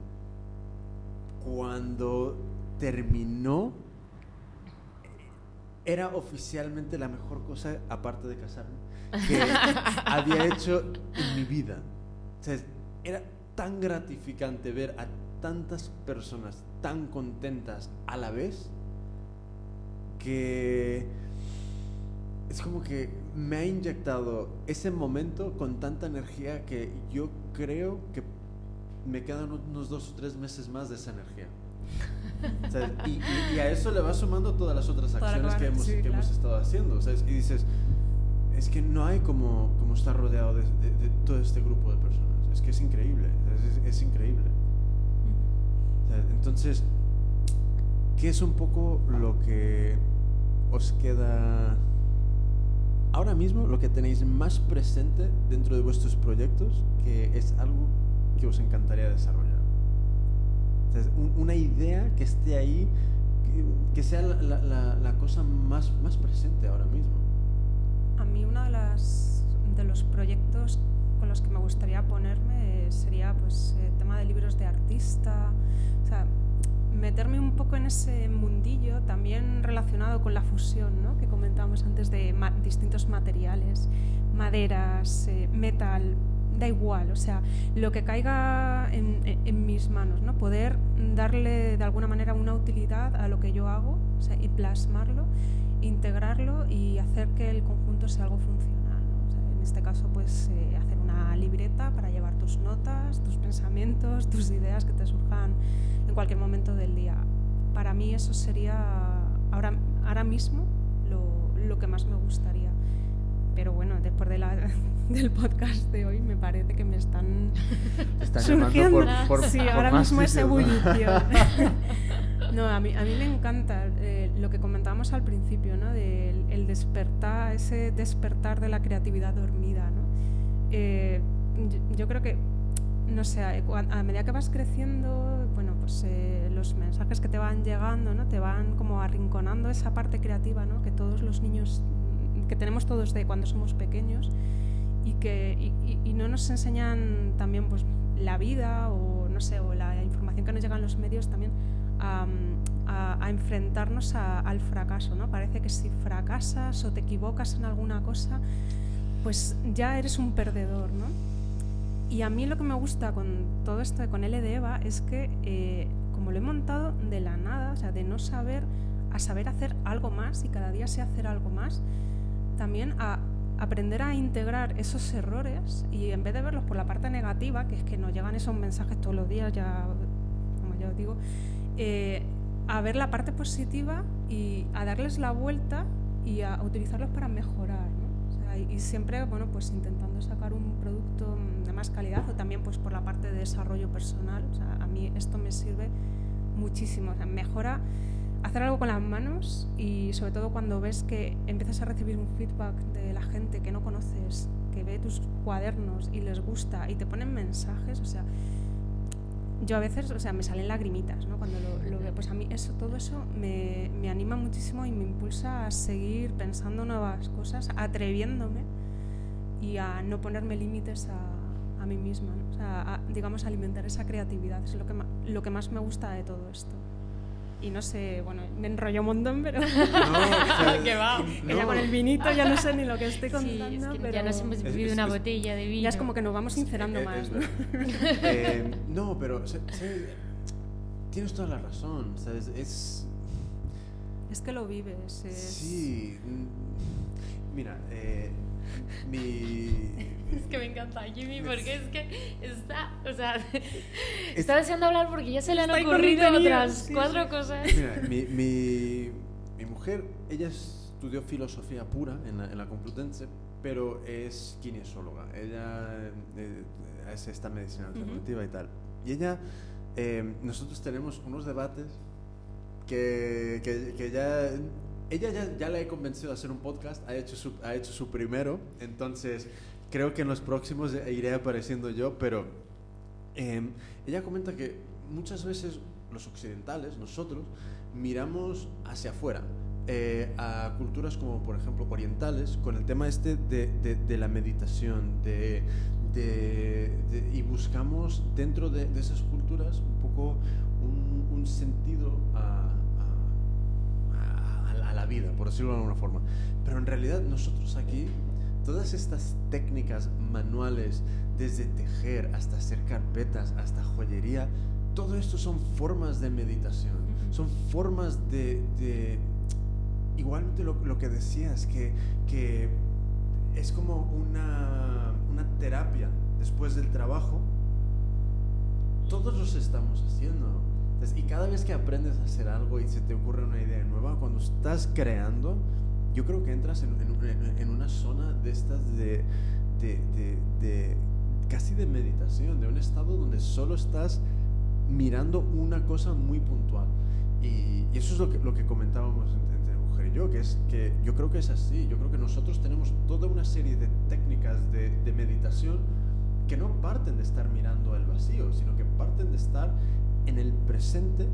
cuando terminó, era oficialmente la mejor cosa, aparte de casarme, que [laughs] había hecho en mi vida. O sea, era tan gratificante ver a tantas personas tan contentas a la vez que es como que me ha inyectado ese momento con tanta energía que yo creo que me quedan unos dos o tres meses más de esa energía. y, a eso le va sumando todas las otras acciones que, hemos, que hemos, estado haciendo. Y dices, es que no hay como, como estar rodeado de, todo este grupo de personas. Es que es increíble, es, increíble. entonces, ¿qué es un poco lo que os queda ahora mismo, lo que tenéis más presente dentro de vuestros proyectos, que es algo que os encantaría desarrollar? una idea que esté ahí, que, sea la, cosa más, más presente ahora mismo. Mí uno de, las, de los proyectos con los que me gustaría ponerme sería pues eh, tema de libros de artista, o sea, meterme un poco en ese mundillo también relacionado con la fusión, ¿no? que comentábamos antes de distintos materiales, maderas, eh, metal, da igual, o sea, lo que caiga en, en, mis manos, ¿no? Poder darle de alguna manera una utilidad a lo que yo hago o sea, y plasmarlo, integrarlo y hacer que el conjunto sea algo funcional. ¿no? O sea, en este caso, pues eh, hacer una libreta para llevar tus notas, tus pensamientos, [laughs] tus ideas que te surjan en cualquier momento del día. Para mí eso sería ahora, ahora mismo lo, lo que más me gustaría pero bueno, después de la, [laughs] del podcast de hoy me parece que me están, [laughs] surgiendo. sí, ahora mismo es ebullición. [laughs] no, a mí, a mí me encanta eh, lo que comentábamos al principio, ¿no? De el, despertar, ese despertar de la creatividad dormida, ¿no? Eh, yo, creo que, no sé, a, medida que vas creciendo, bueno, pues eh, los mensajes que te van llegando, ¿no? Te van como arrinconando esa parte creativa, ¿no? Que todos los niños que tenemos todos de cuando somos pequeños y que y, no nos enseñan también pues la vida o no sé o la información que nos llega en los medios también a, a, enfrentarnos al fracaso no parece que si fracasas o te equivocas en alguna cosa pues ya eres un perdedor no y a mí lo que me gusta con todo esto con L de Eva es que eh, como lo he montado de la nada o sea de no saber a saber hacer algo más y cada día sé hacer algo más también a aprender a integrar esos errores y en vez de verlos por la parte negativa, que es que nos llegan esos mensajes todos los días, ya, como ya os digo, eh, a ver la parte positiva y a darles la vuelta y a utilizarlos para mejorar. y, siempre, bueno, pues intentando sacar un producto de más calidad o también pues por la parte de desarrollo personal. a mí esto me sirve muchísimo. O mejora hacer algo con las manos y sobre todo cuando ves que empiezas a recibir un feedback de la gente que no conoces, que ve tus cuadernos y les gusta y te ponen mensajes, o sea, yo a veces, o sea, me salen lagrimitas, ¿no? Cuando lo, veo, pues a mí eso, todo eso me, me, anima muchísimo y me impulsa a seguir pensando nuevas cosas, atreviéndome y a no ponerme límites a, a mí misma, ¿no? o sea, a, digamos, alimentar esa creatividad, es lo que, lo que más me gusta de todo esto y no sé, bueno, me enrolló un montón, pero... No, [laughs] que va. Ya con el vinito ya no sé ni lo que estoy contando, pero... Ya nos hemos bebido una botella de vino. Ya es como que nos vamos sincerando más, ¿no? [laughs] Eh, no, pero tienes toda la razón, ¿sabes? Es... Es que lo vives. Es... Sí. Mm, mira, eh, mi es que me encanta Jimmy porque es que está, o sea, está deseando hablar porque ya se le han ocurrido otras cuatro cosas. Mira, mi, mi, mi, mujer, ella estudió filosofía pura en la, en la Complutense, pero es kinesióloga. Ella eh, es esta medicina alternativa y tal. Y ella, eh, nosotros tenemos unos debates que, que, que ya ella ya, ya, la he convencido a hacer un podcast, ha hecho su, ha hecho su primero, entonces creo que en los próximos iré apareciendo yo, pero em, ella comenta que muchas veces los occidentales, nosotros, miramos hacia afuera, eh, a culturas como por ejemplo orientales, con el tema este de, de, la meditación, de, y buscamos dentro de, esas culturas un poco un, un sentido a, a, a, la vida, por decirlo de alguna forma. Pero en realidad nosotros aquí, todas estas técnicas manuales, desde tejer hasta hacer carpetas, hasta joyería, todo esto son formas de meditación, son formas de, de igualmente lo, lo, que decías, que, que es como una, una terapia después del trabajo, todos los estamos haciendo. y cada vez que aprendes a hacer algo y se te ocurre una idea nueva, cuando estás creando, yo creo que entras en, en, una zona de estas de, de, de, casi de meditación, de un estado donde solo estás mirando una cosa muy puntual. Y, y eso es lo que, lo que comentábamos entre, mujer y yo, que es que yo creo que es así. Yo creo que nosotros tenemos toda una serie de técnicas de, de meditación que no parten de estar mirando el vacío, sino que parten de estar en el presente,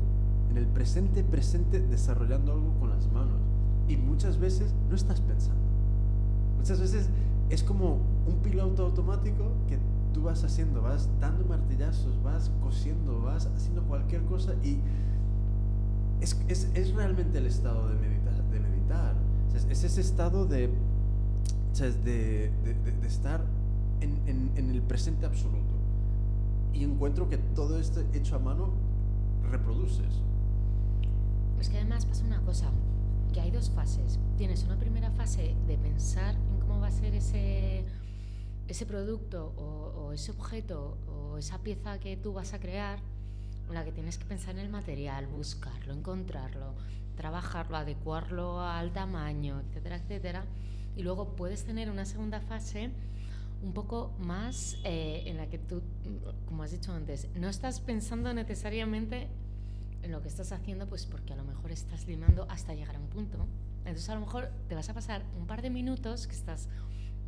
en el presente presente desarrollando algo con las manos. Y muchas veces no estás pensando. Muchas veces es como un piloto automático que tú vas haciendo, vas dando martillazos, vas cosiendo, vas haciendo cualquier cosa y es, es, es realmente el estado de, meditar. De meditar. es ese estado de, de, de, de estar en, en, el presente absoluto. Y encuentro que todo esto hecho a mano reproduce eso. Es que además pasa una cosa, que hay dos fases. Tienes una primera fase de pensar en cómo va a ser ese, ese producto o, ese objeto o esa pieza que tú vas a crear, en la que tienes que pensar en el material, buscarlo, encontrarlo, trabajarlo, adecuarlo al tamaño, etcétera, etcétera. Y luego puedes tener una segunda fase un poco más eh, en la que tú, como has dicho antes, no estás pensando necesariamente en lo que estás haciendo, pues porque a lo mejor estás limando hasta llegar a un punto. Entonces a lo mejor te vas a pasar un par de minutos que estás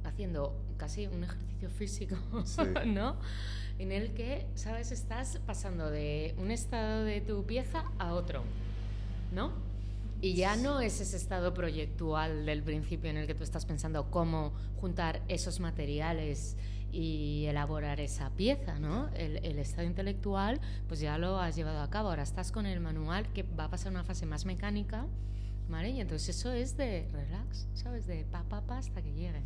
haciendo casi un ejercicio físico, [laughs] ¿no? En el que, ¿sabes? Estás pasando de un estado de tu pieza a otro, ¿no? Y ya no es ese estado proyectual del principio en el que tú estás pensando cómo juntar esos materiales y elaborar esa pieza, ¿no? El, estado intelectual, pues ya lo has llevado a cabo. Ahora estás con el manual que va a pasar una fase más mecánica, ¿vale? Y entonces eso es de relax, ¿sabes? De pa, pa, pa hasta que llegue.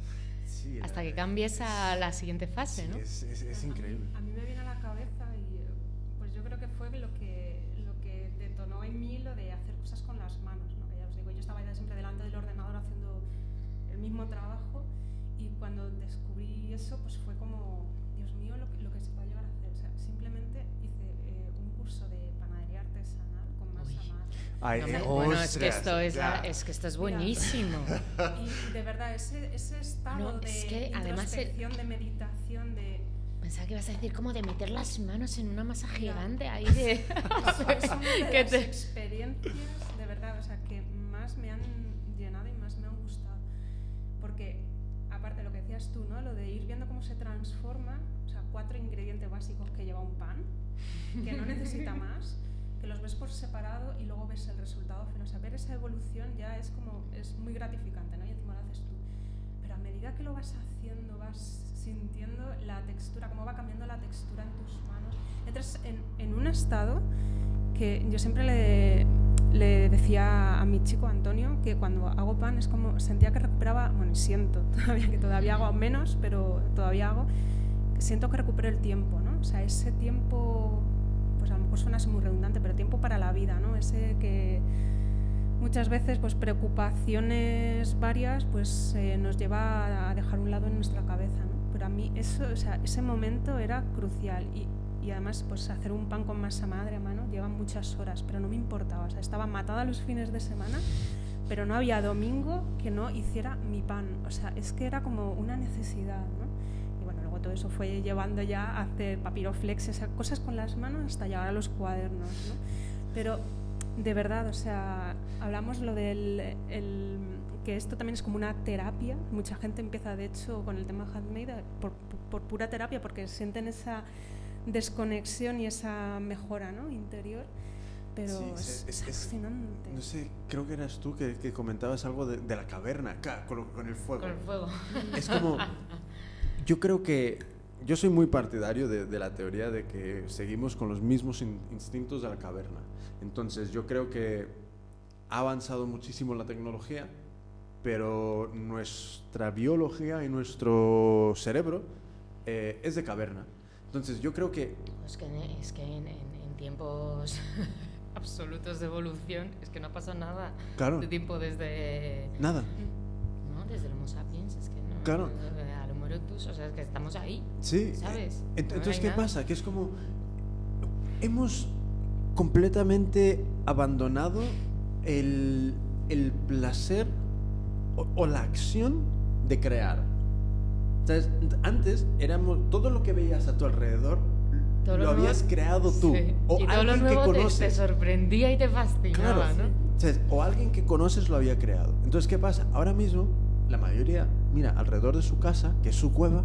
hasta que cambies a la siguiente fase, ¿no? Es, es, increíble. A mí me viene a la cabeza y pues yo creo que fue lo que, lo que detonó en mí lo de hacer cosas con las manos siempre delante del ordenador haciendo el mismo trabajo cuando descubrí eso pues fue como, Dios mío, lo que, lo que se puede llegar a hacer. O sea, simplemente hice eh, un curso de panadería artesanal con masa madre. Ay, bueno, es que esto es, es, que esto es buenísimo. y de verdad, ese, ese estado de es que introspección, de meditación, de... Pensaba que ibas a decir como de meter las manos en una masa gigante ahí de... es una [laughs] de las experiencias, de verdad, o sea, que me han llenado y más me han gustado. Porque, decías tú. Lo de ir viendo cómo se transforma, o sea, cuatro ingredientes básicos que lleva un pan, que no necesita más, que los ves por separado y luego ves el resultado final. O ver esa evolución ya es como, es muy gratificante, ¿no? Y encima lo haces tú. Pero a medida que lo vas haciendo, vas sintiendo la textura, cómo va cambiando la textura en tus manos, entras en, en un estado que yo siempre le, le decía a mi chico Antonio que cuando hago pan es como sentía que recuperaba, bueno, siento [laughs] todavía que todavía hago menos, pero todavía hago, siento que recupero el tiempo, ¿no? O sea, ese tiempo, pues a lo mejor suena muy redundante, pero tiempo para la vida, ¿no? Ese que muchas veces, pues preocupaciones varias, pues eh, nos lleva a dejar un lado en nuestra cabeza, ¿no? Pero a mí eso, o sea, ese momento era crucial y además pues hacer un pan con masa madre a mano lleva muchas horas, pero no me importaba, o sea, estaba matada los fines de semana, pero no había domingo que no hiciera mi pan, o sea, es que era como una necesidad, ¿no? Y bueno, luego todo eso fue llevando ya a hacer papiroflex, o sea, cosas con las manos hasta llegar a los cuadernos, ¿no? Pero de verdad, o sea, hablamos lo del el, que esto también es como una terapia. Mucha gente empieza, de hecho, con el tema handmade por, por pura terapia, porque sienten esa desconexión y esa mejora ¿no? interior. Pero es, fascinante. No sé, creo que eras tú que, que comentabas algo de, de la caverna, con, con, el fuego. Con el fuego. Es como, yo creo que yo soy muy partidario de, la teoría de que seguimos con los mismos instintos de la caverna. Entonces yo creo que ha avanzado muchísimo la tecnología, pero nuestra biología y nuestro cerebro eh, es de caverna. Entonces yo creo que... Es que, es que en, tiempos [laughs] absolutos de evolución es que no pasa nada claro. de tiempo desde... Nada. No, desde el Homo sapiens, es que no. Claro. Al Homo erectus, o sea, es que estamos ahí. Sí. ¿Sabes? Entonces, ¿qué pasa? Que es como... Hemos completamente abandonado el, el placer o, la acción de crear. Antes éramos todo lo que veías a tu alrededor lo, habías creado tú o y alguien lo que conoces te, sorprendía y te fascinaba, ¿no? O alguien que conoces lo había creado. Entonces, ¿qué pasa? Ahora mismo la mayoría mira alrededor de su casa, que es su cueva,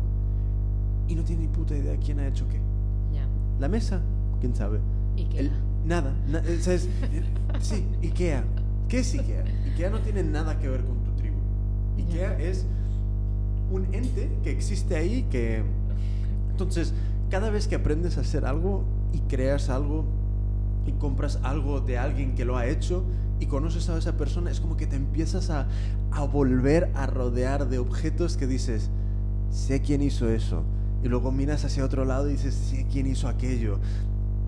y no tiene ni puta idea quién ha hecho qué. La mesa, quién sabe. Ikea. nada, ¿sabes? [laughs] sí, Ikea. ¿Qué es Ikea? Ikea no tiene nada que ver con tu tribu. Ikea es un ente que existe ahí que... Entonces, cada vez que aprendes a hacer algo y creas algo y compras algo de alguien que lo ha hecho y conoces a esa persona, es como que te empiezas a, a volver a rodear de objetos que dices, sé quién hizo eso. Y luego miras hacia otro lado y dices, sé quién hizo aquello.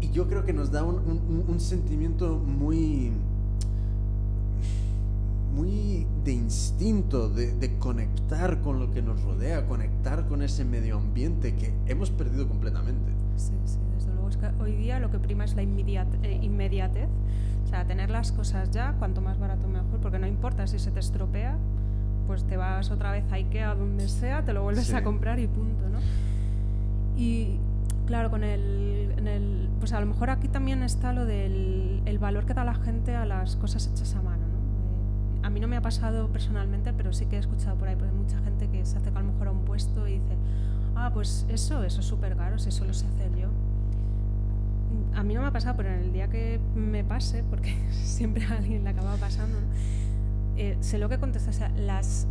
Y yo creo que nos da un, un, un sentimiento muy muy de instinto, de, conectar con lo que nos rodea, conectar con ese medio ambiente que hemos perdido completamente. Sí, sí, desde luego. Es que hoy día lo que prima es la eh, inmediatez. O sea, tener las cosas ya, cuanto más barato mejor, porque no importa si se te estropea, pues te vas otra vez a Ikea, donde sea, te lo vuelves a comprar y punto, ¿no? Y claro, con el, el, Pues a lo mejor aquí también está lo del el valor que da la gente a las cosas hechas a mano a mí no me ha pasado personalmente, pero sí que he escuchado por ahí, hay mucha gente que se acerca a lo mejor a un puesto y dice, ah, pues eso, eso es súper caro, si eso lo sé hacer yo. A mí no me ha pasado, pero en el día que me pase, porque [laughs] siempre a alguien le acaba pasando, eh, sé lo que contesta, o sea, las...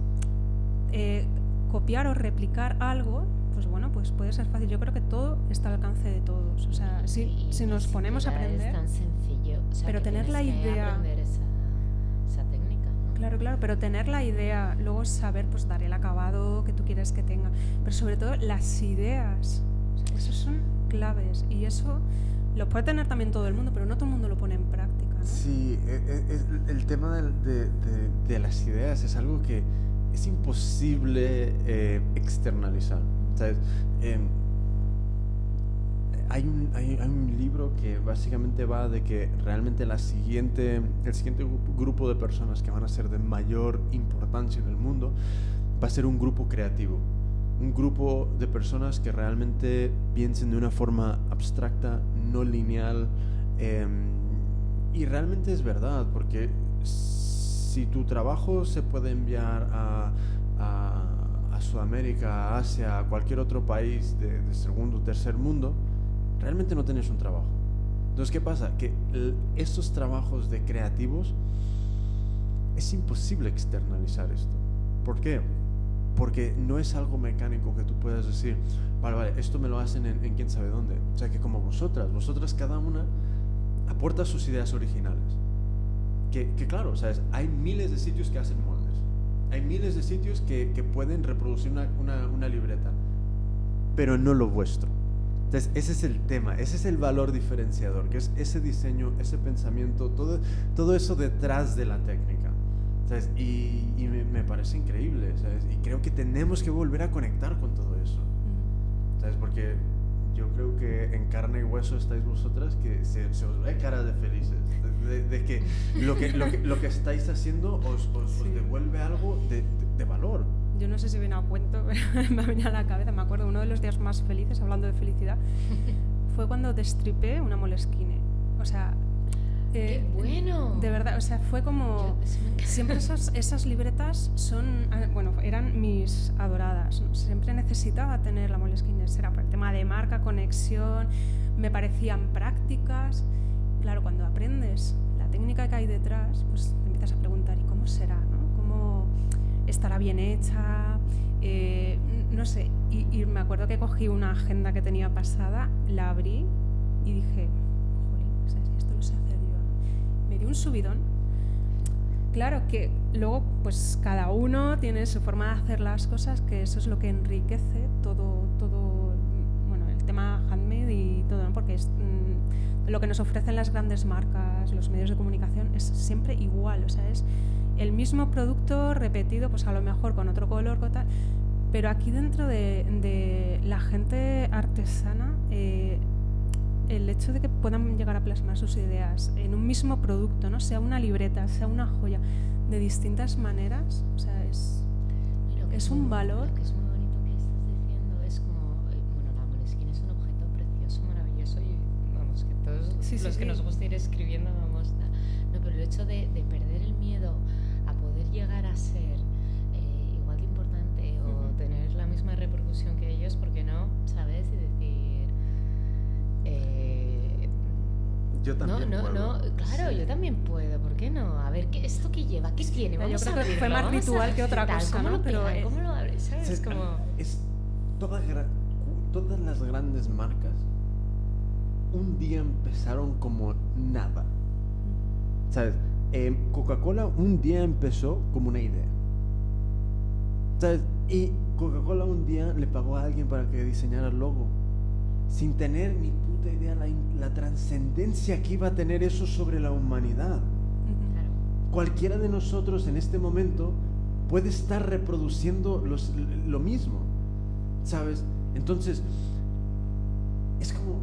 Eh, copiar o replicar algo, pues bueno, pues puede ser fácil. Yo creo que todo está al alcance de todos. O sea, si, si nos ponemos a aprender... Es tan sencillo. pero tener la idea... Claro, claro, pero tener la idea, luego saber pues dar el acabado que tú quieres que tenga, pero sobre todo las ideas, o esos son claves y eso lo puede tener también todo el mundo, pero no todo el mundo lo pone en práctica. ¿no? Sí, e, e, el tema de, de, las ideas es algo que es imposible eh, externalizar. ¿sabes? Eh, hay un, hay, un, libro que básicamente va de que realmente la siguiente, el siguiente grupo de personas que van a ser de mayor importancia en el mundo va a ser un grupo creativo. Un grupo de personas que realmente piensen de una forma abstracta, no lineal. Em, y realmente es verdad, porque si tu trabajo se puede enviar a, a, Sudamérica, a Asia, a cualquier otro país de, de segundo o tercer mundo, realmente no tienes un trabajo. Entonces, ¿qué pasa? Que estos trabajos de creativos es imposible externalizar esto. ¿Por qué? Porque no es algo mecánico que tú puedas decir, vale, vale, esto me lo hacen en, quién sabe dónde. O sea, que como vosotras, vosotras cada una aporta sus ideas originales. Que, que claro, ¿sabes? hay miles de sitios que hacen moldes. Hay miles de sitios que, que pueden reproducir una, una, una libreta, pero no lo vuestro. Entonces, ese es el tema, ese es el valor diferenciador, que es ese diseño, ese pensamiento, todo, todo eso detrás de la técnica. ¿sabes? Y, y me, parece increíble, ¿sabes? Y creo que tenemos que volver a conectar con todo eso. ¿Sabes? Porque yo creo que en carne y hueso estáis vosotras que se, se os ve cara de felices, de, que, lo que, lo que, lo que estáis haciendo os, os, devuelve algo de, de valor yo no sé si viene a cuento, [laughs] pero me ha venido a la cabeza. Me acuerdo, uno de los días más felices, hablando de felicidad, [laughs] fue cuando destripé una Moleskine. O sea. ¡Qué eh, bueno! De verdad, o sea, fue como. siempre esas, esas libretas son. Ah, bueno, eran mis adoradas. Siempre necesitaba tener la Moleskine. Será por el tema de marca, conexión, me parecían prácticas. Claro, cuando aprendes la técnica que hay detrás, pues te empiezas a preguntar, ¿y cómo será? ¿no? ¿Cómo estará bien hecha, eh, no sé. Y, me acuerdo que cogí una agenda que tenía pasada, la abrí y dije, jolín, esto lo sé hacer yo. Me dio un subidón. Claro que luego, pues cada uno tiene su forma de hacer las cosas, que eso es lo que enriquece todo, todo bueno, el tema handmade y todo, porque es, mm, lo que nos ofrecen las grandes marcas, los medios de comunicación, es siempre igual, o sea, es el mismo producto repetido, pues a lo mejor con otro color, con tal, pero aquí dentro de, la gente artesana, eh, el hecho de que puedan llegar a plasmar sus ideas en un mismo producto, ¿no? sea una libreta, sea una joya, de distintas maneras, o sea, es, es un valor. Lo que es muy bonito que estás diciendo es como, eh, bueno, la Moleskine es un objeto precioso, maravilloso y vamos, que todos los que nos gusta ir escribiendo vamos No, pero el hecho de, de perder a llegar a ser misma repercusión que ellos, porque no? ¿Sabes? Y decir... Eh, yo también no, no, puedo. no, claro, yo también puedo, ¿por qué no? A ver, ¿qué, ¿esto qué lleva? ¿Qué tiene? Vamos yo creo que fue más ritual que otra cosa, ¿cómo ¿no? Lo Pero es... ¿Cómo lo abres? ¿Sabes? Es como... Es toda, todas las grandes marcas un día empezaron como nada. ¿Sabes? Eh, Coca-Cola un día empezó como una idea. ¿Sabes? Y Coca-Cola un día le pagó a alguien para que diseñara el logo, sin tener ni puta idea la, la trascendencia que iba a tener eso sobre la humanidad. Cualquiera de nosotros en este momento puede estar reproduciendo los, lo mismo, ¿sabes? Entonces, es como,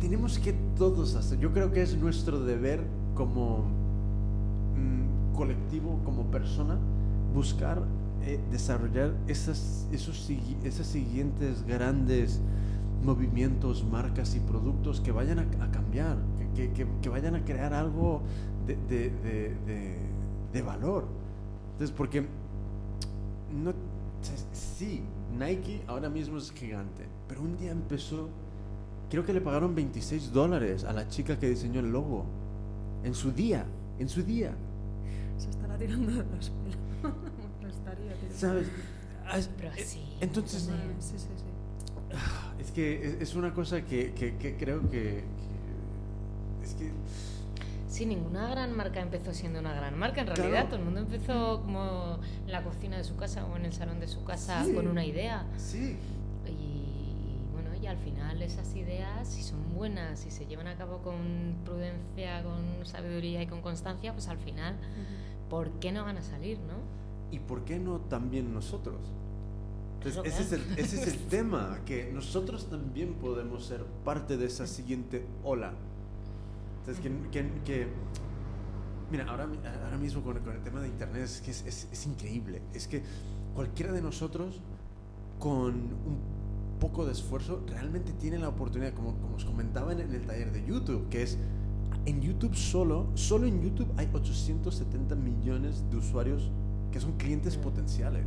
tenemos que todos hacer, yo creo que es nuestro deber como mm, colectivo, como persona, buscar eh, desarrollar esas, esos, siguientes grandes movimientos, marcas y productos que vayan a, cambiar, que, vayan a crear algo de, de, de, de, valor. Entonces, porque no, sí, Nike ahora mismo es gigante, pero un día empezó, creo que le pagaron 26 dólares a la chica que diseñó el logo, en su día, en su día. Se estará tirando de los [laughs] pelos. ¿Sabes? Pero eh, así. Entonces, sí, sí, sí. Ah, es que es una cosa que, que, creo que, es que Sí, ninguna gran marca empezó siendo una gran marca. En realidad, todo el mundo empezó como en la cocina de su casa o en el salón de su casa con una idea. Sí. Y, bueno, y al final esas ideas, si son buenas, si se llevan a cabo con prudencia, con sabiduría y con constancia, pues al final, ¿por qué no van a salir, no? ¿y por qué no también nosotros? ese, es el, ese es el [laughs] tema, que nosotros también podemos ser parte de esa siguiente ola. Entonces, que, que, mira, ahora, ahora mismo con, con, el tema de Internet es que es, es, increíble. Es que cualquiera de nosotros, con un poco de esfuerzo, realmente tiene la oportunidad, como, como os comentaba en, en el taller de YouTube, que es en YouTube solo, solo en YouTube hay 870 millones de usuarios que son clientes potenciales.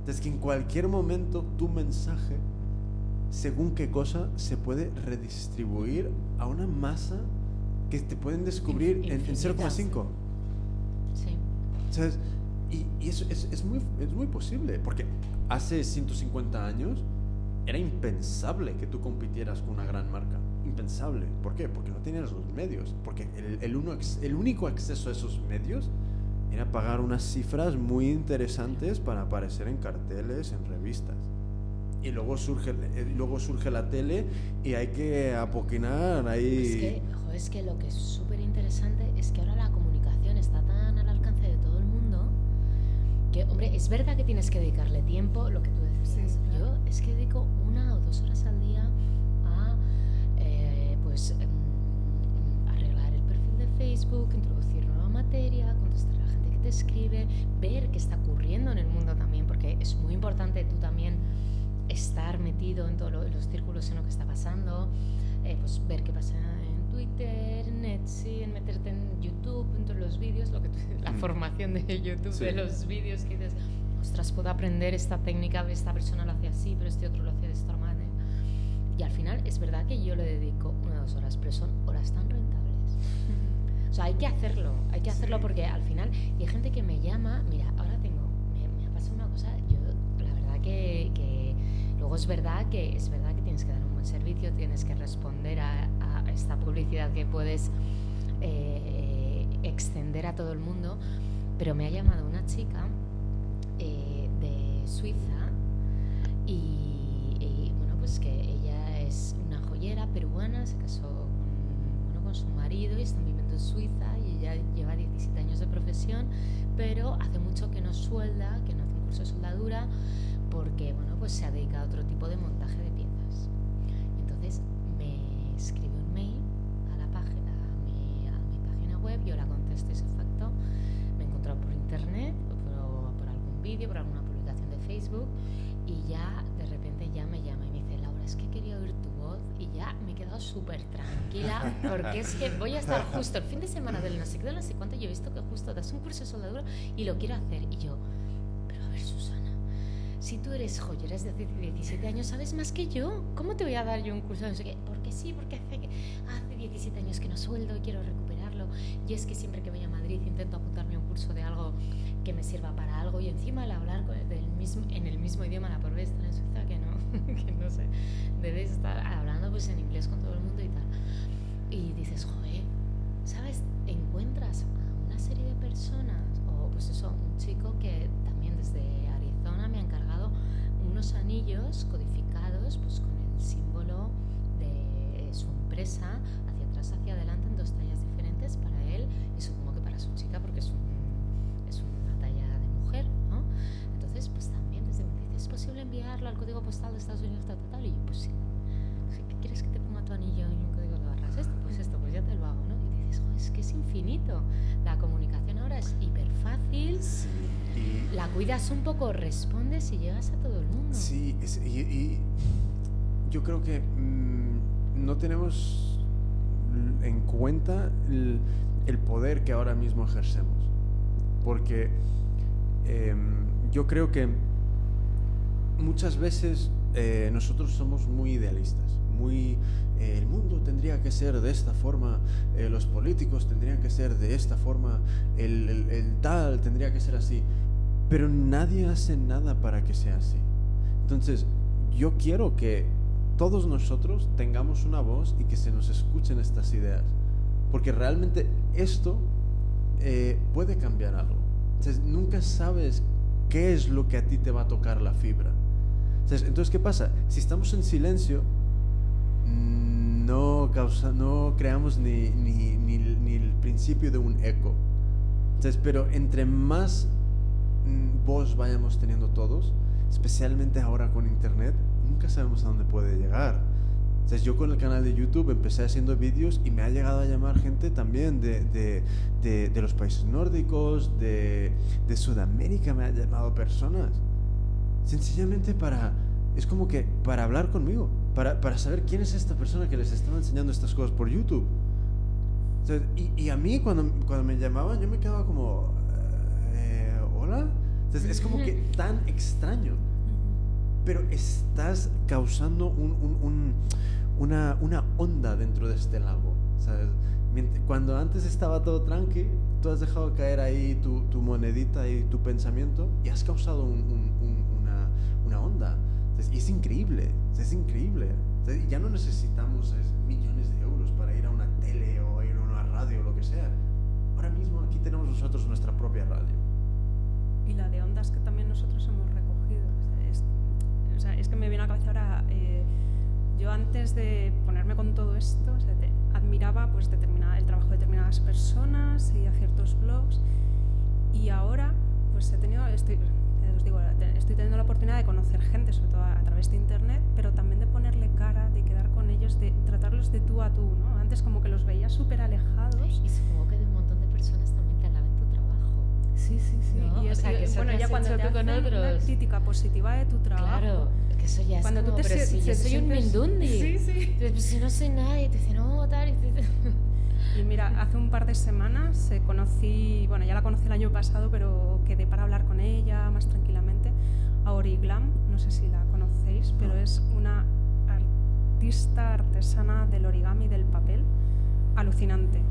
Entonces que en cualquier momento tu mensaje, según qué cosa, se puede redistribuir a una masa que te pueden descubrir en, 0,5. Sí. ¿Sabes? Y, y eso es, es, muy, es muy posible, porque hace 150 años era impensable que tú compitieras con una gran marca. Impensable. ¿Por qué? Porque no tenías los medios. Porque el, el, uno, el único acceso a esos medios era pagar unas cifras muy interesantes para aparecer en carteles, en revistas. Y luego surge, eh, luego surge la tele y hay que apoquinar ahí. Es que, es que lo que es súper interesante es que ahora la comunicación está tan al alcance de todo el mundo que, hombre, es verdad que tienes que dedicarle tiempo, lo que tú decías. Yo es que dedico una o dos horas al pues, em, arreglar el perfil de Facebook, introducir nueva materia, contestar escribe, ver qué está ocurriendo en el mundo también, porque es muy importante tú también estar metido en todos los círculos en lo que está pasando, eh, pues ver qué pasa en Twitter, en Etsy, en meterte en YouTube, en los vídeos, lo que la mm. formación de YouTube, de los vídeos que dices, ostras, puedo aprender esta técnica, esta persona lo hace así, pero este otro lo hace de esta manera. Y al final es verdad que yo le dedico una o dos horas, pero son horas tan rentables. O sea, hay que hacerlo, hay que hacerlo porque al final, y hay gente que me llama, mira, ahora tengo, me, ha pasado una cosa, yo la verdad que, que luego es verdad que es verdad que tienes que dar un buen servicio, tienes que responder a, esta publicidad que puedes eh, extender a todo el mundo, pero me ha llamado una chica eh, de Suiza y, bueno, pues que se casó con, con su marido y están viviendo en Suiza y ella lleva 17 años de profesión, pero hace mucho que no suelda, que no hace un curso de soldadura porque bueno, pues se ha dedicado a otro tipo de montaje de piezas. entonces me escribió un mail a la página, a mi, a mi página web, yo la contesto ese facto, me he encontrado por internet, por, por algún vídeo, por alguna publicación de Facebook, y ya de repente ya me llama es que quería oír tu voz y ya me he quedado súper tranquila [laughs] porque es que voy a estar justo el fin de semana del no sé qué, del no sé cuánto, yo he visto que justo das un curso de soldadura y lo quiero hacer. Y yo, pero a ver, Susana si tú eres joyera desde hace 17 años, sabes más que yo. ¿Cómo te voy a dar yo un curso? No sé qué. Porque sí, porque hace, hace 17 años que no sueldo y quiero recuperarlo. Y es que siempre que voy a Madrid intento apuntarme a un curso de algo que me sirva para algo y encima al hablar del mismo, en el mismo idioma, la por estar en Suiza, [laughs] que no, sé, debes estar hablando pues en inglés con todo el mundo y tal. Y dices, joder, ¿sabes? Encuentras a una serie de personas, o pues eso, un chico que también desde me ha encargado unos anillos codificados pues, con el símbolo de su empresa hacia atrás, hacia adelante en dos tallas diferentes para él y supongo que para su chica porque es, es ¿es enviarlo al código postal de Estados Unidos tal, tal, Y yo, pues sí. ¿Qué quieres que te ponga tu anillo en un código de barras? Esto, pues esto, pues ya te lo hago, ¿no? Y dices, es que es infinito. La comunicación ahora es hiper fácil. La cuidas un poco, respondes y llegas a todo el mundo. Sí, y, yo creo que mm, no tenemos en cuenta el, poder que ahora mismo ejercemos. Porque em, yo creo que muchas veces eh, nosotros somos muy idealistas, muy el mundo tendría que ser de esta forma, eh, los políticos tendrían que ser de esta forma, el, el, tal tendría que ser así, pero nadie hace nada para que sea así. Entonces, yo quiero que todos nosotros tengamos una voz y que se nos escuchen estas ideas, porque realmente esto eh, puede cambiar algo. Entonces, nunca sabes qué es lo que a ti te va a tocar la fibra. Entonces, ¿qué pasa? Si estamos en silencio, no, causa, no creamos ni, ni, ni, el principio de un eco. Entonces, pero entre más mm, voz vayamos teniendo todos, especialmente ahora con Internet, nunca sabemos a dónde puede llegar. Entonces yo con el canal de YouTube empecé haciendo vídeos y me ha llegado a llamar gente también de, de, de, de los países nórdicos, de, Sudamérica, me ha llamado personas. Sencillamente para, es como que para hablar conmigo para, para, saber quién es esta persona que les estaba enseñando estas cosas por YouTube. y, y, a mí cuando, cuando me llamaban yo me quedaba como, eh, ¿hola? Entonces, es como que tan extraño. Pero estás causando un, un, una, una, onda dentro de este lago. ¿sabes? Cuando antes estaba todo tranqui, tú has dejado caer ahí tu, tu monedita y tu pensamiento y has causado una, una onda. Y es increíble, es increíble. Ya no necesitamos millones de euros para ir a una tele o ir a una radio o lo que sea. Ahora mismo aquí tenemos nosotros nuestra propia radio. Y la de ondas que también nosotros hemos recogido. Es, es que me viene a la cabeza ahora, eh, yo antes de ponerme con todo esto, admiraba pues, determinada, el trabajo de determinadas personas, y a ciertos blogs, y ahora pues he tenido, estoy, digo, estoy teniendo la oportunidad de conocer gente, sobre todo a, través de internet, pero también de ponerle cara, de quedar con ellos, de tratarlos de tú a tú, ¿no? Antes como que los veía súper alejados. Y supongo que de un montón de personas también te alaban tu trabajo. Sí, sí, sí. Y es, que bueno, ya cuando te con otros. una crítica positiva de tu trabajo. Claro, que eso ya es cuando como, tú te pero si yo soy un mindundi. Sí, sí. Si no soy nadie, te dicen, no, tal, y te Y mira, hace un par de semanas eh, conocí, bueno, ya la conocí el año pasado, pero quedé para hablar con ella más tranquilamente, a Origlam, no sé si la conocéis, pero es una artista artesana del origami del papel, alucinante.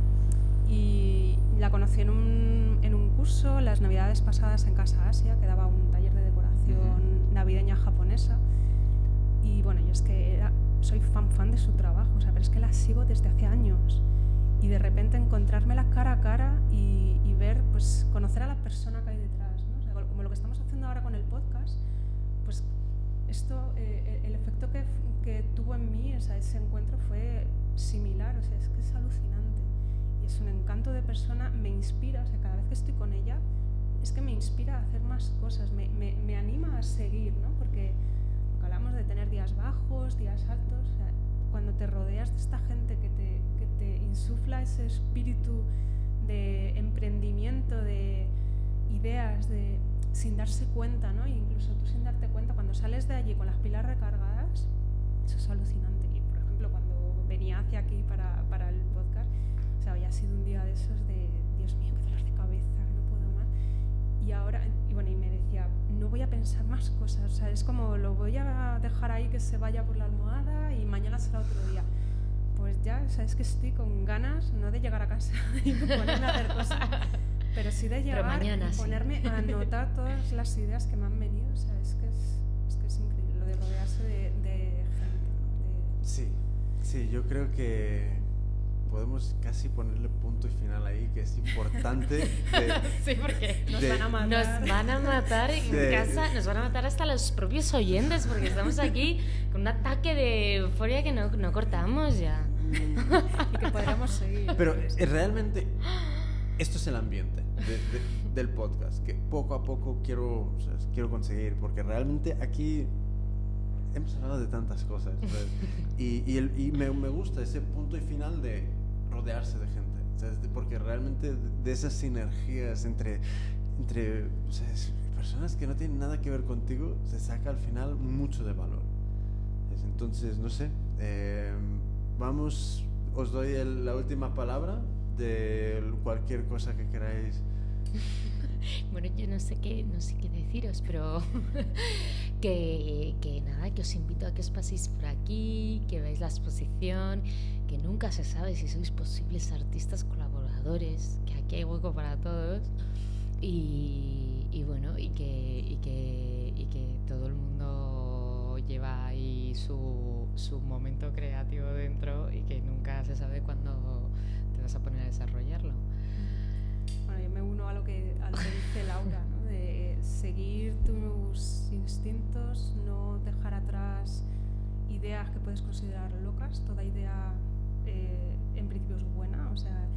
Y la conocí en un, en un curso las navidades pasadas en Casa Asia, que daba un taller de decoración navideña japonesa. es que era, soy fan fan de su trabajo, o sea, pero es que la sigo desde hace años. Y de repente encontrármela cara a cara y, ver, pues conocer a la persona que hay detrás, ¿no? O como lo que estamos haciendo ahora con el podcast, pues esto, eh, el efecto que, que, tuvo en mí, o sea, ese encuentro fue similar, o sea, es que es alucinante. Y es un encanto de persona, me inspira, o sea, cada vez que estoy con ella, es que me inspira a hacer más cosas, me, me, anima a seguir, ¿no? Porque hablamos de tener días bajos, días altos, cuando te rodeas de esta gente que te, insufla ese espíritu de emprendimiento, de ideas, de sin darse cuenta, ¿no? incluso tú sin darte cuenta, cuando sales de allí con las pilas recargadas, eso es alucinante. Y por ejemplo, cuando venía hacia aquí para, para el podcast, o había sido un día de esos de, Dios mío, qué dolor de cabeza, no puedo más. Y ahora, y bueno, y me decía, no voy a pensar más cosas, o sea, es como lo voy a dejar ahí que se vaya por la almohada y mañana será otro día. Pues ya, o sea, es que estoy con ganas, no de llegar a casa [laughs] y ponerme a hacer cosas, pero sí de llegar mañana, y ponerme sí. a anotar todas las ideas que me han venido. O sea, es que es, es, que es increíble lo de rodearse de, de gente. De... Sí, sí, yo creo que podemos casi ponerle punto y final ahí, que es importante. [laughs] De, sí, porque nos de, van a matar. Nos van a matar en de, casa, nos van a matar hasta los propios oyentes, porque estamos aquí con un ataque de euforia que no, no cortamos ya. y que podríamos seguir. Pero eh, realmente, esto es el ambiente de, de, del podcast, que poco a poco quiero, o sea, quiero conseguir, porque realmente aquí hemos hablado de tantas cosas. ¿sabes? Y, y, el, y me, me, gusta ese punto y final de rodearse de gente, ¿sabes? porque realmente de esas sinergias entre, entre personas que no tienen nada que ver contigo, se saca al final mucho de valor. Entonces, no sé, eh, vamos, os doy el, la última palabra de cualquier cosa que queráis. [laughs] Bueno, yo no sé qué, no sé qué deciros, pero [laughs] que, que, nada, que os invito a que os paséis por aquí, que veáis la exposición, que nunca se sabe si sois posibles artistas colaboradores, que aquí hay hueco para todos. Y, y bueno, y que, y, que, y que todo el mundo lleva ahí su, su momento creativo dentro y que nunca se sabe cuándo te vas a poner a desarrollarlo. Bueno, yo me uno a lo que, a lo que dice Laura, ¿no? de seguir tus instintos, no dejar atrás ideas que puedes considerar locas, toda idea eh, en principio es buena, o sea,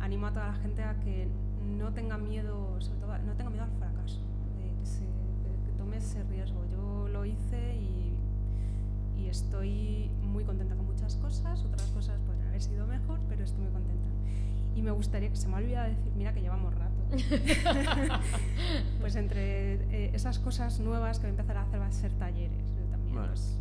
animo a toda la gente a que no tenga miedo, sobre todo, no tenga miedo al fracaso, de que, se, que tome ese riesgo. Yo lo hice y, y estoy muy contenta con muchas cosas, otras cosas pueden haber sido mejor, pero estoy muy contenta. Y me gustaría que se me ha olvidado decir, mira que llevamos rato. [laughs] pues entre eh, esas cosas nuevas que voy a empezar a hacer va a ser talleres. Yo también, vale. pues,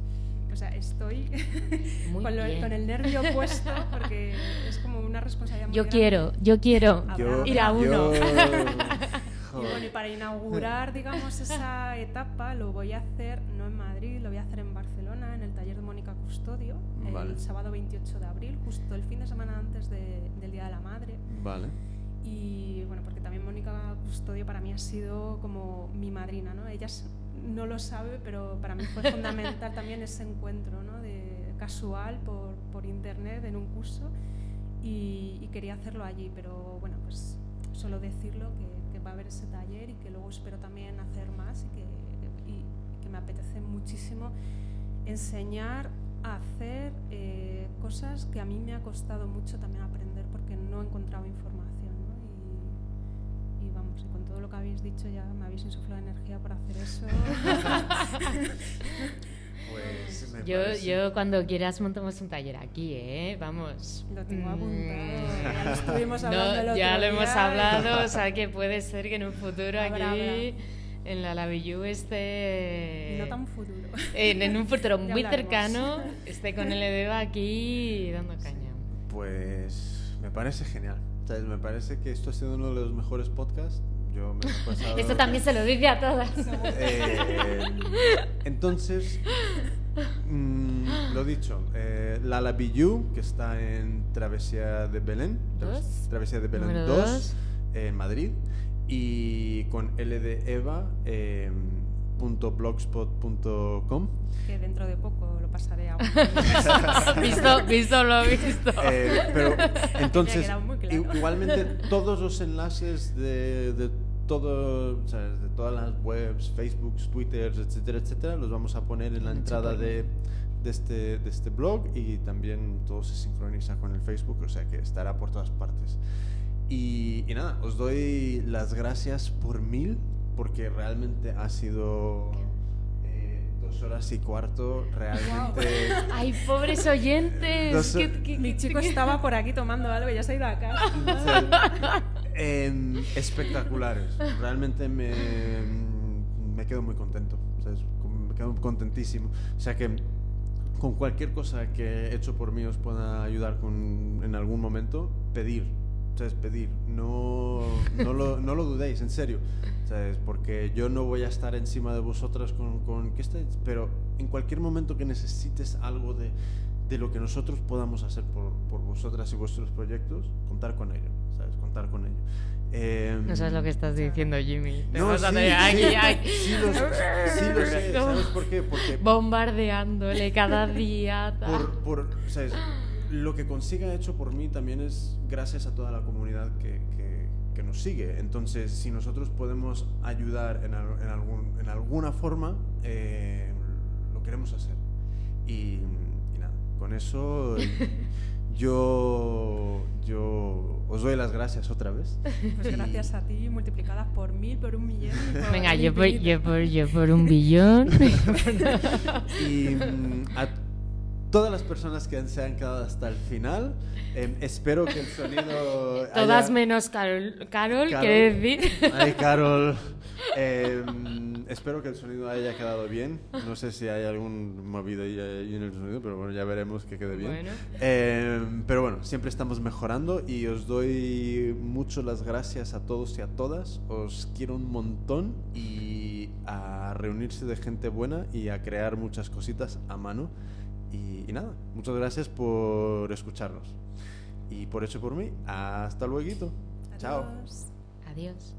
sea, estoy [laughs] con, lo, con, el nervio [laughs] puesto porque es como una responsabilidad muy Yo grande. quiero, yo quiero yo, ir a uno. Yo... [laughs] y bueno, y para inaugurar, digamos, esa etapa lo voy a hacer no en Madrid, lo voy a hacer en Barcelona, en el taller de Mónica Custodio, vale. el sábado 28 de abril, justo el fin de semana antes de, del Día de la Madre. Vale. Y bueno, porque también Mónica Custodio para mí ha sido como mi madrina, ¿no? Ella no lo sabe, pero para mí fue fundamental también ese encuentro, ¿no? De casual por, por internet en un curso y, quería hacerlo allí, pero bueno, pues solo decirlo que, va a haber ese taller y que luego espero también hacer más y que, me apetece muchísimo enseñar a hacer eh, cosas que a mí me ha costado mucho también aprender porque no he encontrado información. Vamos, y con todo lo que habéis dicho ya me habéis insuflado energía para hacer eso. [laughs] Pues yo, yo cuando quieras montamos un taller aquí, ¿eh? Vamos. Lo tengo apuntado. Ya lo [laughs] no, el otro Ya lo día hemos hablado, o sea que puede ser que en un futuro habrá, aquí... Habrá en la Lavillú esté... No tan futuro. En, en un futuro [laughs] muy cercano esté con el EDEVA aquí dando caña. Pues me parece genial. Sea, me parece que esto ha sido uno de los mejores podcasts. Yo me he pasado... [laughs] Esto también se lo dice a todas. Eh, entonces, mmm, lo dicho, eh, la Lavillú, que está en Travesía de Belén, ¿Dos? Travesía de Belén 2, en Madrid y con L de Eva eh, blogspot.com. Que dentro de poco lo pasaré a [laughs] visto, visto lo visto. Eh, pero [laughs] entonces, igualmente [laughs] todos los enlaces de, de todo, de todas las webs, Facebook, Twitter, etcétera, etcétera, los vamos a poner en la entrada de, de, este, de este blog y también todo se sincroniza con el Facebook, o sea que estará por todas partes. Y, y nada, os doy las gracias por mil porque realmente ha sido eh, dos horas y cuarto realmente. ¡Ay, pobres oyentes! Mi chico estaba por aquí tomando algo y ya se ha ido a casa. Em, espectaculares. Realmente me, me quedo muy contento. me quedo contentísimo. O sea que con cualquier cosa que he hecho por mí os pueda ayudar con, en algún momento, pedir ¿sabes? Pedir, no, no, lo, no lo dudéis, en serio, ¿sabes? Porque yo no voy a estar encima de vosotras con, con ¿qué estáis? Pero en cualquier momento que necesites algo de, de lo que nosotros podamos hacer por, por, vosotras y vuestros proyectos, contar con ello, ¿sabes? Contar con ello. Eh, no sabes lo que estás diciendo, Jimmy. No, sí, aquí, sí, sí, lo, sí, lo sé. ¿Sabes por qué? Porque bombardeándole cada día. Por, por, ¿sabes? Lo que consiga hecho por mí también es gracias a toda la comunidad que, que, nos sigue. Entonces, si nosotros podemos ayudar en, en, algún, en alguna forma, eh, lo queremos hacer. Y, nada, con eso [laughs] yo, yo os doy las gracias otra vez. Pues gracias a ti, multiplicadas por mil, por un millón. Venga, yo por, yo, por, yo por un billón. [laughs] y mm, a todas las personas que se han quedado hasta el final. Em, espero que el sonido. [laughs] Todas menos Carol. Carol, quiere decir. Ay, Carol. [laughs] Em, espero que el sonido haya quedado bien. No sé si hay algún movido ahí, en el sonido, pero bueno, ya veremos que quede bien. Em, pero bueno, siempre estamos mejorando y os doy mucho las gracias a todos y a todas. Os quiero un montón y a reunirse de gente buena y a crear muchas cositas a mano. Y, nada, muchas gracias por escucharnos. Y por eso por mí, hasta luego. Chao. Adiós.